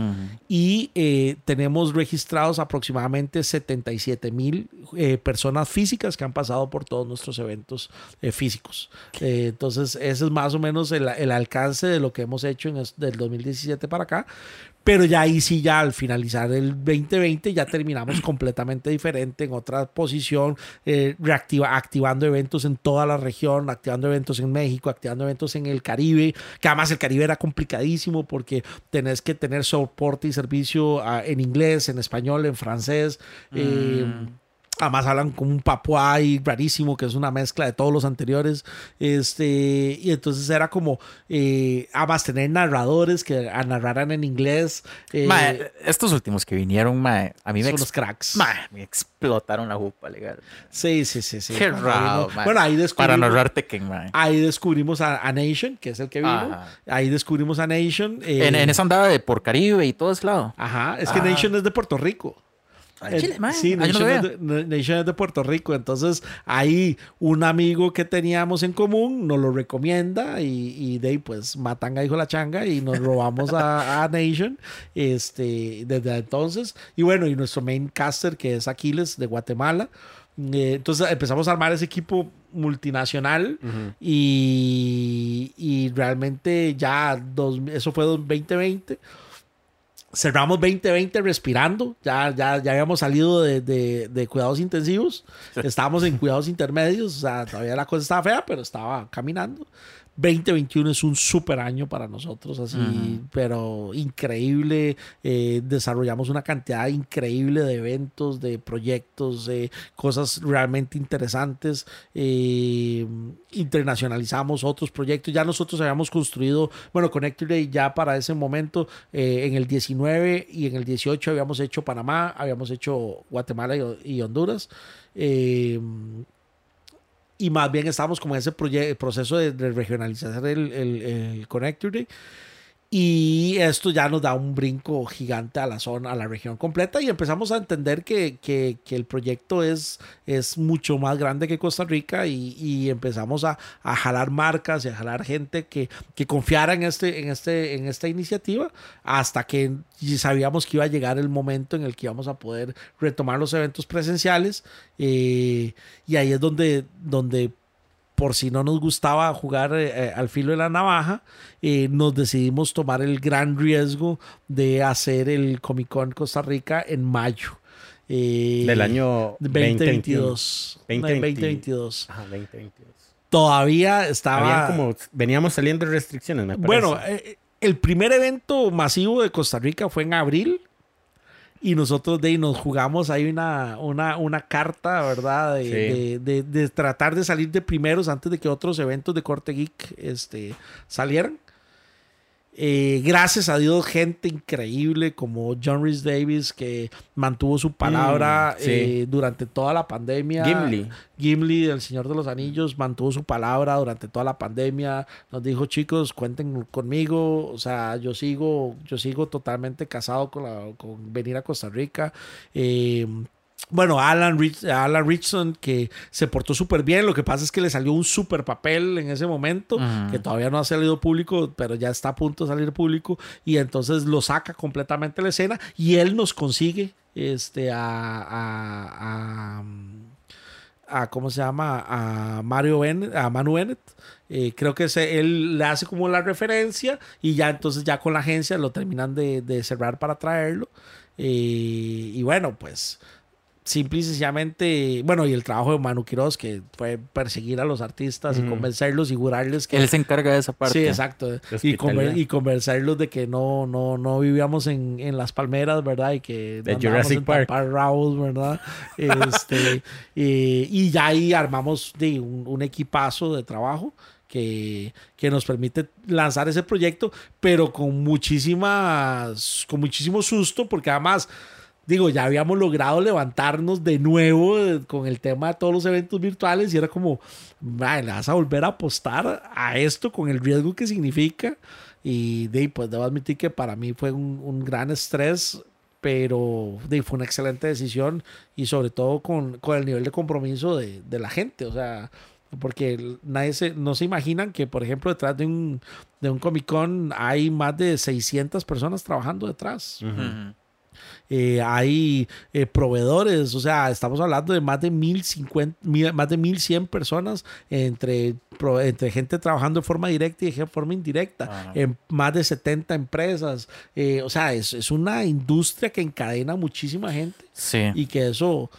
y eh, tenemos registrados aproximadamente 77 mil eh, personas físicas que han pasado por todos nuestros eventos eh, físicos. Entonces, ese es más o menos el, el alcance de lo que hemos hecho en del 2017 para acá. Pero ya ahí sí, ya al finalizar el 2020, ya terminamos completamente diferente, en otra posición, eh, reactiva, activando eventos en toda la región, activando eventos en México, activando eventos en el Caribe, que además el Caribe era complicadísimo porque tenés que tener soporte y servicio ah, en inglés, en español, en francés. eh, Además hablan como un papuay rarísimo, que es una mezcla de todos los anteriores. Este, y entonces era como, eh, además tener narradores que narraran en inglés. eh, estos últimos que vinieron, mae, a mí me, son los cracks. mae, me explotaron la jupa, legal. Sí, sí, sí, sí. Qué raro, ahí-. Bueno, ahí Para descubrimos, narrar Tekken, ahí descubrimos a, a Nation, que es el que vino. Ajá. Ahí descubrimos a Nation. eh, En, en esa andaba de por Caribe y todo ese lado. Ajá, es que. Nation es de Puerto Rico. Eh, Chile, mae. Sí, Ah, no Nation, es de, Nation es de Puerto Rico. Entonces, ahí un amigo que teníamos en común nos lo recomienda y, y de ahí, pues, matan a hijo la changa y nos robamos a, a Nation este, desde entonces. Y bueno, y nuestro main caster, que es Aquiles de Guatemala. Eh, entonces empezamos a armar ese equipo multinacional y, y realmente ya dos, eso fue 2020 cerramos 2020 respirando. Ya, ya, ya habíamos salido de, de- de cuidados intensivos. Estábamos en cuidados intermedios. O sea, todavía la cosa estaba fea, pero estaba caminando. 2021 es un super año para nosotros, así, pero increíble. Eh, desarrollamos una cantidad increíble de eventos, de proyectos, de cosas realmente interesantes. Eh, internacionalizamos otros proyectos. Ya nosotros habíamos construido, bueno, Connector Day ya para ese momento, eh, en el 19 y en el 18 habíamos hecho Panamá, habíamos hecho Guatemala y, y Honduras. Y más bien estamos como en ese proceso de, regionalizar el, el. Y esto ya nos da un brinco gigante a la zona, a la región completa y empezamos a entender que, que- que el proyecto es, es mucho más grande que Costa Rica y, y empezamos a, a jalar marcas y a jalar gente que, que confiara en, este, en, este, en esta iniciativa hasta que sabíamos que iba a llegar el momento en el que íbamos a poder retomar los eventos presenciales eh, y ahí es donde, donde por si no nos gustaba jugar eh, eh, al filo de la navaja, eh, nos decidimos tomar el gran riesgo de hacer el Comic Con Costa Rica en mayo. eh, Del año 2022. 2020. 2022. Ajá, 2022. Todavía estaba... Habían como, veníamos saliendo de restricciones, me parece. Bueno, eh, el primer evento masivo de Costa Rica fue en abril. Y nosotros de ahí nos jugamos ahí una, una, una carta, ¿verdad? De, Sí. de- de- de tratar de salir de primeros antes de que otros eventos de corte geek este, salieran. Eh, gracias a Dios, gente increíble como John Rhys Davis que mantuvo su palabra Mm, sí. eh, durante toda la pandemia. Gimli. Gimli, el Señor de los Anillos, mantuvo su palabra durante toda la pandemia. Nos dijo, chicos, cuenten conmigo. O sea, yo sigo, yo sigo totalmente casado con, la- con venir a Costa Rica. Eh, bueno, Alan, Rich- Alan Richson, que se portó súper bien. Lo que pasa es que le salió un súper papel en ese momento, que todavía no ha salido público, pero ya está a punto de salir público. Y entonces lo saca completamente de la escena y él nos consigue este, a, a- a- a ¿cómo se llama? A Mario Bennett, a Manu Bennett. Eh, creo que se- él le hace como la referencia y ya entonces ya con la agencia lo terminan de, de cerrar para traerlo. Eh, y bueno, pues simple y sencillamente, bueno, y el trabajo de Manu Quiroz, que fue perseguir a los artistas y convencerlos y jurarles que... Él se encarga de esa parte. Sí, exacto. Y, conver- y convencerlos de que no, no, no vivíamos en, en las palmeras, ¿verdad? Y que De Jurassic en Park. rabos, ¿verdad? Este, y, y ya ahí armamos de, un, un equipazo de trabajo que, que nos permite lanzar ese proyecto, pero con muchísimas, con muchísimo susto, porque además digo, ya habíamos logrado levantarnos de nuevo eh, con el tema de todos los eventos virtuales y era como, "Mae, le vas a volver a apostar a esto con el riesgo que significa. Y de ahí, pues debo admitir que para mí fue un, un gran estrés pero de, fue una excelente decisión y sobre todo con, con el nivel de compromiso de, de la gente, o sea, porque nadie se, no se imaginan que, por ejemplo, detrás de un, de un Comic Con hay más de 600 personas trabajando detrás. Ujú. Eh, hay eh, proveedores, o sea, estamos hablando de más de 1050, mil- más de 1100 personas entre, pro- entre gente trabajando de forma directa y de forma indirecta, Ajá. en más de 70 empresas. Eh, o sea, es, es una industria que encadena muchísima gente Sí. y que eso,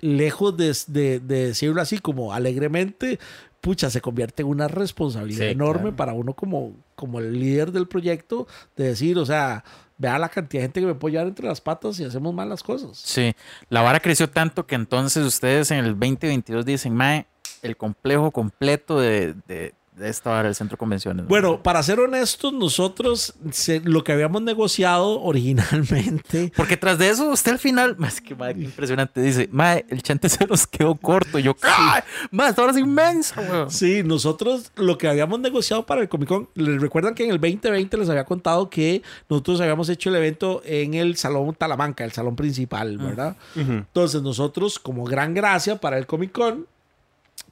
lejos de, de- de decirlo así como alegremente, pucha, se convierte en una responsabilidad Sí, enorme claro. para uno como, como el líder del proyecto de decir, o sea, vea la cantidad de gente que me puede llevar entre las patas y hacemos mal las cosas. Sí, la vara creció tanto que entonces ustedes en el 2022 dicen, Mae, el complejo completo de, de, de esta del centro de convenciones. Bueno, para ser honestos, nosotros se- lo que habíamos negociado originalmente Porque tras de eso, usted al final, más que mae, qué impresionante, dice, Mae, el chante se nos quedó corto. Y yo, ¡ay! Mae, esta hora es inmensa, weón. Sí, nosotros lo que habíamos negociado para el Comic Con, les recuerdan que en el 2020 les había contado que nosotros habíamos hecho el evento en el Salón Talamanca, el salón principal, ¿verdad? Entonces nosotros, como gran gracia para el Comic Con,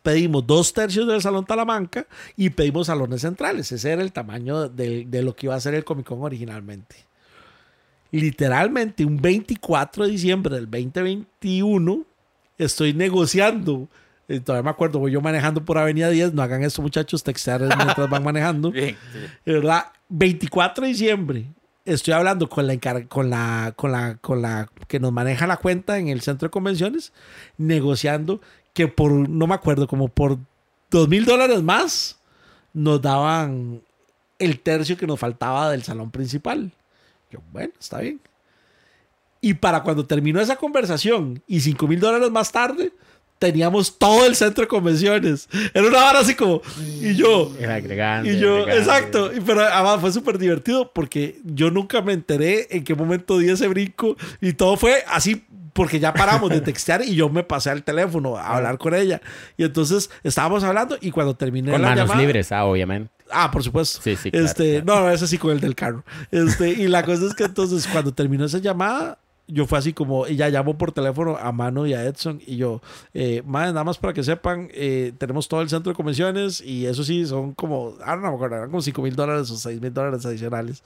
pedimos dos tercios del Salón Talamanca y pedimos salones centrales. Ese era el tamaño de, de lo que iba a ser el Comic Con originalmente. Literalmente, un 24 de diciembre del 2021, estoy negociando. eh, todavía me acuerdo, voy yo manejando por Avenida 10. No hagan eso, muchachos, textear mientras van manejando. Bien, sí. Verdad, 24 de diciembre. Estoy hablando con la, con la con la con la que nos maneja la cuenta en el centro de convenciones, negociando que por no me acuerdo como por dos mil dólares más nos daban el tercio que nos faltaba del salón principal. Yo, bueno, está bien. Y para cuando terminó esa conversación y 5 mil dólares más tarde, teníamos todo el centro de convenciones. Era una hora así como, y yo, Era agregando. y yo, exacto, pero además fue súper divertido porque yo nunca me enteré en qué momento di ese brinco y todo fue así porque ya paramos de textear y yo me pasé al teléfono a hablar con ella. Y entonces estábamos hablando y cuando terminé Con la manos llamada... libres, ah, obviamente. Ah, por supuesto. Sí, sí, claro, este, No, ese sí con el del carro. Este, y la cosa es que entonces cuando terminó esa llamada, yo fue así como, ella llamó por teléfono a Mano y a Edson y yo, eh, madre, nada más para que sepan, eh, tenemos todo el centro de convenciones y eso sí, son como, ah, no me acuerdo, eran como 5 mil dólares o 6 mil dólares adicionales.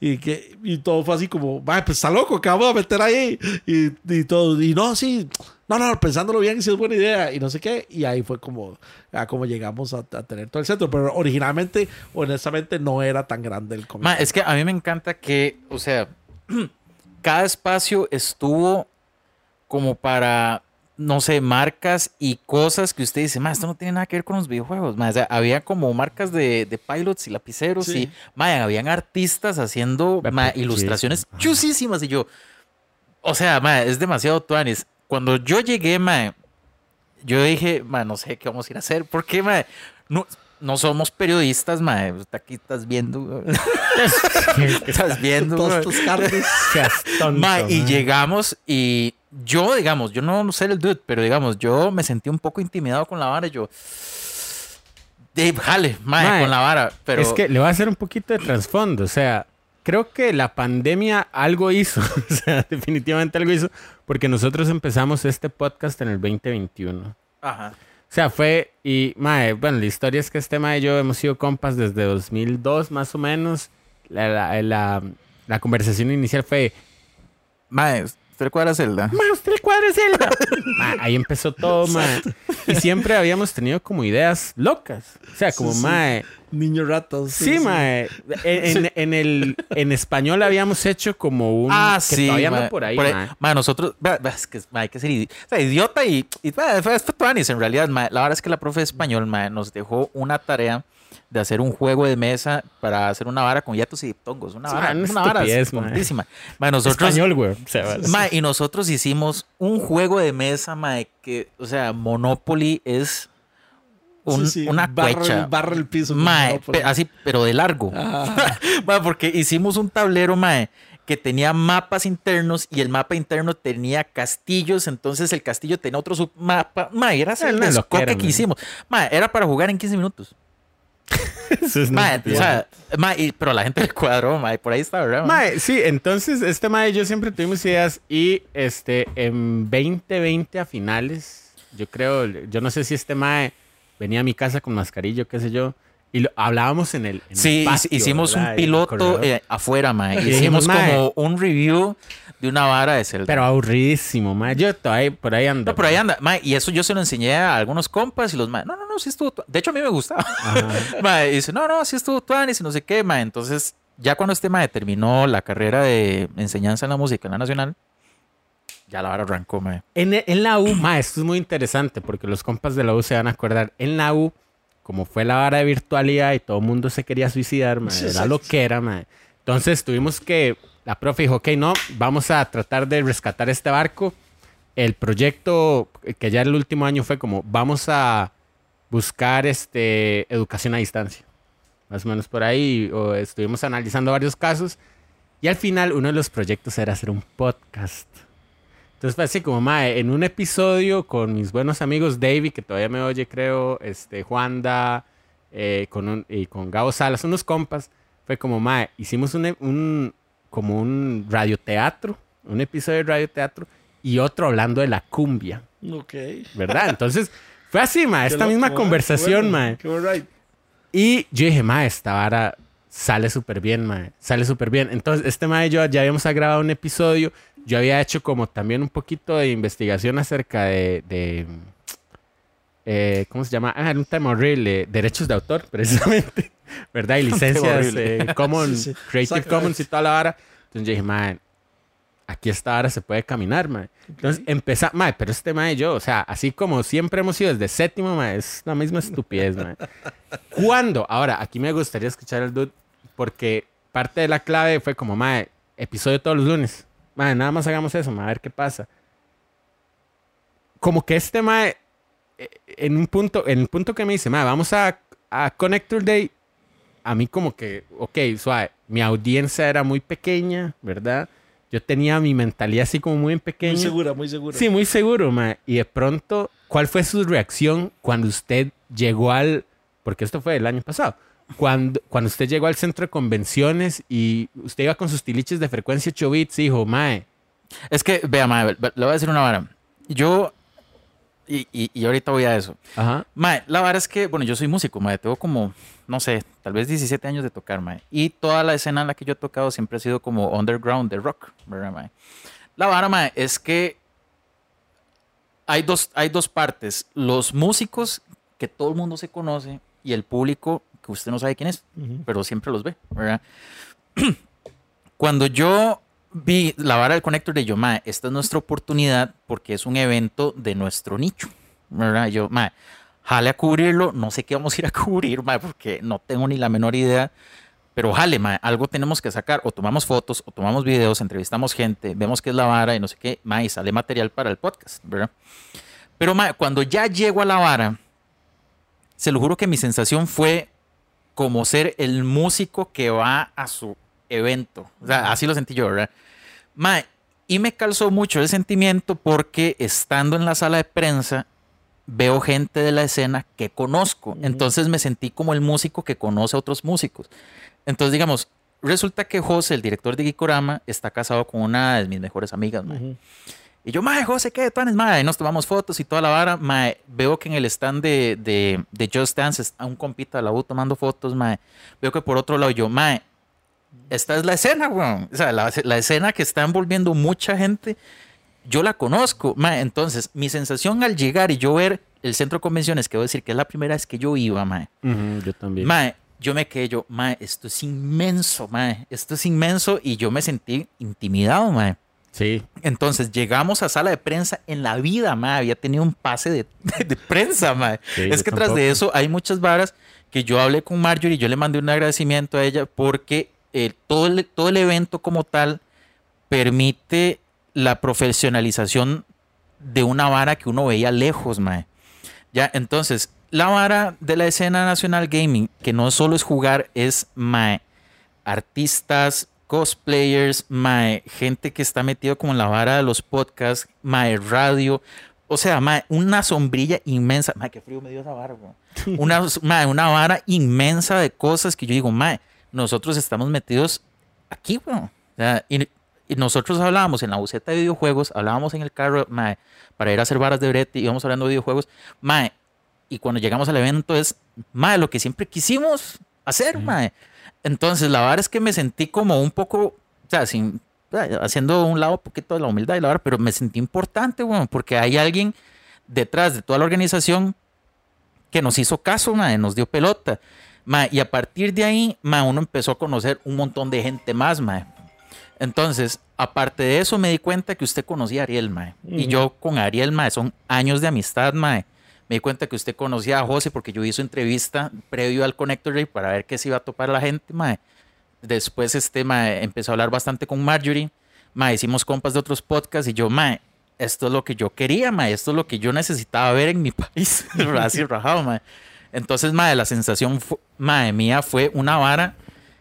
Y, que, y todo fue así como, madre, pues está loco, ¿qué vamos a meter ahí? Y, y todo, y no, sí, no, no, pensándolo bien, sí es buena idea y no sé qué. Y ahí fue como, a como llegamos a, a tener todo el centro. Pero originalmente, honestamente, no era tan grande el cómic. Ma, es que a mí me encanta que, o sea, cada espacio estuvo como para, no sé, marcas y cosas que usted dice, ma, esto no tiene nada que ver con los videojuegos. Ma, o sea, había como marcas de, de pilots y lapiceros Sí. y, ma, habían artistas haciendo pues, ilustraciones. Ajá. chusísimas y yo, o sea, ma, es demasiado tuanis. Cuando yo llegué, ma, yo dije, ma, no sé qué vamos a ir a hacer, porque, ma, no, no somos periodistas, ma, aquí estás viendo, estás viendo, Todos Ma, y llegamos y yo, digamos, yo no sé el dude, pero digamos, yo me sentí un poco intimidado con la vara. y Yo, de, jale, mae, Mae, con la vara. Pero Es que le voy a hacer un poquito de trasfondo. O sea, creo que la pandemia algo hizo. o sea, definitivamente algo hizo. Porque nosotros empezamos este podcast en el 2021. Ajá. O sea, fue. Y, mae, bueno, la historia es que este mae y yo hemos sido compas desde 2002, más o menos. La, la, la, conversación inicial fue. Mae, ¿usted recuerda Zelda? Zelda. Ahí empezó todo. Y siempre habíamos tenido como ideas locas. O sea, como, Sí, sí. mae. Niño ratos. Sí, mae. En, en- en el, en español habíamos hecho como un. Ah, que sí. Todavía ando por ahí, Por mae, nosotros, es que hay que ser idi- o sea, idiota y, y fue, fue en realidad. La verdad es que la profe de español mae, nos dejó una tarea de hacer un juego de mesa para hacer una vara con yatos y diptongos. Una vara, una vara tontísima. Mae, nosotros, Español, güey. O sea, y nosotros hicimos un juego de mesa, mae, que, o sea, Monopoly es un- Sí, sí, una barra cuecha. barra el piso Mae, pe- así, pero de largo. Ah. Mae, porque hicimos un tablero, mae, que tenía mapas internos y el mapa interno tenía castillos, entonces el castillo tenía otro submapa. Mae, era el descoque que hicimos. Mae, era para jugar en 15 minutos. Es Mae, nítido. o sea, mae, y- pero la gente le cuadró, mae, por ahí está, ¿verdad? mae? Mae, sí, entonces este mae y yo siempre tuvimos ideas y este en 2020 a finales, yo creo, yo no sé si este mae venía a mi casa con mascarillo, qué sé yo, y lo, hablábamos en el, en el Sí, hic- patio, hicimos ¿verdad? un el piloto eh, afuera, mae. Y Hicimos mae. como un review de una vara de Zelda. pero aburridísimo, mae. Yo todavía por ahí ando. no, pero ahí anda, mae, y eso yo se lo enseñé a algunos compas y los mae, no, no, no, sí estuvo, tu-". de hecho a mí me gustaba. mae, y dice, no, no, sí estuvo tuanis y no sé qué, mae. Entonces, ya cuando este mae terminó la carrera de enseñanza en la música en la nacional, ya la vara arrancó, mae. En, en la U, ma, esto es muy interesante porque los compas de la U se van a acordar. En la U, como fue la vara de virtualidad y todo el mundo se quería suicidar, ma, Sí, era lo que era, ma. Entonces tuvimos que, la profe dijo, ok, no, vamos a tratar de rescatar este barco. El proyecto, que ya el último año fue como, vamos a buscar este, educación a distancia. Más o menos por ahí, o estuvimos analizando varios casos. Y al final, uno de los proyectos era hacer un podcast. Entonces fue así como, mae, en un episodio con mis buenos amigos David, que todavía me oye, creo, este, Juanda, eh, con un- y con Gabo Salas, unos compas, fue como, mae, hicimos un, un- como un radioteatro, un episodio de radioteatro, y otro hablando de la cumbia, Ok. ¿verdad? Entonces, fue así, mae, esta misma mae, conversación, bueno, mae. Alright. Y yo dije, mae, esta vara sale súper bien, mae. Sale súper bien. Entonces, este mae y yo ya habíamos grabado un episodio. Yo había hecho como también un poquito de investigación acerca de... de, eh, ¿Cómo se llama? Ah, era un tema horrible. Derechos de autor, precisamente. ¿Verdad? Y licencias eh, Common, Sí, sí. Creative. Commons y toda la vara. Entonces yo dije, mae, aquí esta vara se puede caminar, mae. Entonces empezá, mae, pero este mae y yo, o sea, así como siempre hemos sido desde séptimo, mae, es la misma estupidez, mae. ¿Cuándo? Ahora, aquí me gustaría escuchar al dude porque parte de la clave fue como, mae, episodio todos los lunes. Mae, nada más hagamos eso, mae, a ver qué pasa. Como que este mae, eh, en un punto, en el punto que me dice, mae, vamos a, a Connector Day, a mí como que, ok, suave, mi audiencia era muy pequeña, ¿verdad? Yo tenía mi mentalidad así como muy pequeña. Muy segura, muy segura. Sí, muy seguro, ma. Y de pronto, ¿cuál fue su reacción cuando usted llegó al... Porque esto fue el año pasado. Cuando, cuando usted llegó al centro de convenciones y usted iba con sus tiliches de frecuencia 8 bits y dijo, mae, Es que, vea, mae, le voy a decir una vara. Yo, y, y, y ahorita voy a eso. ajá, Mae, la verdad es que, bueno, yo soy músico, mae, tengo como, no sé, tal vez 17 años de tocar, mae. Y toda la escena en la que yo he tocado siempre ha sido como underground de rock, ¿verdad, mae? La vara, mae, es que hay dos, hay dos partes. Los músicos que todo el mundo se conoce y el público que usted no sabe quién es, Ujú. pero siempre los ve, ¿verdad? Cuando yo vi la vara del conector de yo, mae, esta es nuestra oportunidad porque es un evento de nuestro nicho, ¿verdad? Yo, mae, jale a cubrirlo, no sé qué vamos a ir a cubrir, mae, porque no tengo ni la menor idea, pero jale, mae, algo tenemos que sacar, o tomamos fotos, o tomamos videos, entrevistamos gente, vemos qué es la vara y no sé qué, mae, y sale material para el podcast, ¿verdad? Pero, mae, cuando ya llego a la vara, se lo juro que mi sensación fue como ser el músico que va a su evento. O sea, así lo sentí yo, ¿verdad? Mae, y me calzó mucho el sentimiento porque estando en la sala de prensa veo gente de la escena que conozco. Entonces me sentí como el músico que conoce a otros músicos. Entonces, digamos, resulta que José, el director de Gikorama, está casado con una de mis mejores amigas, mae. Y yo, mae, José, ¿qué? ¿Tú mae? Nos tomamos fotos y toda la vara. Mae, veo que en el stand de, de, de Just Dance está un compita de la U tomando fotos, mae. Veo que por otro lado yo, mae, esta es la escena, weón. O sea, la, la escena que está envolviendo mucha gente, yo la conozco, mae. Entonces, mi sensación al llegar y yo ver el centro de convenciones, que voy a decir que es la primera vez que yo iba, mae. Ujú, yo también. Mae, yo me quedé yo, mae, esto es inmenso, mae. Esto es inmenso y yo me sentí intimidado, mae. Sí, Entonces llegamos a sala de prensa en la vida, ma, había tenido un pase de, de- de prensa, ma. Sí, es que tras de eso hay muchas varas que yo hablé con Marjorie y yo le mandé un agradecimiento a ella porque eh, todo, el, todo el evento como tal permite la profesionalización de una vara que uno veía lejos, ma. Ya, entonces, la vara de la escena nacional gaming, que no solo es jugar, es, mae, artistas, cosplayers, mae, gente que está metido como en la vara de los podcasts, mae, radio, o sea, mae, una sombrilla inmensa. Mae, qué frío me dio esa vara, weón. Una, mae, una vara inmensa de cosas que yo digo, mae, nosotros estamos metidos aquí, weón. O sea, y, y nosotros hablábamos en la buceta de videojuegos, hablábamos en el carro, mae, para ir a hacer varas de brete, íbamos hablando de videojuegos, mae, y cuando llegamos al evento es, mae, lo que siempre quisimos hacer, mae. Entonces, la verdad es que me sentí como un poco, o sea, sin, haciendo un lado un poquito de la humildad y la verdad, pero me sentí importante, weón, porque hay alguien detrás de toda la organización que nos hizo caso, mae, nos dio pelota. y a partir de ahí, mae, uno empezó a conocer un montón de gente más. Entonces, aparte de eso, me di cuenta que usted conocía a Ariel, mae. Y yo con Ariel, son años de amistad, mae. Me di cuenta que usted conocía a José porque yo hice entrevista previo al Connector Day para ver qué se iba a topar la gente. Después, este, mae, empezó a hablar bastante con Marjorie. Mae, hicimos compas de otros podcasts y yo, mae, esto es lo que yo quería. Esto es lo que yo necesitaba ver en mi país. Rajado. Entonces, mae, la sensación, mae, mía fue una vara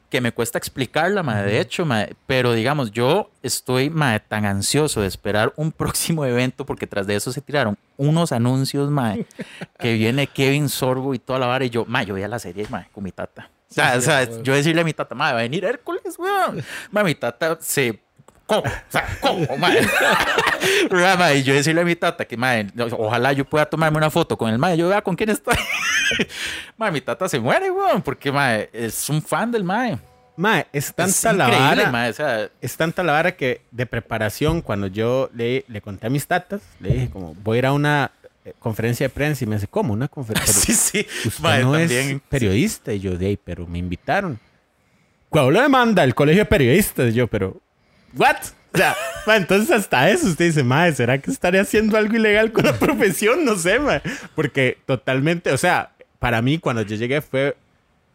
que me cuesta explicarla, mae, de hecho, mae, pero digamos, yo estoy mae, tan ansioso de esperar un próximo evento porque tras de eso se tiraron unos anuncios, mae, que viene Kevin Sorbo y toda la vara y yo, mae, yo veía la serie, mae, con mi tata. O sea, o sea, yo decirle a mi tata, mae, va a venir Hércules, weón. Mae, mi tata se ¿Cómo? O sea, ¿cómo, mae? Y yo decirle a mi tata que, mae, ojalá yo pueda tomarme una foto con el mae, yo vea con quién estoy. mae, mi tata se muere, weón, porque, mae, es un fan del mae. Mae, es Es tanta la vara. mae, o sea, Es tanta la vara que de preparación, cuando yo le, le conté a mis tatas, le dije como, voy a ir a una eh, conferencia de prensa y me dice, ¿cómo? Una conferencia sí, sí, Usted mae, no también. es periodista. Y yo, de ahí, pero me invitaron. ¿Cuál lo demanda? El colegio de periodistas. Y yo, pero, ¿what? O sea, ma, entonces hasta eso usted dice, madre, ¿será que estaré haciendo algo ilegal con la profesión? No sé, ma. Porque totalmente, o sea, para mí cuando yo llegué fue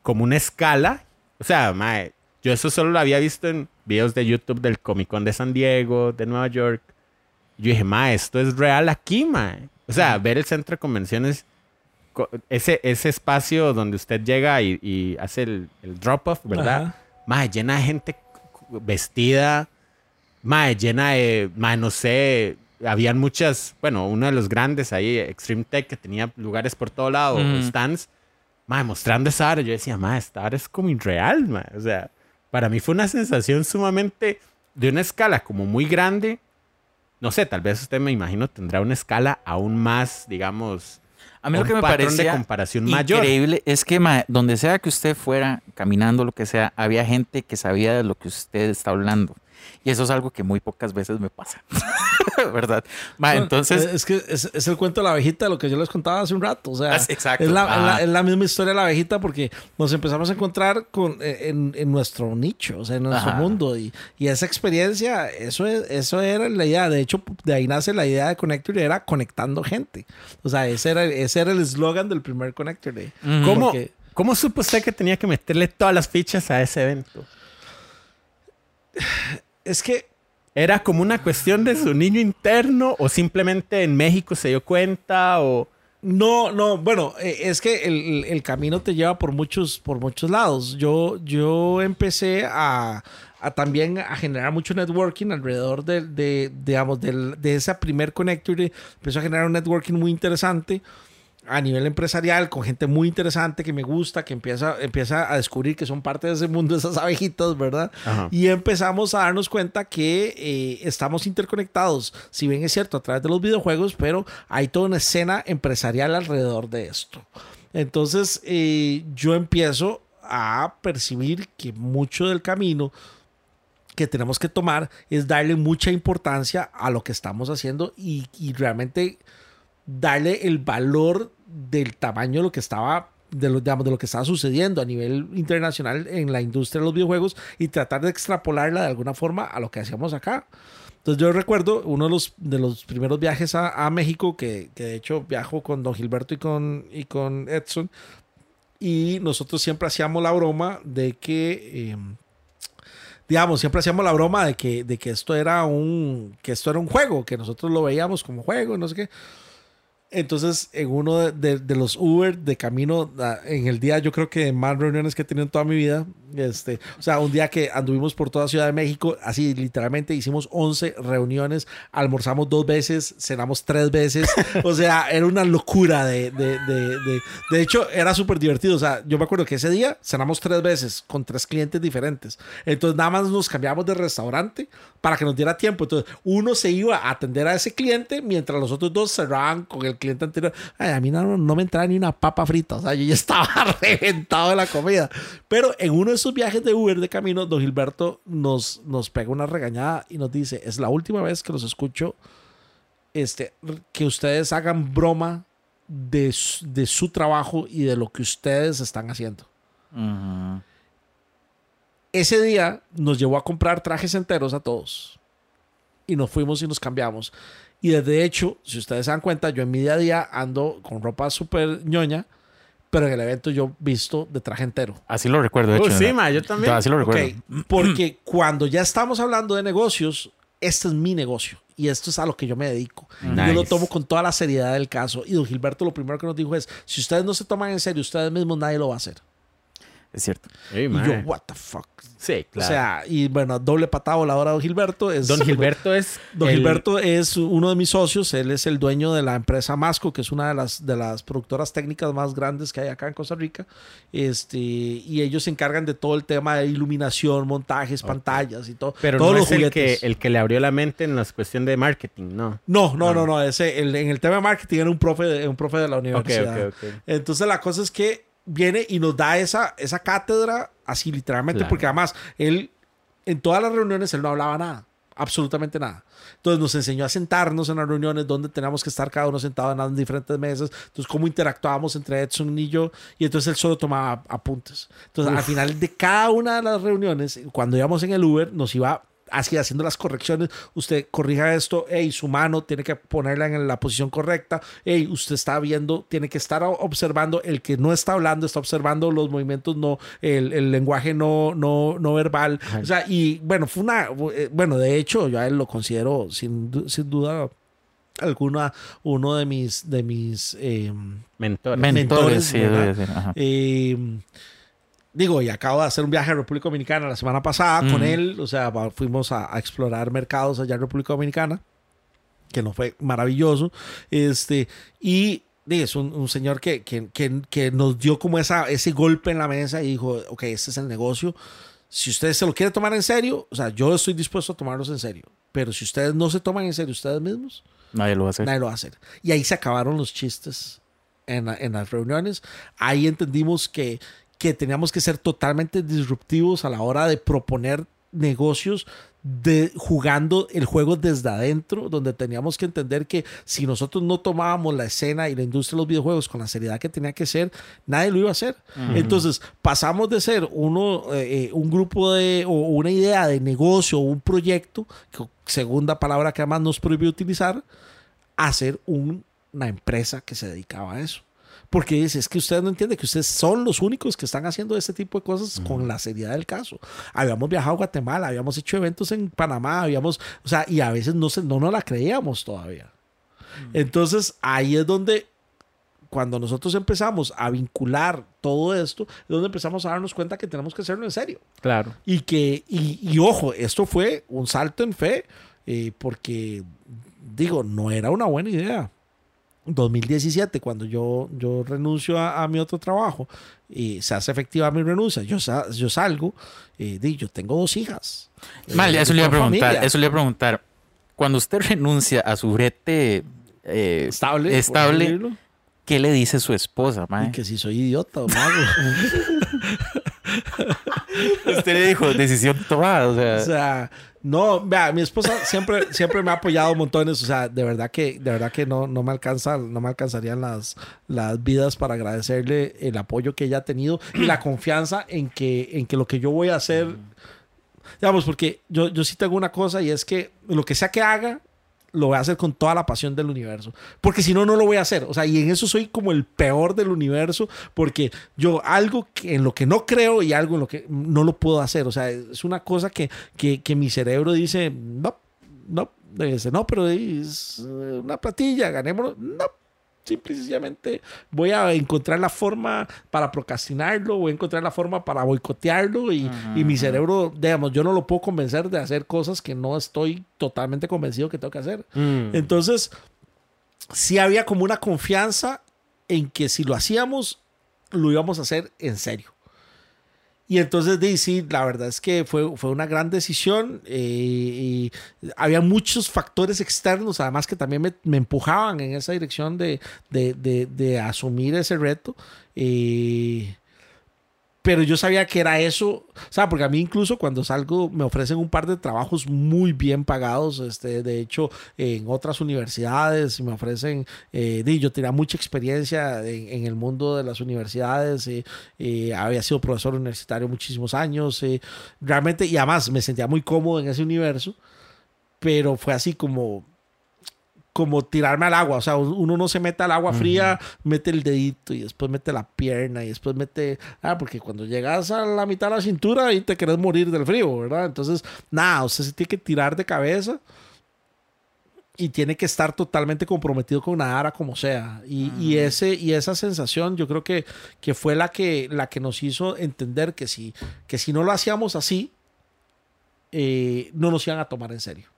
como una escala. O sea, mae, yo eso solo lo había visto en videos de YouTube del Comic Con de San Diego, de Nueva York. Yo dije, mae, esto es real aquí, mae. O sea, ver el centro de convenciones, co- ese, ese espacio donde usted llega y, y hace el, el drop-off, ¿verdad? Ajá. Mae, llena de gente vestida, mae, llena de, mae, no sé, habían muchas, bueno, uno de los grandes ahí, Extreme Tech, que tenía lugares por todo lado, Mm. stands, mae, mostrando esa área. Yo decía, mae, esta área es como irreal, mae. O sea, para mí fue una sensación sumamente de una escala como muy grande. No sé, tal vez usted me imagino tendrá una escala aún más, digamos, A mí lo que me parecía comparación mayor. increíble es que mae, donde sea que usted fuera caminando, lo que sea, había gente que sabía de lo que usted está hablando. Y eso es algo que muy pocas veces me pasa. ¿Verdad? Entonces, eh, Es que es, es el cuento de la abejita, lo que yo les contaba hace un rato. O sea, Es- exacto. Es la, es la- Ah. es la misma historia de la abejita porque nos empezamos a encontrar con, eh, en, en nuestro nicho, o sea, en nuestro Ajá. mundo. Y, y esa experiencia, eso, es, eso era la idea. De hecho, de ahí nace la idea de Connector era conectando gente. O sea, ese era, ese era el eslogan del primer Connector Day. Ujú. ¿Cómo, Porque- ¿Cómo supo usted que tenía que meterle todas las fichas a ese evento? Es que ¿Era como una cuestión de su niño interno o simplemente en México se dio cuenta o... No, no, bueno, eh, es que el, el- camino te lleva por muchos, por muchos lados. Yo, yo empecé a, a también a generar mucho networking alrededor de, de, digamos, del- de esa primer connector. Empezó a generar un networking muy interesante a nivel empresarial con gente muy interesante que me gusta, que empieza, empieza a descubrir que son parte de ese mundo, esas abejitas, ¿verdad? Ajá. Y empezamos a darnos cuenta que eh, estamos interconectados, si bien es cierto, a través de los videojuegos, pero hay toda una escena empresarial alrededor de esto. Entonces eh, yo empiezo a percibir que mucho del camino que tenemos que tomar es darle mucha importancia a lo que estamos haciendo y, y realmente darle el valor del tamaño de lo que estaba de lo, de lo que estaba sucediendo a nivel internacional en la industria de los videojuegos y tratar de extrapolarla de alguna forma a lo que hacíamos acá. Entonces yo recuerdo uno de los, de los primeros viajes a, a México, que, que de hecho viajo con Don Gilberto y con, y con Edson, y nosotros siempre hacíamos la broma de que... eh, digamos, siempre hacíamos la broma de que, de que esto era un que esto era un juego, que nosotros lo veíamos como juego, no sé qué. Entonces, en uno de, de- de los Uber de camino, a- en el día, yo creo que más reuniones que he tenido en toda mi vida. Este, o sea, un día que anduvimos por toda Ciudad de México, así literalmente hicimos 11 reuniones, almorzamos dos veces, cenamos tres veces. O sea, era una locura de. De, de, de, de hecho, era súper divertido. O sea, yo me acuerdo que ese día cenamos tres veces con tres clientes diferentes. Entonces, nada más nos cambiamos de restaurante para que nos diera tiempo. Entonces, uno se iba a atender a ese cliente mientras los otros dos cerraban con el cliente anterior. Ay, a mí no, no me entraba ni una papa frita. O sea, yo ya estaba reventado de la comida. Pero en uno de esos viajes de Uber de camino, don Gilberto nos, nos pega una regañada y nos dice: Es la última vez que los escucho este, que ustedes hagan broma de, de su trabajo y de lo que ustedes están haciendo. Ujú. Ese día nos llevó a comprar trajes enteros a todos. Y nos fuimos y nos cambiamos. Y de hecho, si ustedes se dan cuenta, yo en mi día a día ando con ropa súper ñoña, pero en el evento yo visto de traje entero. Así lo recuerdo, de hecho. sí, ¿no? ma, yo también. Así lo recuerdo. Porque cuando ya estamos hablando de negocios, este es mi negocio y esto es a lo que yo me dedico. Yo lo tomo con toda la seriedad del caso. Y don Gilberto lo primero que nos dijo es, si ustedes no se toman en serio ustedes mismos, nadie lo va a hacer. Es cierto. Y yo, what the fuck. Sí, claro. O sea, y bueno, doble patada voladora don Gilberto. Es, Don Gilberto es. Don el- Gilberto es uno de mis socios, él es el dueño de la empresa Masco, que es una de las, de las productoras técnicas más grandes que hay acá en Costa Rica. Este, y ellos se encargan de todo el tema de iluminación, montajes, pantallas y todo. Pero todos no los es el que, el que le abrió la mente en la cuestión de marketing, ¿no? No, no, Ah. no, no. Ese, el- en el tema de marketing era un profe, de- un profe de la universidad. ok, ok. Entonces la cosa es que viene y nos da esa, esa cátedra así literalmente, Claro. porque además él en todas las reuniones él no hablaba nada, absolutamente nada. Entonces nos enseñó a sentarnos en las reuniones donde teníamos que estar cada uno sentado en las diferentes mesas, entonces cómo interactuábamos entre Edson y yo, y entonces él solo tomaba apuntes. Entonces al final de cada una de las reuniones, cuando íbamos en el Uber, nos iba así haciendo las correcciones, usted corrija esto, hey, su mano tiene que ponerla en la posición correcta, hey, usted está viendo, tiene que estar observando, el que no está hablando está observando los movimientos, no, el, el lenguaje no, no, no verbal, o sea, y bueno, fue una, bueno, de hecho, yo a él lo considero sin, sin duda alguna, uno de mis, de mis, eh, Mentor. Mentores, mentores, sí, ¿verdad? debe ser, ajá. eh, digo, y acabo de hacer un viaje a República Dominicana la semana pasada con él. O sea, fuimos a, a explorar mercados allá en República Dominicana, que no fue maravilloso. Este, y es un, un señor que, que, que- que nos dio como esa, ese golpe en la mesa y dijo, ok, este es el negocio. Si ustedes se lo quieren tomar en serio, o sea, yo estoy dispuesto a tomarlos en serio. Pero si ustedes no se toman en serio ustedes mismos, Nadie lo va a hacer. Nadie lo va a hacer. Y ahí se acabaron los chistes en, en las reuniones. Ahí entendimos que, que teníamos que ser totalmente disruptivos a la hora de proponer negocios de jugando el juego desde adentro, donde teníamos que entender que si nosotros no tomábamos la escena y la industria de los videojuegos con la seriedad que tenía que ser, nadie lo iba a hacer. Entonces pasamos de ser uno, eh, eh, un grupo de, o una idea de negocio o un proyecto, que, segunda palabra que además nos prohibió utilizar, a ser un- una empresa que se dedicaba a eso. Porque dice, es que ustedes no entienden que ustedes son los únicos que están haciendo este tipo de cosas con la seriedad del caso. Habíamos viajado a Guatemala, habíamos hecho eventos en Panamá, habíamos, o sea, y a veces no, se, no nos la creíamos todavía. Entonces ahí es donde, cuando nosotros empezamos a vincular todo esto, es donde empezamos a darnos cuenta que tenemos que hacerlo en serio. Claro. Y que, y, y ojo, esto fue un salto en fe, eh, porque, digo, no era una buena idea. 2017, cuando yo, yo renuncio a, a mi otro trabajo y se hace efectiva mi renuncia, yo, sa- yo salgo, y di, yo tengo dos hijas. Mal, Eh, eso le iba a preguntar. familia. Eso le iba a preguntar. Cuando usted renuncia a su brete eh, estable. estable, ¿qué le dice su esposa, mae? y que si soy idiota o mago. Usted le dijo, decisión tomada. O sea, O sea, no, vea, mi esposa siempre, siempre me ha apoyado montones. O sea, de verdad que, de verdad que no, no me alcanza, no me alcanzarían las, las vidas para agradecerle el apoyo que ella ha tenido y la confianza en que, en que lo que yo voy a hacer, digamos, porque yo, yo sí tengo una cosa y es que lo que sea que haga, lo voy a hacer con toda la pasión del universo. Porque si no, no lo voy a hacer. O sea, y en eso soy como el peor del universo, porque yo algo que, en lo que no creo y algo en lo que no lo puedo hacer. O sea, es una cosa que, que, que mi cerebro dice, no, no, dice, no, pero es una platilla, ganémoslo. No, simple y sencillamente voy a encontrar la forma para procrastinarlo, voy a encontrar la forma para boicotearlo y, y mi cerebro, digamos, yo no lo puedo convencer de hacer cosas que no estoy totalmente convencido que tengo que hacer. Mm. Entonces, sí había como una confianza en que si lo hacíamos, lo íbamos a hacer en serio. Y entonces, sí, la verdad es que fue, fue una gran decisión. eh, y había muchos factores externos, además, que también me, me empujaban en esa dirección de, de, de- de asumir ese reto. Eh, pero yo sabía que era eso, o sea, porque a mí incluso cuando salgo me ofrecen un par de trabajos muy bien pagados, este, de hecho en otras universidades me ofrecen, eh, yo tenía mucha experiencia en, en el mundo de las universidades, eh, eh, había sido profesor universitario muchísimos años, realmente, y además me sentía muy cómodo en ese universo, pero fue así como como tirarme al agua, o sea, uno no se mete al agua fría, mete el dedito y después mete la pierna y después mete, ah, porque cuando llegas a la mitad de la cintura ahí te querés morir del frío, ¿verdad? Entonces, nada, usted se tiene que tirar de cabeza y tiene que estar totalmente comprometido con nadar a como sea. Y, y ese, y esa sensación yo creo que, que fue la que, la que nos hizo entender que si, que si no lo hacíamos así, eh, no nos iban a tomar en serio.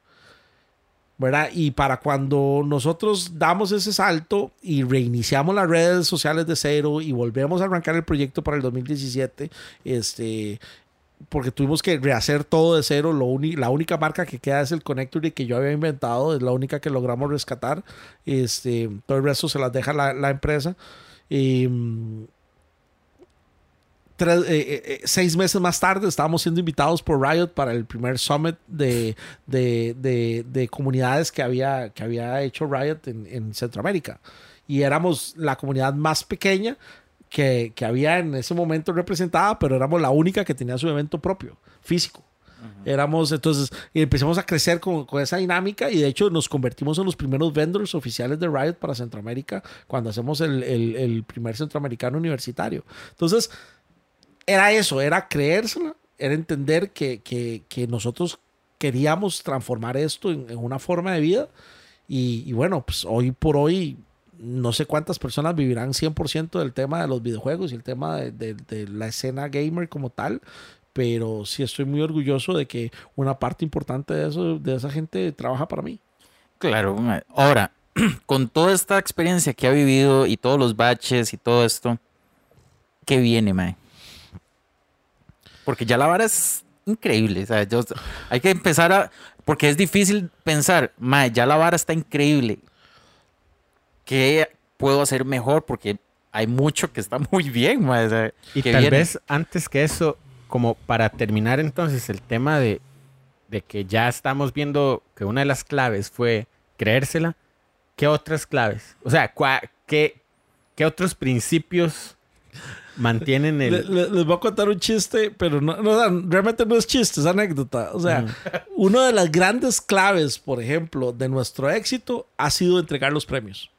¿Verdad? Y para cuando nosotros damos ese salto y reiniciamos las redes sociales de cero y volvemos a arrancar el proyecto para el 2017, este, porque tuvimos que rehacer todo de cero, lo la única marca que queda es el Connectory que yo había inventado, es la única que logramos rescatar, este, todo el resto se las deja la, la empresa. Mm, tres- eh, eh, eh, seis meses más tarde estábamos siendo invitados por Riot para el primer summit de, de, de- de comunidades que había, que había hecho Riot en, en Centroamérica. Y éramos la comunidad más pequeña que, que había en ese momento representada, pero éramos la única que tenía su evento propio, físico. Éramos, entonces, y empezamos a crecer con, con esa dinámica y de hecho nos convertimos en los primeros vendors oficiales de Riot para Centroamérica cuando hacemos el, el- el primer centroamericano universitario. Entonces, era eso, era creérsela, era entender que, que- que nosotros queríamos transformar esto en, una forma de vida y, bueno, pues hoy por hoy no sé cuántas personas vivirán 100% del tema de los videojuegos y el tema de, de- la escena gamer como tal, pero sí estoy muy orgulloso de que una parte importante de eso, de esa gente trabaja para mí. Claro, ahora, con toda esta experiencia que ha vivido y todos los baches y todo esto, ¿qué viene, mae? Porque ya la vara es increíble. o sea, yo- hay que empezar a. Porque es difícil pensar, mae, ya la vara está increíble. ¿Qué puedo hacer mejor? Porque hay mucho que está muy bien, mae. o sea, Y ¿qué tal viene? vez antes que eso, como para terminar entonces el tema de, de que ya estamos viendo que una de las claves fue creérsela, ¿qué otras claves? O sea, ¿qué, qué otros principios mantienen el... le- les voy a contar un chiste, pero no, realmente no es chiste, es anécdota. O sea, una de las grandes claves, por ejemplo, de nuestro éxito ha sido entregar los premios.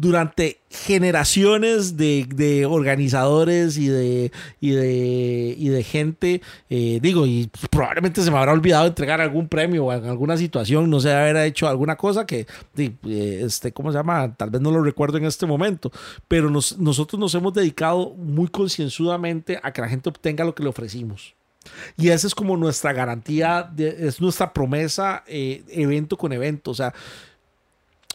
Durante generaciones de, de organizadores y de, y de, y de gente, eh, digo, y probablemente se me habrá olvidado entregar algún premio o alguna situación, no sé, haber hecho alguna cosa que, eh, este, ¿cómo se llama? Tal vez no lo recuerdo en este momento, pero nos- nosotros nos hemos dedicado muy concienzudamente a que la gente obtenga lo que le ofrecimos. Y esa es como nuestra garantía, de- es nuestra promesa eh, evento con evento. O sea,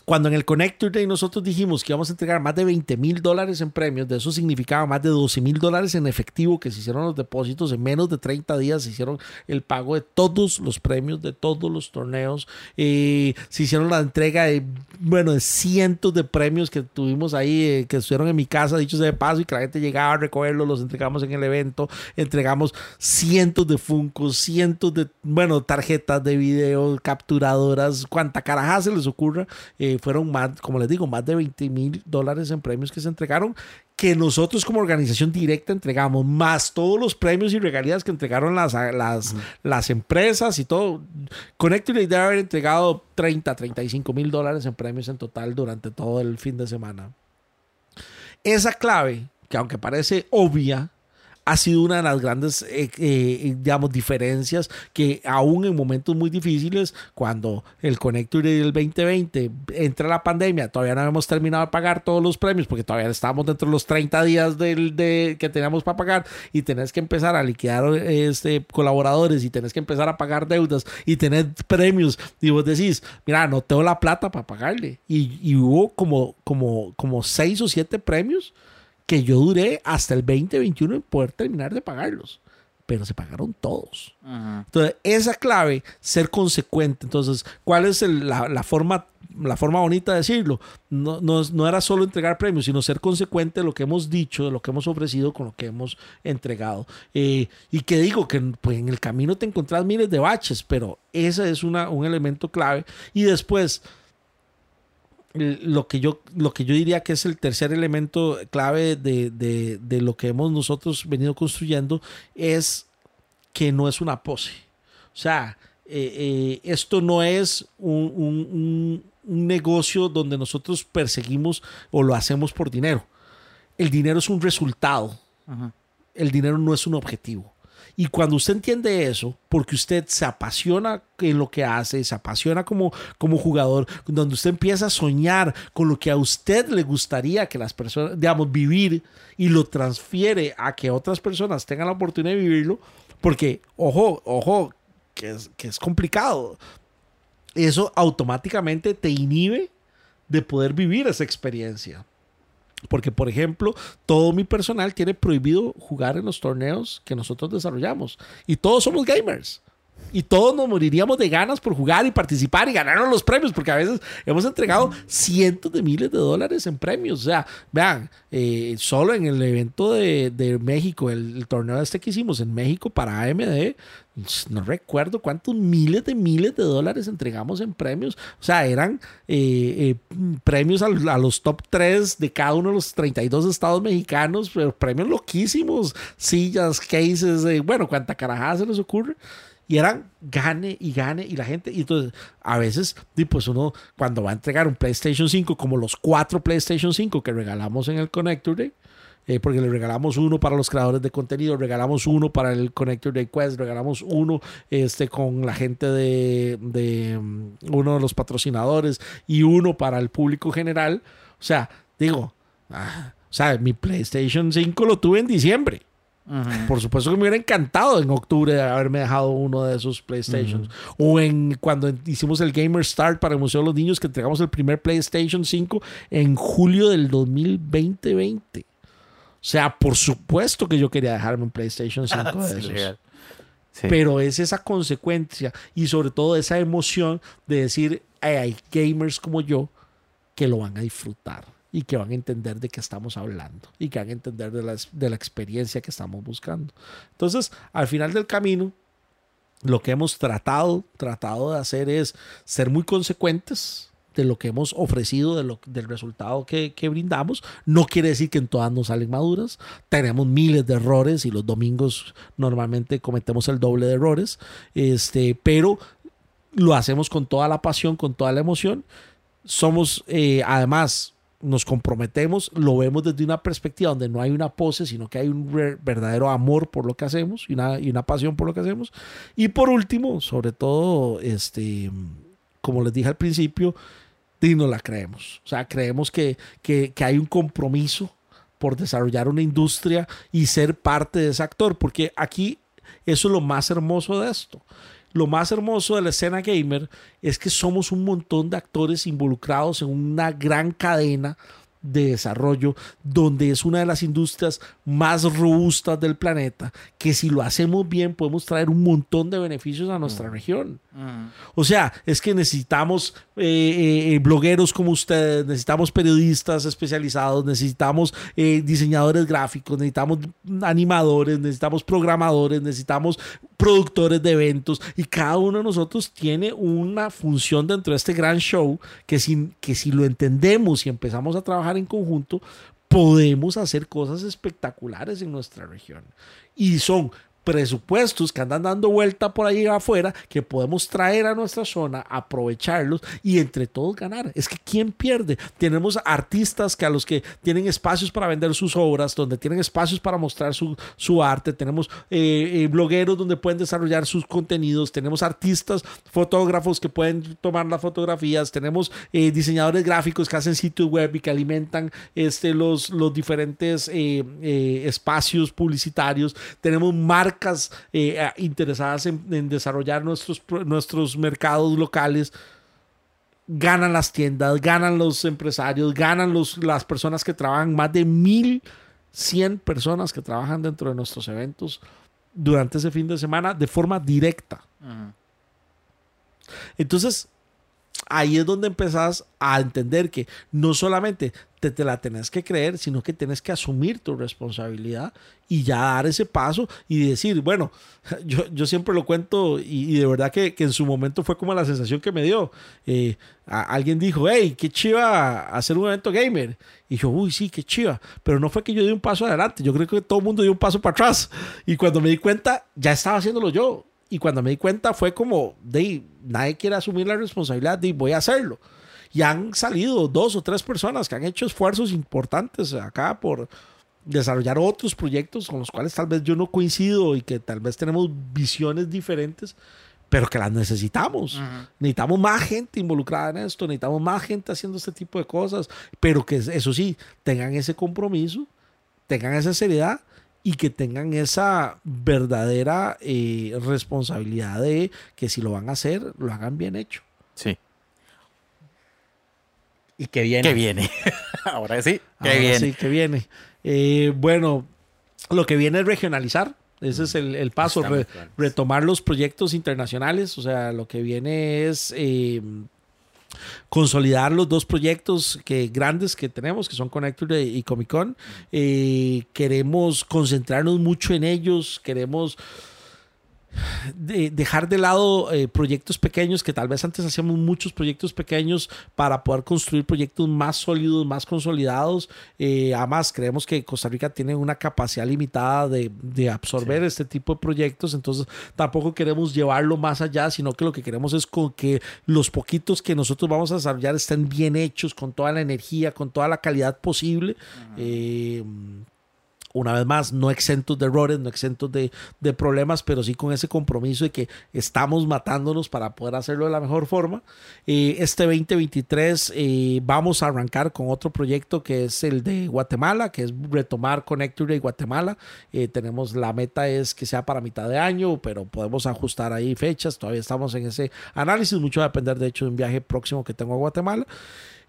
cuando en el Connector Day nosotros dijimos que íbamos a entregar más de 20 mil dólares en premios, de eso significaba más de 12 mil dólares en efectivo que se hicieron los depósitos. En menos de 30 días se hicieron el pago de todos los premios, de todos los torneos. Eh, se hicieron la entrega de, bueno, de cientos de premios que tuvimos ahí, eh, que estuvieron en mi casa, dichos de paso, y que la gente llegaba a recogerlos, los entregamos en el evento. Entregamos cientos de funcos, cientos de, bueno, tarjetas de video, capturadoras, cuanta caraja se les ocurra. Eh, fueron más, como les digo, más de 20 mil dólares en premios que se entregaron, que nosotros como organización directa entregamos, más todos los premios y regalías que entregaron las, las, las empresas y todo. Connector debe haber entregado 30, 35 mil dólares en premios en total durante todo el fin de semana. Esa clave, que aunque parece obvia, ha sido una de las grandes, eh, eh, digamos, diferencias que aún en momentos muy difíciles, cuando el Connector del 2020 entra la pandemia, todavía no hemos terminado de pagar todos los premios porque todavía estamos dentro de los 30 días del, de, que teníamos para pagar y tenés que empezar a liquidar este, colaboradores y tenés que empezar a pagar deudas y tener premios y vos decís, mira, no tengo la plata para pagarle. Y, y hubo como, como, como seis o siete premios que yo duré hasta el 2021 en poder terminar de pagarlos. Pero se pagaron todos. Entonces, esa clave, ser consecuente. Entonces, ¿cuál es la, forma, la forma bonita de decirlo? No, no, era solo entregar premios, sino ser consecuente de lo que hemos dicho, de lo que hemos ofrecido con lo que hemos entregado. Eh, y que digo que pues, en el camino te encontrás miles de baches, pero ese es una, un elemento clave. Y después, lo que yo lo que yo diría que es el tercer elemento clave de, lo que hemos nosotros venido construyendo es que no es una pose. O sea, eh, eh, esto no es un, negocio donde nosotros perseguimos o lo hacemos por dinero. El dinero es un resultado. El dinero no es un objetivo. Y cuando usted entiende eso, porque usted se apasiona en lo que hace, se apasiona como, como jugador, donde usted empieza a soñar con lo que a usted le gustaría que las personas, digamos, vivir y lo transfiere a que otras personas tengan la oportunidad de vivirlo, porque, ojo, ojo, que es, que es complicado. Eso automáticamente te inhibe de poder vivir esa experiencia. Porque, por ejemplo, todo mi personal tiene prohibido jugar en los torneos que nosotros desarrollamos. Y todos somos gamers. Y todos nos moriríamos de ganas por jugar y participar y ganarnos los premios, porque a veces hemos entregado cientos de miles de dólares en premios. O sea, vean, eh, solo en el evento de, de México, el, el, torneo este que hicimos en México para AMD, no recuerdo cuántos miles de miles de dólares entregamos en premios. O sea, eran eh, eh, premios a, los top 3 de cada uno de los 32 estados mexicanos, pero premios loquísimos, sillas, cases, eh, bueno, cuánta carajada se les ocurre. Y eran gane y gane y la gente, y entonces a veces, pues uno cuando va a entregar un PlayStation 5, como los cuatro PlayStation 5 que regalamos en el Connector Day, eh, porque le regalamos uno para los creadores de contenido, regalamos uno para el Connector de Quest, regalamos uno este, con la gente de, de um, uno de los patrocinadores y uno para el público general. O sea, digo, ah, o sea, mi PlayStation 5 lo tuve en diciembre. Por supuesto que me hubiera encantado en octubre haberme dejado uno de esos PlayStations. O en cuando hicimos el Gamer Start para el Museo de los Niños, que entregamos el primer PlayStation 5 en julio del 2020. O sea, por supuesto que yo quería dejarme un PlayStation 5 de esos. Pero es esa consecuencia y sobre todo esa emoción de decir, hay gamers como yo que lo van a disfrutar y que van a entender de qué estamos hablando y que van a entender de la, de la experiencia que estamos buscando. Entonces, al final del camino, lo que hemos tratado, tratado de hacer es ser muy consecuentes, de lo que hemos ofrecido, de lo, del resultado que, que, brindamos. No quiere decir que en todas nos salen maduras. Tenemos miles de errores y los domingos normalmente cometemos el doble de errores. Este, pero lo hacemos con toda la pasión, con toda la emoción. Somos, eh, además, nos comprometemos, lo vemos desde una perspectiva donde no hay una pose, sino que hay un verdadero amor por lo que hacemos y una, y una pasión por lo que hacemos. Y por último, sobre todo, este, como les dije al principio, y no la creemos. O sea, creemos que, que, hay un compromiso por desarrollar una industria y ser parte de ese actor, porque aquí eso es lo más hermoso de esto. Lo más hermoso de la escena gamer es que somos un montón de actores involucrados en una gran cadena de desarrollo, donde es una de las industrias más robustas del planeta, que si lo hacemos bien podemos traer un montón de beneficios a nuestra mm. región. Mm. O sea, es que necesitamos eh, eh, eh, blogueros como ustedes, necesitamos periodistas especializados, necesitamos diseñadores gráficos, necesitamos animadores, necesitamos programadores, necesitamos productores de eventos y cada uno de nosotros tiene una función dentro de este gran show que si, que si lo entendemos y empezamos a trabajar en conjunto, podemos hacer cosas espectaculares en nuestra región. Y son presupuestos que andan dando vuelta por ahí afuera que podemos traer a nuestra zona, aprovecharlos y entre todos ganar. Es que ¿quién pierde? Tenemos artistas que a los que tienen espacios para vender sus obras, donde tienen espacios para mostrar su, su arte, tenemos eh, eh, blogueros donde pueden desarrollar sus contenidos, tenemos artistas, fotógrafos que pueden tomar las fotografías, tenemos eh, diseñadores gráficos que hacen sitios web y que alimentan este, los, los diferentes espacios publicitarios, tenemos marcas eh, interesadas en, desarrollar nuestros, nuestros mercados locales ganan las tiendas, ganan los empresarios, ganan los, las personas que trabajan, más de 1.100 personas que trabajan dentro de nuestros eventos durante ese fin de semana de forma directa. Entonces, ahí es donde empezás a entender que no solamente te, la tenés que creer, sino que tienes que asumir tu responsabilidad y ya dar ese paso y decir, bueno, yo, yo siempre lo cuento y, de verdad que, en su momento fue como la sensación que me dio. Eh, alguien dijo, hey, qué chiva hacer un evento gamer. Y yo, uy, sí, qué chiva. Pero no fue que yo di un paso adelante, yo creo que todo el mundo dio un paso para atrás. Y cuando me di cuenta, ya estaba haciéndolo yo. Y cuando me di cuenta fue como, de, nadie quiere asumir la responsabilidad de voy a hacerlo. Y han salido dos o tres personas que han hecho esfuerzos importantes acá por desarrollar otros proyectos con los cuales tal vez yo no coincido y que tal vez tenemos visiones diferentes, pero que las necesitamos. Necesitamos más gente involucrada en esto, necesitamos más gente haciendo este tipo de cosas, pero que eso sí, tengan ese compromiso, tengan esa seriedad y que tengan esa verdadera eh, responsabilidad de que si lo van a hacer, lo hagan bien hecho. Sí. Y que viene. Que viene. Ahora sí, que viene. Sí, que viene. Eh, bueno, lo que viene es regionalizar. Ese es el, paso, retomar los proyectos internacionales. O sea, lo que viene es eh, consolidar los dos proyectos que, grandes que tenemos, que son Connector y Comic Con. Eh, queremos concentrarnos mucho en ellos, queremos de dejar de lado eh, proyectos pequeños, que tal vez antes hacíamos muchos proyectos pequeños para poder construir proyectos más sólidos, más consolidados. Eh, además, creemos que Costa Rica tiene una capacidad limitada de, de absorber este tipo de proyectos, entonces tampoco queremos llevarlo más allá, sino que lo que queremos es con que los poquitos que nosotros vamos a desarrollar estén bien hechos, con toda la energía, con toda la calidad posible una vez más, no exentos de errores, no exentos de, problemas, pero sí con ese compromiso de que estamos matándonos para poder hacerlo de la mejor forma. Eh, este 2023 eh, vamos a arrancar con otro proyecto que es el de Guatemala, que es retomar Connector de Guatemala. Eh, tenemos la meta es que sea para mitad de año, pero podemos ajustar ahí fechas. Todavía estamos en ese análisis, mucho va a depender de hecho de un viaje próximo que tengo a Guatemala.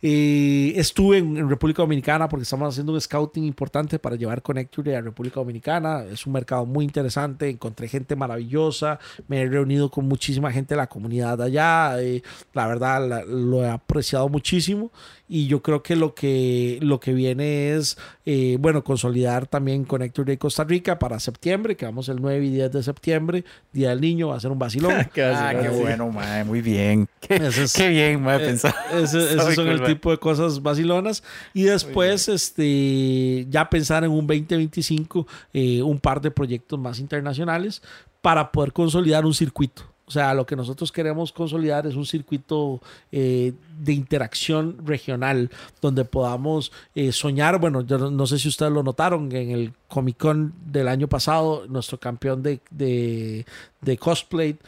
Eh, estuve en, República Dominicana porque estamos haciendo un scouting importante para llevar Connecture a República Dominicana. Es un mercado muy interesante. Encontré gente maravillosa. Me he reunido con muchísima gente de la comunidad allá. Eh, la verdad, lo he apreciado muchísimo y yo creo que lo que, lo que viene es, eh, bueno, consolidar también Connector de Costa Rica para septiembre, que vamos el 9 y 10 de septiembre, Día del Niño, va a ser un vacilón. ah, qué bueno, mae, muy bien. Qué, qué bien, me eh, pensar. esos son el tipo de cosas vacilonas. Y después, este, ya pensar en un 2025, eh, un par de proyectos más internacionales para poder consolidar un circuito. O sea, lo que nosotros queremos consolidar es un circuito eh, de interacción regional donde podamos eh, soñar. Bueno, yo no sé si ustedes lo notaron, en el Comic Con del año pasado, nuestro campeón de, de, de cosplay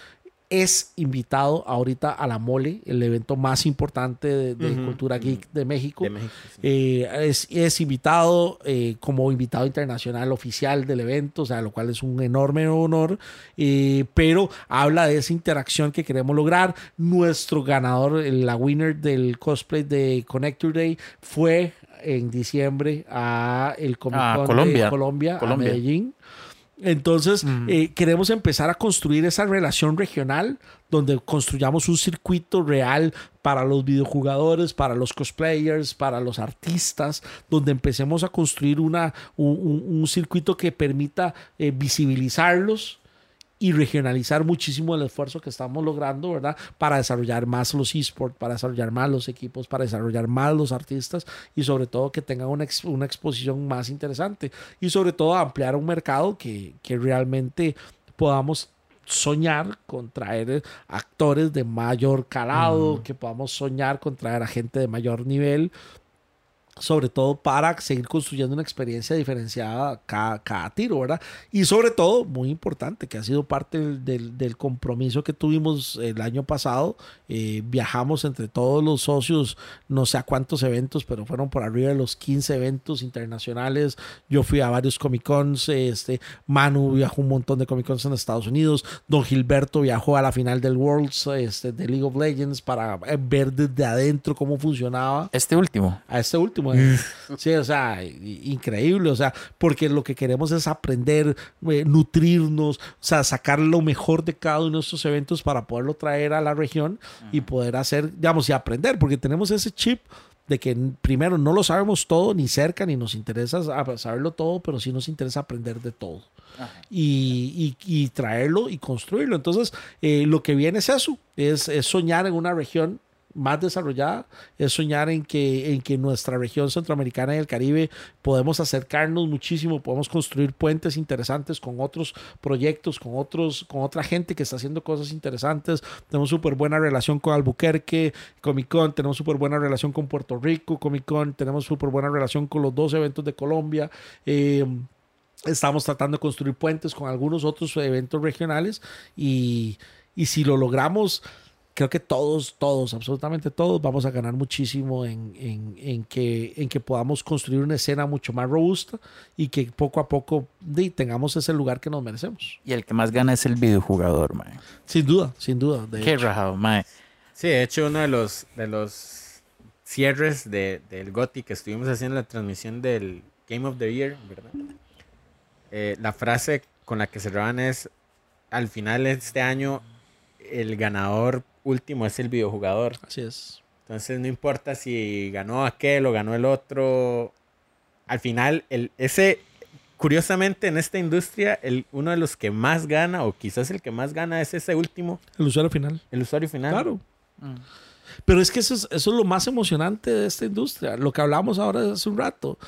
es invitado ahorita a la Mole, el evento más importante de, cultura geek de México. Eh, es, es, invitado eh, como invitado internacional oficial del evento, o sea, lo cual es un enorme honor, eh, pero habla de esa interacción que queremos lograr. Nuestro ganador, la winner del cosplay de Connector Day, fue en diciembre a el Comic ah, Con Colombia, de Colombia, a Medellín. Entonces, eh, queremos empezar a construir esa relación regional donde construyamos un circuito real para los videojugadores, para los cosplayers, para los artistas, donde empecemos a construir una, un, circuito que permita eh, visibilizarlos, y regionalizar muchísimo el esfuerzo que estamos logrando, ¿verdad? Para desarrollar más los esports, para desarrollar más los equipos, para desarrollar más los artistas y sobre todo que tengan una, una exposición más interesante y sobre todo ampliar un mercado que, que realmente podamos soñar con traer actores de mayor calado, que podamos soñar con traer a gente de mayor nivel, sobre todo para seguir construyendo una experiencia diferenciada cada, cada tiro, ¿verdad? Y sobre todo, muy importante, que ha sido parte del, del- del compromiso que tuvimos el año pasado, eh, viajamos entre todos los socios, no sé a cuántos eventos, pero fueron por arriba de los 15 eventos internacionales, yo fui a varios Comic Cons, este, Manu viajó un montón de Comic Cons en Estados Unidos, Don Gilberto viajó a la final del Worlds, este, de League of Legends, para ver desde adentro cómo funcionaba Este último. a este último. Sí, o sea, increíble, o sea, porque lo que queremos es aprender, eh, nutrirnos, o sea, sacar lo mejor de cada uno de estos eventos para poderlo traer a la región y poder hacer, digamos, y aprender, porque tenemos ese chip de que primero no lo sabemos todo, ni cerca, ni nos interesa sa- saberlo todo, pero sí nos interesa aprender de todo y, y- y traerlo y construirlo. Entonces, eh, lo que viene es eso, es, es soñar en una región más desarrollada, es soñar en que, en que nuestra región centroamericana y el Caribe podemos acercarnos muchísimo, podemos construir puentes interesantes con otros proyectos, con otros, con otra gente que está haciendo cosas interesantes. Tenemos súper buena relación con Albuquerque, Comic Con, tenemos súper buena relación con Puerto Rico, Comic Con, tenemos súper buena relación con los dos eventos de Colombia. Eh, Estamos tratando de construir puentes con algunos otros eventos regionales y, y si lo logramos, creo que todos, todos, absolutamente todos, vamos a ganar muchísimo en, en- en que, en que podamos construir una escena mucho más robusta y que poco a poco tengamos ese lugar que nos merecemos. Y el que más gana es el videojugador, mae. Sin duda, sin duda. de Qué hecho. rajado, mae. Sí, de hecho, uno de los, de los cierres de, del GOTY que estuvimos haciendo la transmisión del Game of the Year, ¿verdad? Eh, la frase con la que cerraban es, al final de este año, el ganador último es el videojugador. Así es. Entonces no importa si ganó aquel o ganó el otro. Al final, el, ese, curiosamente en esta industria, el, uno de los que más gana, o quizás el que más gana, es ese último, El usuario final. el usuario final. Claro. Mm. Pero es que eso es, eso es lo más emocionante de esta industria. Lo que hablamos ahora hace un rato.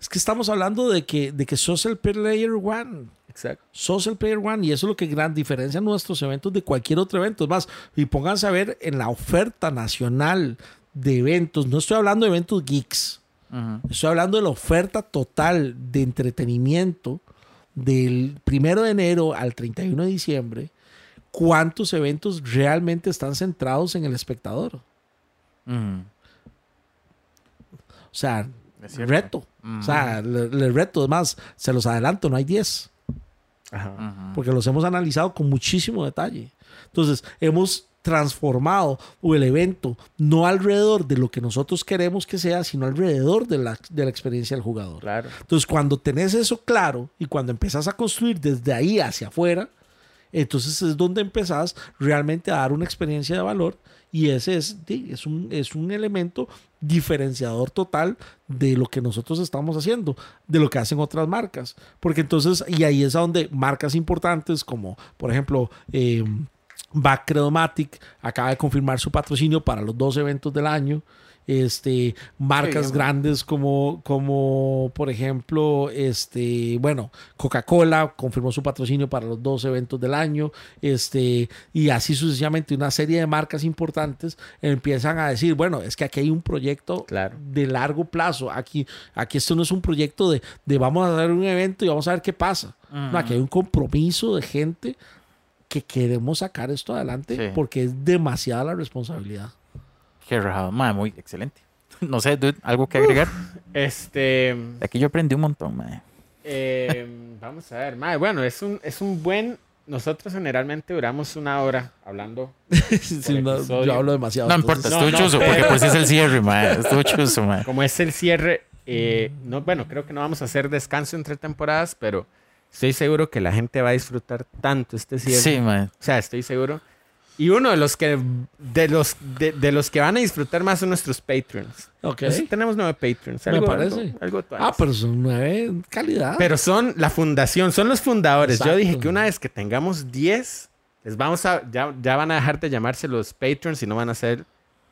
Es que estamos hablando de que, de que sos el player one. Exacto. sos el player one y eso es lo que gran diferencia nuestros eventos de cualquier otro evento. Es más, y pónganse a ver en la oferta nacional de eventos. No estoy hablando de eventos geeks. Estoy hablando de la oferta total de entretenimiento del primero de enero al 31 de diciembre. ¿Cuántos eventos realmente están centrados en el espectador? O sea, reto. O sea, le, le reto. Es más, se los adelanto, no hay 10. Ajá. Porque los hemos analizado con muchísimo detalle. Entonces, hemos transformado el evento no alrededor de lo que nosotros queremos que sea, sino alrededor de la, de la experiencia del jugador. Claro. Entonces, cuando tenés eso claro y cuando empezás a construir desde ahí hacia afuera, entonces es donde empezás realmente a dar una experiencia de valor y ese es, sí, es, un, es un elemento diferenciador total de lo que nosotros estamos haciendo, de lo que hacen otras marcas. Porque entonces, y ahí es a donde marcas importantes como, por ejemplo, eh, acaba de confirmar su patrocinio para los dos eventos del año. Este, marcas Sí, grandes como, como, por ejemplo, este, bueno, Coca-Cola confirmó su patrocinio para los dos eventos del año. Este, y así sucesivamente, una serie de marcas importantes empiezan a decir, bueno, es que aquí hay un proyecto Claro. de largo plazo. Aquí, aquí esto no es un proyecto de, de vamos a hacer un evento y vamos a ver qué pasa. No, aquí hay un compromiso de gente que queremos sacar esto adelante Sí. porque es demasiada la responsabilidad. Qué rajado, mae. Muy excelente. No sé, dude, algo que agregar. Este. Aquí yo aprendí un montón, mae. eh, vamos a ver. mae, bueno, es un, es un buen. Nosotros generalmente duramos una hora hablando. Sí, no, yo hablo demasiado. No entonces- importa, no, estuvo no, chuzo, pero- porque pues es el cierre, mae. Estuvo chuzo, mae. Como es el cierre, eh, no, bueno, creo que no vamos a hacer descanso entre temporadas, pero estoy seguro que la gente va a disfrutar tanto este cierre. Sí, mae. O sea, estoy seguro. Y uno de los que de los de, de los que van a disfrutar más son nuestros Patreons. Ok. Nosotros tenemos nueve Patreons. Me parece. algo- algo Ah, pero son nueve calidad. Pero son la fundación, son los fundadores. Yo dije que una vez que tengamos 10, les vamos a, ya, ya van a dejar de llamarse los patrons y no van a ser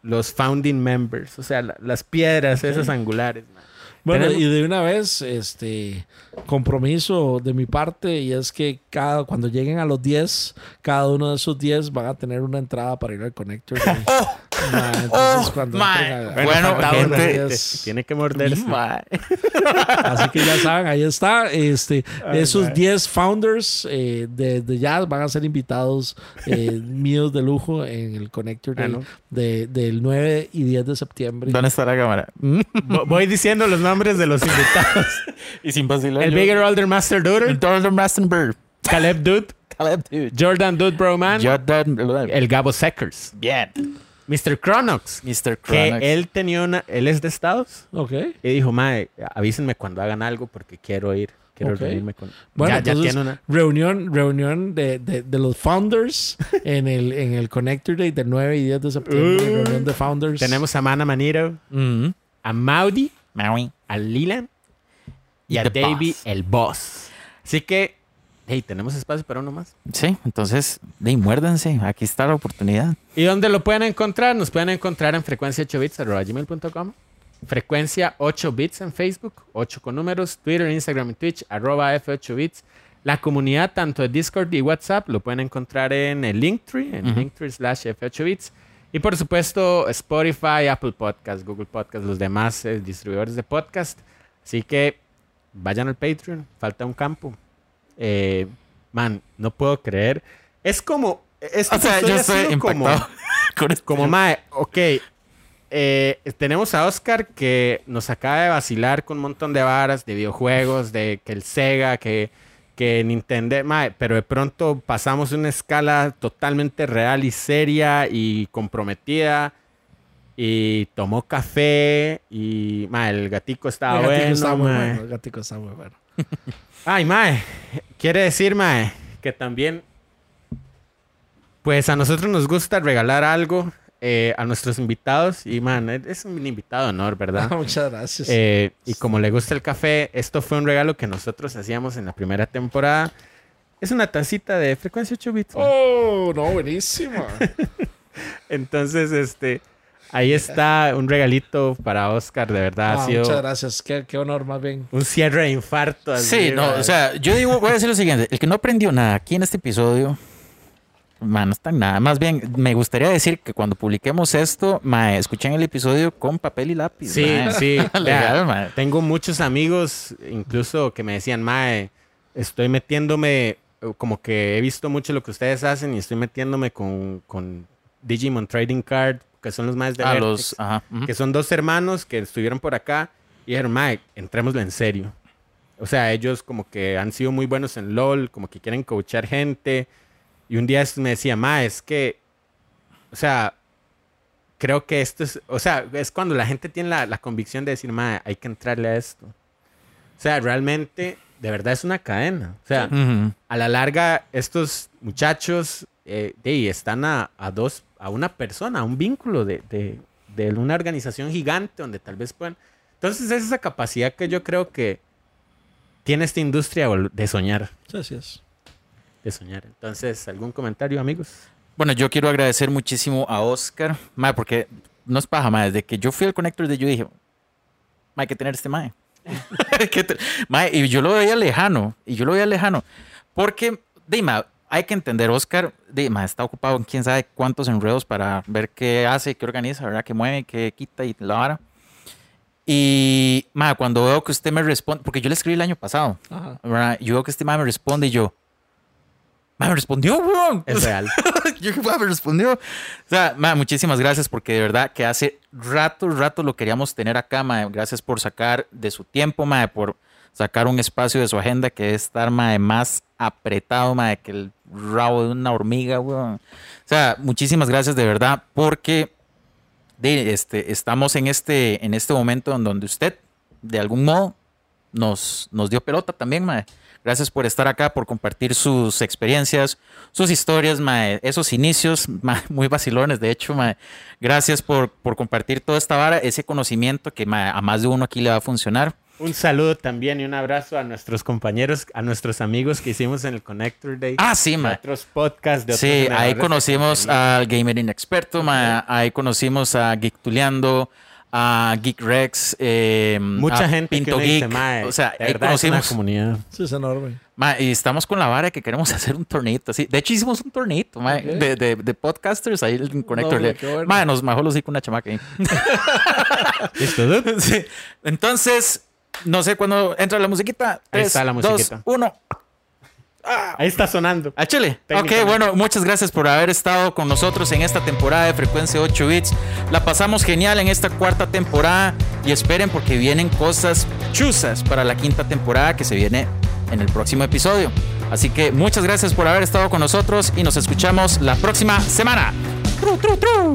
los founding members. O sea, la- las piedras esas angulares. man. Bueno, Tenemos- y de una vez, este compromiso de mi parte, y es que cada cuando lleguen a los 10, cada uno de esos 10 van a tener una entrada para ir al Connector. Ma, entonces, Oh, cuando a- Bueno, gente. los 10, Tiene que morderse. Así que ya saben, ahí está. Este, Ay, esos mae. 10 founders eh, de, de Jazz van a ser invitados eh, míos de lujo en el Connector Day Ah, ¿no? de- del 9 y 10 de septiembre. ¿Dónde está la cámara? Vo- Voy diciendo los nombres de los invitados. Y sin vacilar. El yo- Bigger Older Master Duder, El Donald Rastenberg. Caleb Dude, Caleb, dude. Jordan Dude Broman, Jordan. el Gabo Seckers, Bien. Mr. Cronox, Mr. que Cronox. él tenía una, él es de Estados Ok. y dijo, mae, avísenme cuando hagan algo porque quiero ir, quiero Ok. reunirme con... Bueno, ya, tiene una... reunión, reunión de, de- de los founders en el, en el Connector Day del 9 y 10 de septiembre. Uh. reunión de founders. Tenemos a Mana Maniro, Mhm. a Maudi, Maui. a Lilan y Y a Boss. el Boss. Así que, hey, tenemos espacio para uno más. Sí, entonces, de muérdanse. Aquí está la oportunidad. ¿Y dónde lo pueden encontrar? Nos pueden encontrar en frecuencia 8 bits gmail.com. Frecuencia 8 bits en Facebook, 8 con números, Twitter, Instagram y Twitch, arroba F8 bits. La comunidad, tanto de Discord y WhatsApp, lo pueden encontrar en el Linktree, en Ujú. Linktree slash F8 bits. Y por supuesto, Spotify, Apple Podcast, Google Podcast, los demás eh, distribuidores de podcast. Así que vayan al Patreon, falta un campo. Eh, man, no puedo creer. Es como. Este O sea, yo estoy como- impactado. con como mae, ok. eh, tenemos a Oscar que nos acaba de vacilar con un montón de varas de videojuegos, de que el Sega, que, que Nintendo, mae, pero de pronto pasamos una escala totalmente real y seria y comprometida. Y tomó café y mae, el gatico estaba el gatico bueno. está muy mae. bueno. El gatico está muy bueno. Ay, mae. Quiere decir, mae, que también. Pues a nosotros nos gusta regalar algo eh, a nuestros invitados. Y, man, es un invitado de honor, ¿verdad? Muchas gracias. Eh, y como le gusta el café, esto fue un regalo que nosotros hacíamos en la primera temporada. Es una tacita de frecuencia 8 bits. oh, no, buenísima. Entonces, este. Ahí está un regalito para Oscar, de verdad. Ah, ha sido muchas gracias. Qué, qué honor, más bien. un cierre de infarto. así, Sí, no, o sea, yo digo, voy a decir lo siguiente. El que no aprendió nada aquí en este episodio, man, no está en nada. Más bien, me gustaría decir que cuando publiquemos esto, mae, escuchen el episodio con papel y lápiz. Sí, mae. sí. Legal, mae. Tengo muchos amigos, incluso que me decían, Mae, estoy metiéndome, eh, como que he visto mucho lo que ustedes hacen y estoy metiéndome con, con Digimon Trading Card, que son los más de A Vertex, los. Ajá. que son dos hermanos que estuvieron por acá y dijeron, Mae, entrémoslo en serio. O sea, ellos como que han sido muy buenos en LOL, como que quieren coachar gente. Y un día me decía, Mae, es que, o sea, creo que esto es, o sea, es cuando la gente tiene la, la convicción de decir, Mae, hay que entrarle a esto. O sea, realmente, de verdad es una cadena. O sea, a la larga, estos muchachos eh, de, están a, a dos, a una persona, a un vínculo de, de- de una organización gigante donde tal vez puedan. Entonces, es esa capacidad que yo creo que tiene esta industria de soñar. Gracias. De soñar. Entonces, ¿algún comentario, amigos? Bueno, yo quiero agradecer muchísimo a Oscar, mae, porque no es paja, mae. Desde que yo fui al Connector de yo dije, hay que tener este mae, y yo lo veía lejano, y yo lo veía lejano. Porque, dime, hay que entender, Oscar, dime, está ocupado en quién sabe cuántos enredos para ver qué hace, qué organiza, ¿verdad? Qué mueve, qué quita y la vara. Y, mae, cuando veo que usted me responde, porque yo le escribí el año pasado, Ajá. ¿verdad? Yo veo que este mae me responde y yo, mae, me respondió. Es real. Yo "Guau, me respondió. O sea, ma, muchísimas gracias porque de verdad que hace rato, rato lo queríamos tener acá, ma. Gracias por sacar de su tiempo, ma, por sacar un espacio de su agenda que es estar, ma, más apretado, ma, que el rabo de una hormiga, weón. O sea, muchísimas gracias de verdad porque este, estamos en este, en este momento en donde usted, de algún modo, nos, nos dio pelota también, mae. Gracias por estar acá, por compartir sus experiencias, sus historias, mae, esos inicios mae, muy vacilones, de hecho, mae. Gracias por, por compartir toda esta vara, ese conocimiento que mae, a más de uno aquí le va a funcionar. Un saludo también y un abrazo a nuestros compañeros, a nuestros amigos que hicimos en el Connector Day. Ah, sí, mae. otros podcasts de otros Sí, ahí conocimos al Gamer Inexperto, mae, ahí conocimos a Geektuleando, a Geek Rex, eh, Mucha a gente Pinto que Geek. dice, mae, o sea, ahí verdad es una conocimos. comunidad. Sí, es enorme. Ma, y estamos con la vara de que queremos hacer un torneito así. De hecho, hicimos un torneito ma, de, de, de podcasters ahí en Connector. qué bueno. Ma, nos majó los con una chamaca ahí. ¿Listo? Sí. Entonces, no sé cuándo entra la musiquita. Ahí Tres, está la dos, musiquita. uno. Ahí está sonando. A Chile. Ok, bueno, muchas gracias por haber estado con nosotros en esta temporada de Frecuencia 8 Bits. La pasamos genial en esta cuarta temporada y esperen porque vienen cosas chuzas para la quinta temporada que se viene en el próximo episodio. Así que muchas gracias por haber estado con nosotros y nos escuchamos la próxima semana. Tru, tru, tru.